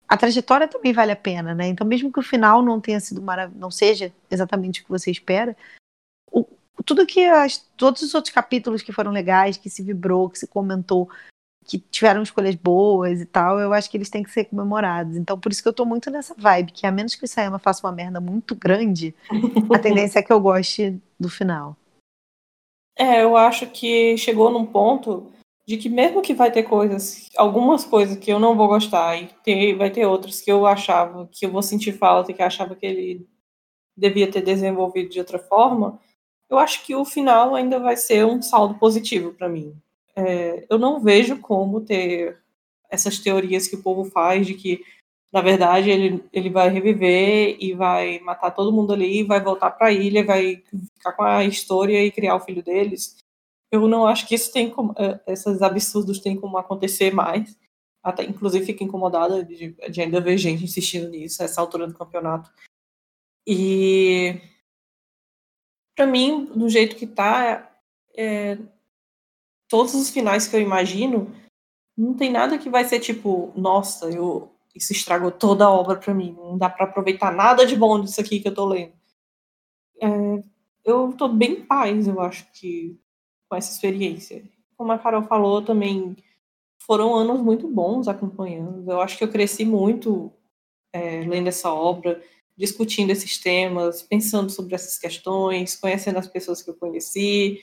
Speaker 2: a trajetória também vale a pena, né? Então, mesmo que o final não tenha sido maravilhoso, não seja exatamente o que você espera, o, tudo que as, todos os outros capítulos que foram legais, que se vibrou, que se comentou, que tiveram escolhas boas e tal, eu acho que eles têm que ser comemorados. Então, por isso que eu tô muito nessa vibe, que a menos que o Sayama faça uma merda muito grande, a (laughs) tendência é que eu goste do final.
Speaker 1: É, eu acho que chegou num ponto de que mesmo que vai ter coisas, algumas coisas que eu não vou gostar e ter, vai ter outras que eu achava que eu vou sentir falta e que achava que ele devia ter desenvolvido de outra forma, eu acho que o final ainda vai ser um saldo positivo para mim. É, eu não vejo como ter essas teorias que o povo faz de que, na verdade, ele, ele vai reviver e vai matar todo mundo ali, vai voltar para a ilha, vai ficar com a história e criar o filho deles. Eu não acho que isso tem como, é, esses absurdos têm como acontecer mais. Até, inclusive, fico incomodada de, de ainda ver gente insistindo nisso, essa altura do campeonato. E para mim, do jeito que tá, é, todos os finais que eu imagino, não tem nada que vai ser tipo, nossa, eu, isso estragou toda a obra para mim, não dá para aproveitar nada de bom disso aqui que eu tô lendo. É, eu tô bem em paz, eu acho que, com essa experiência. Como a Carol falou, também foram anos muito bons acompanhando. Eu acho que eu cresci muito é, lendo essa obra, discutindo esses temas, pensando sobre essas questões, conhecendo as pessoas que eu conheci,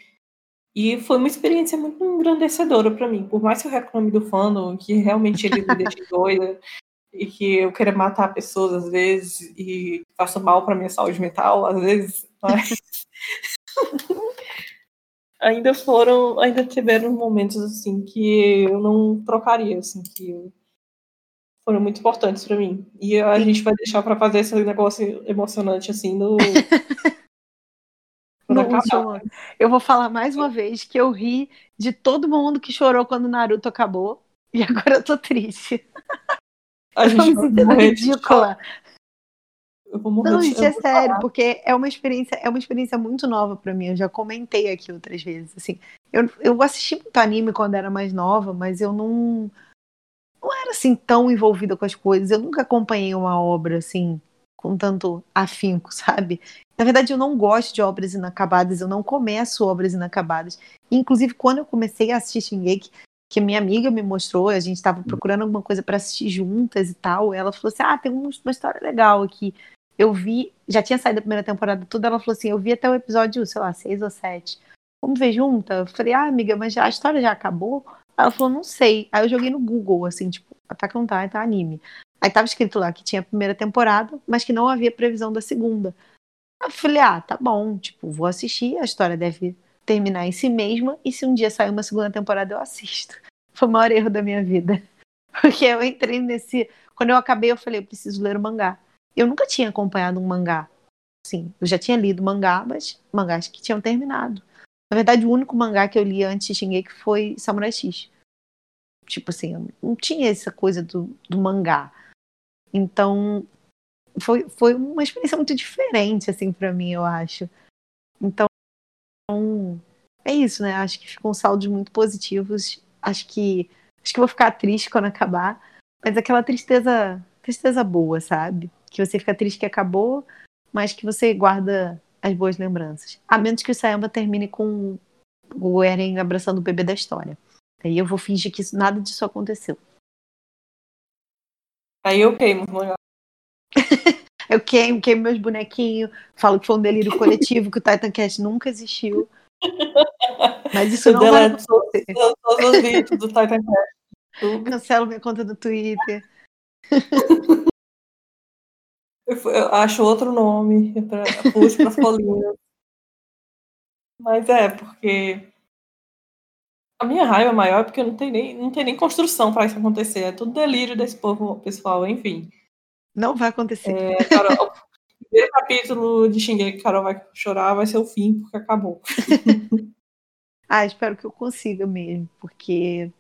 Speaker 1: e foi uma experiência muito engrandecedora para mim. Por mais que eu reclame do fandom, que realmente ele me deixe (laughs) doida, e que eu queira matar pessoas às vezes, e faça mal para minha saúde mental, às vezes, mas. (laughs) ainda foram, ainda tiveram momentos assim que eu não trocaria, assim, que foram muito importantes para mim. E a gente vai deixar para fazer esse negócio emocionante assim no (laughs)
Speaker 2: no último. Eu vou falar mais uma vez que eu ri de todo mundo que chorou quando Naruto acabou. E agora eu tô triste. (laughs)
Speaker 1: A gente
Speaker 2: vai ridícula.
Speaker 1: Eu vou morrer
Speaker 2: Não, gente, é sério, falar. porque é uma experiência, é uma experiência muito nova para mim. Eu já comentei aqui outras vezes. Assim, eu, eu assisti muito anime quando era mais nova, mas eu não não era assim tão envolvida com as coisas. Eu nunca acompanhei uma obra assim com tanto afinco, (laughs) sabe? Na verdade, eu não gosto de obras inacabadas, eu não começo obras inacabadas. Inclusive, quando eu comecei a assistir Shingeki, que minha amiga me mostrou, a gente estava procurando alguma coisa para assistir juntas e tal, ela falou assim: "Ah, tem uma história legal aqui". eu vi, já tinha saído a primeira temporada toda, ela falou assim, eu vi até o episódio, sei lá, seis ou sete. Vamos ver junta? Eu falei, ah, amiga, mas a história já acabou? Ela falou, não sei. Aí eu joguei no Google, assim, tipo, Attack on Titan anime. Aí tava escrito lá que tinha a primeira temporada, mas que não havia previsão da segunda. Eu falei, ah, tá bom, tipo, vou assistir, a história deve terminar em si mesma, e se um dia sair uma segunda temporada, eu assisto. Foi o maior erro da minha vida. (laughs) Porque eu entrei nesse. Quando eu acabei, eu falei, eu preciso ler o mangá. Eu nunca tinha acompanhado um mangá. Sim, eu já tinha lido mangá, mas mangás que tinham terminado. Na verdade, o único mangá que eu li antes de Shingeki foi Samurai X. Tipo assim, não tinha essa coisa do, do mangá. Então, foi, foi uma experiência muito diferente, assim, para mim, eu acho. Então, é isso, né? Acho que ficam saldos muito positivos. Acho que acho que vou ficar triste quando acabar, mas aquela tristeza, tristeza boa, sabe? Que você fica triste que acabou, mas que você guarda as boas lembranças. A menos que o Sayama termine com o Eren abraçando o bebê da história. Aí eu vou fingir que isso, nada disso aconteceu.
Speaker 1: Aí eu queimo (laughs)
Speaker 2: eu queimo, queimo meus bonequinhos, falo que foi um delírio coletivo, que o Titan Cast nunca existiu. Mas isso eu não vai acontecer.
Speaker 1: Todos os vídeos do Titan
Speaker 2: Cast. Cancelo minha conta do Twitter.
Speaker 1: Eu, acho outro nome para puxo para as colinhas. Mas é, porque a minha raiva maior é porque não tem nem, não tem nem construção para isso acontecer. É tudo delírio desse povo pessoal, enfim.
Speaker 2: Não vai acontecer.
Speaker 1: É, Carol, o primeiro capítulo de Shingeki, Carol vai chorar, vai ser o fim, porque acabou. (laughs)
Speaker 2: ah, espero que eu consiga mesmo, porque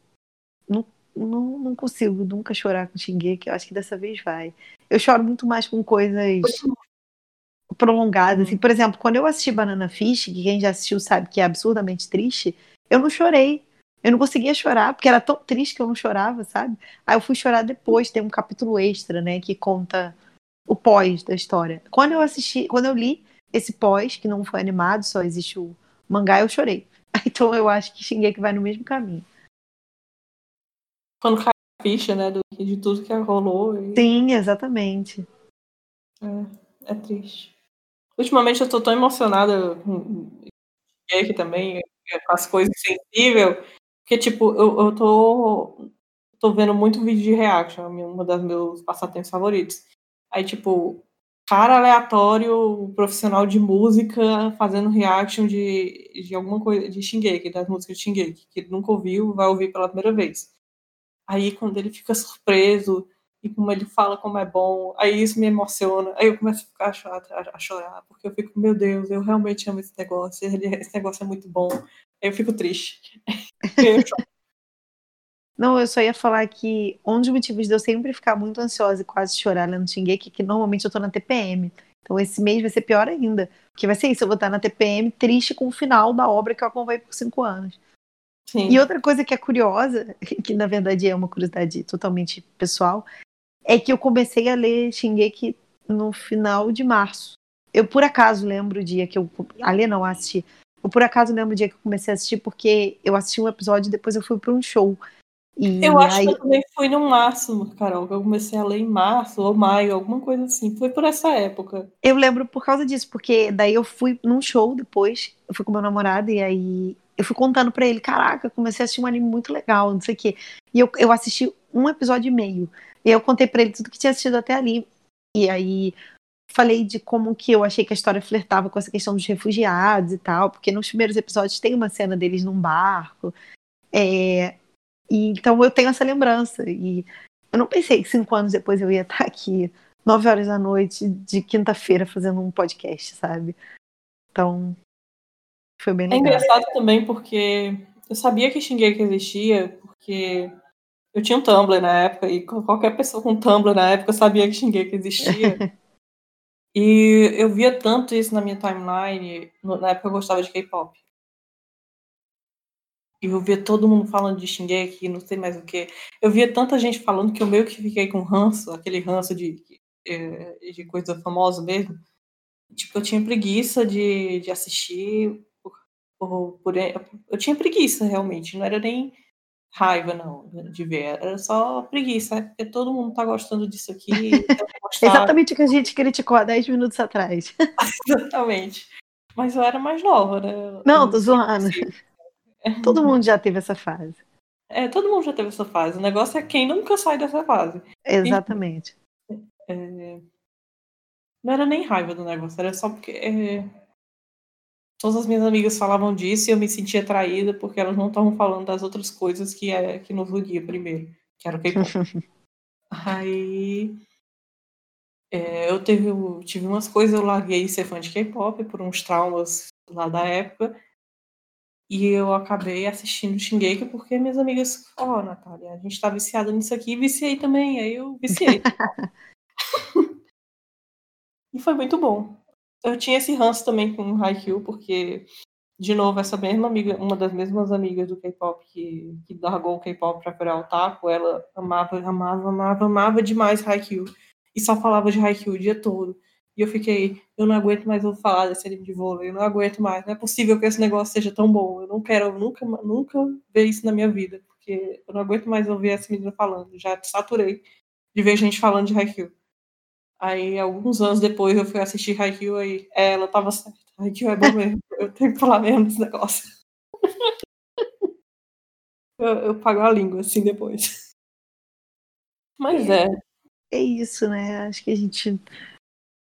Speaker 2: não, não, não consigo nunca chorar com Shingeki. Eu acho que dessa vez vai. Eu choro muito mais com coisas prolongadas. Assim. Por exemplo, quando eu assisti Banana Fish, que quem já assistiu sabe que é absurdamente triste, eu não chorei. Eu não conseguia chorar, porque era tão triste que eu não chorava, sabe? Aí eu fui chorar depois, tem um capítulo extra, né, que conta o pós da história. Quando eu assisti, quando eu li esse pós, que não foi animado, só existe o mangá, eu chorei. (laughs) Então eu acho que que vai no mesmo caminho.
Speaker 1: Quando cai a ficha, né, do, de tudo que rolou.
Speaker 2: E... Sim, exatamente.
Speaker 1: É, é triste. Ultimamente eu tô tão emocionada com Shingeki também, com as coisas sensíveis, porque, tipo, eu, eu tô, tô vendo muito vídeo de reaction, um dos meus passatempos favoritos. Aí, tipo, cara aleatório, profissional de música, fazendo reaction de, de alguma coisa, de Shingeki, das músicas de Shingeki, que ele nunca ouviu, vai ouvir pela primeira vez. Aí, quando ele fica surpreso, e como ele fala como é bom, aí isso me emociona, aí eu começo a ficar a chorar, a chorar porque eu fico, meu Deus, eu realmente amo esse negócio, esse negócio é muito bom, eu fico triste. (laughs)
Speaker 2: Não, eu só ia falar que um dos motivos de eu sempre ficar muito ansiosa e quase chorar lendo Shingeki é que normalmente eu tô na TPM. Então esse mês vai ser pior ainda. Porque vai ser isso, eu vou estar na TPM triste com o final da obra que eu acompanhei por cinco anos. Sim. E outra coisa que é curiosa, (laughs) que na verdade é uma curiosidade totalmente pessoal, é que eu comecei a ler Shingeki no final de março. Eu por acaso lembro o dia que eu. A ler não assisti. Eu por acaso lembro o dia que eu comecei a assistir, porque eu assisti um episódio e depois eu fui para um show.
Speaker 1: E eu acho aí... que eu também fui no março, Carol, que eu comecei a ler em março ou maio, alguma coisa assim. Foi por essa época.
Speaker 2: Eu lembro por causa disso, porque daí eu fui num show depois, eu fui com meu namorado e aí eu fui contando para ele, caraca, comecei a assistir um anime muito legal, não sei o quê. E eu, eu assisti um episódio e meio. E eu contei para ele tudo que tinha assistido até ali. E aí falei de como que eu achei que a história flertava com essa questão dos refugiados e tal, porque nos primeiros episódios tem uma cena deles num barco. É, e, então eu tenho essa lembrança. E eu não pensei que cinco anos depois eu ia estar aqui, nove horas da noite, de quinta-feira, fazendo um podcast, sabe? Então, foi bem é
Speaker 1: legal. É engraçado também porque eu sabia que Shingeki existia, porque eu tinha um Tumblr na época, e qualquer pessoa com Tumblr na época sabia que Shingeki existia. (laughs) e eu via tanto isso na minha timeline, na época eu gostava de K-pop. E eu via todo mundo falando de Shingeki, não sei mais o que. Eu via tanta gente falando que eu meio que fiquei com ranço, aquele ranço de, de, de coisa famosa mesmo. Tipo, eu tinha preguiça de, de assistir. Por, por, eu tinha preguiça, realmente. Não era nem raiva, não, de ver. Era só preguiça, né? porque todo mundo tá gostando disso aqui. (laughs) então.
Speaker 2: Exatamente o que a gente criticou há 10 minutos atrás. (laughs)
Speaker 1: Exatamente. Mas eu era mais nova, né?
Speaker 2: Não, tô zoando. (laughs) Todo mundo já teve essa fase.
Speaker 1: É, todo mundo já teve essa fase. O negócio é quem nunca sai dessa fase.
Speaker 2: Exatamente.
Speaker 1: É, Não era nem raiva do negócio, era só porque é, todas as minhas amigas falavam disso e eu me sentia traída porque elas não estavam falando das outras coisas que, é, que nos unia primeiro, que era o K-pop. (laughs) Aí é, eu teve, tive umas coisas, eu larguei ser fã de K-pop por uns traumas lá da época. E eu acabei assistindo Shingeki porque minhas amigas, ó, Natália, a gente tá viciada nisso aqui, viciei também. Aí eu viciei. (laughs) e foi muito bom. Eu tinha esse ranço também com o Haikyuu, porque, de novo, essa mesma amiga, uma das mesmas amigas do K-pop que, que largou o K-pop pra virar otaku, ela amava, amava, amava, amava demais Haikyuu. E só falava de Haikyuu o dia todo. E eu fiquei, eu não aguento mais ouvir falar desse anime de vôlei, eu não aguento mais. Não é possível que esse negócio seja tão bom. Eu não quero nunca, nunca ver isso na minha vida, porque eu não aguento mais ouvir essa menina falando. Já saturei de ver gente falando de Haikyuu. Aí, alguns anos depois, eu fui assistir Haikyuu aí. É, ela tava certa. Haikyuu é bom mesmo. Eu tenho que falar mesmo desse negócio. (laughs) eu, eu pago a língua, assim, depois. Mas é.
Speaker 2: É isso, né? Acho que a gente.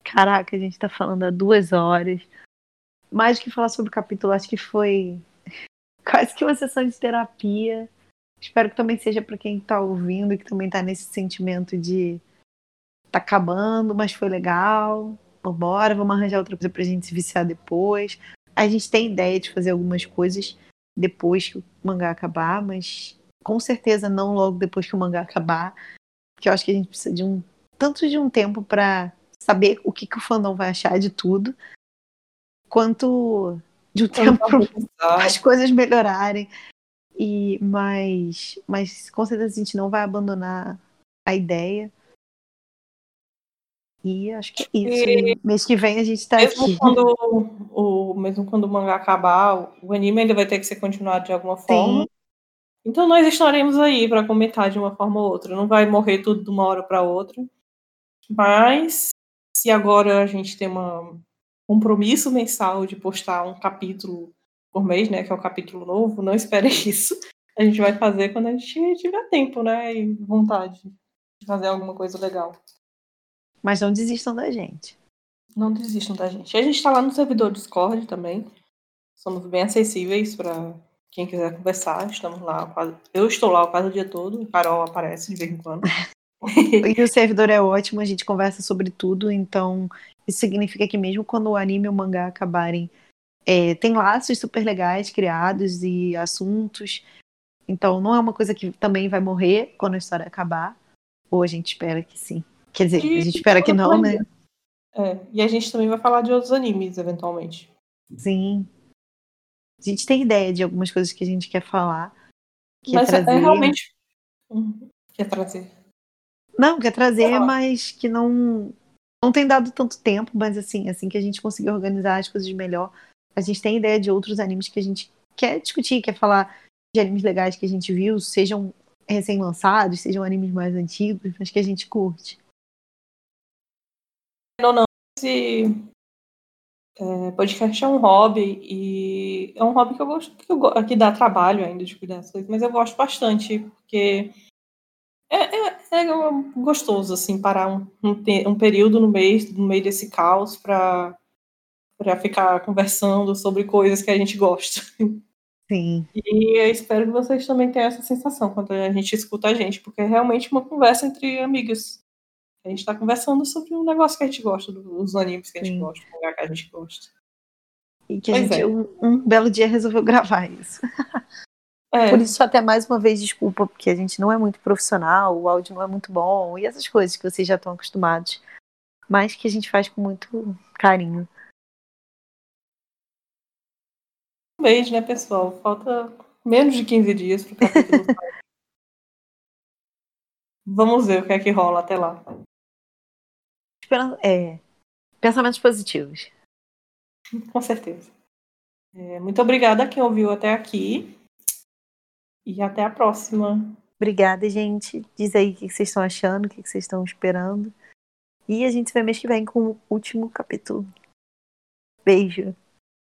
Speaker 2: Caraca, a gente tá falando há duas horas. Mais do que falar sobre o capítulo, acho que foi (laughs) quase que uma sessão de terapia. Espero que também seja para quem tá ouvindo, que também tá nesse sentimento de tá acabando, mas foi legal. Vambora, vamos arranjar outra coisa pra gente se viciar depois. A gente tem ideia de fazer algumas coisas depois que o mangá acabar, mas com certeza não logo depois que o mangá acabar. Porque eu acho que a gente precisa de um tanto de um tempo para saber o que, que o fandom vai achar de tudo, quanto de um tempo (laughs) para as coisas melhorarem. E mas, mas com certeza a gente não vai abandonar a ideia. E acho que é isso.
Speaker 1: E-
Speaker 2: Mês que vem a gente tá
Speaker 1: Mesmo
Speaker 2: aqui.
Speaker 1: quando, o, mesmo quando o mangá acabar, o anime ainda vai ter que ser continuado de alguma forma. Então nós estaremos aí para comentar de uma forma ou outra. Não vai morrer tudo de uma hora para outra. Mas se agora a gente tem um compromisso mensal de postar um capítulo por mês, né, que é o capítulo novo, não espere (laughs) isso. A gente vai fazer quando a gente tiver tempo, né, e vontade de fazer alguma coisa legal.
Speaker 2: Mas não desistam da gente.
Speaker 1: Não desistam da gente. A gente está lá no servidor Discord também. Somos bem acessíveis para quem quiser conversar. Estamos lá quase. Eu estou lá quase o dia todo. O Carol aparece de vez em quando. (laughs)
Speaker 2: E o servidor é ótimo, a gente conversa sobre tudo, então isso significa que mesmo quando o anime e o mangá acabarem, é, tem laços super legais criados e assuntos. Então não é uma coisa que também vai morrer quando a história acabar. Ou a gente espera que sim. Quer dizer, a gente espera que não, né?
Speaker 1: É, e a gente também vai falar de outros animes, eventualmente.
Speaker 2: Sim. A gente tem ideia de algumas coisas que a gente quer falar. Quer
Speaker 1: Mas é-
Speaker 2: trazer.
Speaker 1: é realmente. Uhum. Quer trazer.
Speaker 2: Não, quer trazer,
Speaker 1: Ah.
Speaker 2: mas que não não tem dado tanto tempo, mas assim, assim que a gente conseguir organizar as coisas melhor, a gente tem ideia de outros animes que a gente quer discutir, quer falar de animes legais que a gente viu, sejam recém-lançados, sejam animes mais antigos, mas que a gente curte.
Speaker 1: Esse é, podcast é um hobby e é um hobby que eu gosto, que, eu, que dá trabalho ainda de cuidar das coisas, mas eu gosto bastante, porque é, é- é gostoso, assim, parar um, um, um período no mês, no meio desse caos, para para ficar conversando sobre coisas que a gente gosta.
Speaker 2: Sim,
Speaker 1: E eu espero que vocês também tenham essa sensação quando a gente escuta a gente, porque é realmente uma conversa entre amigas. A gente está conversando sobre um negócio que a gente gosta, dos animes que a gente
Speaker 2: Sim.
Speaker 1: gosta, do lugar que a gente gosta.
Speaker 2: e que a
Speaker 1: Pois
Speaker 2: gente
Speaker 1: é.
Speaker 2: um, um belo dia resolveu (laughs) gravar isso.
Speaker 1: É,
Speaker 2: Por isso, até mais uma vez, desculpa, porque a gente não é muito profissional, o áudio não é muito bom, e essas coisas que vocês já estão acostumados, mas que a gente faz com muito carinho.
Speaker 1: um mês, né, pessoal? Falta menos de 15 dias para o capítulo. Vamos ver o que é que rola até lá.
Speaker 2: É, pensamentos positivos. (laughs)
Speaker 1: Com certeza. É, muito obrigada a quem ouviu até aqui. E até a próxima.
Speaker 2: Obrigada, gente. Diz aí o que vocês estão achando, o que vocês estão esperando. E a gente se vê mês que vem com o último capítulo. Beijo.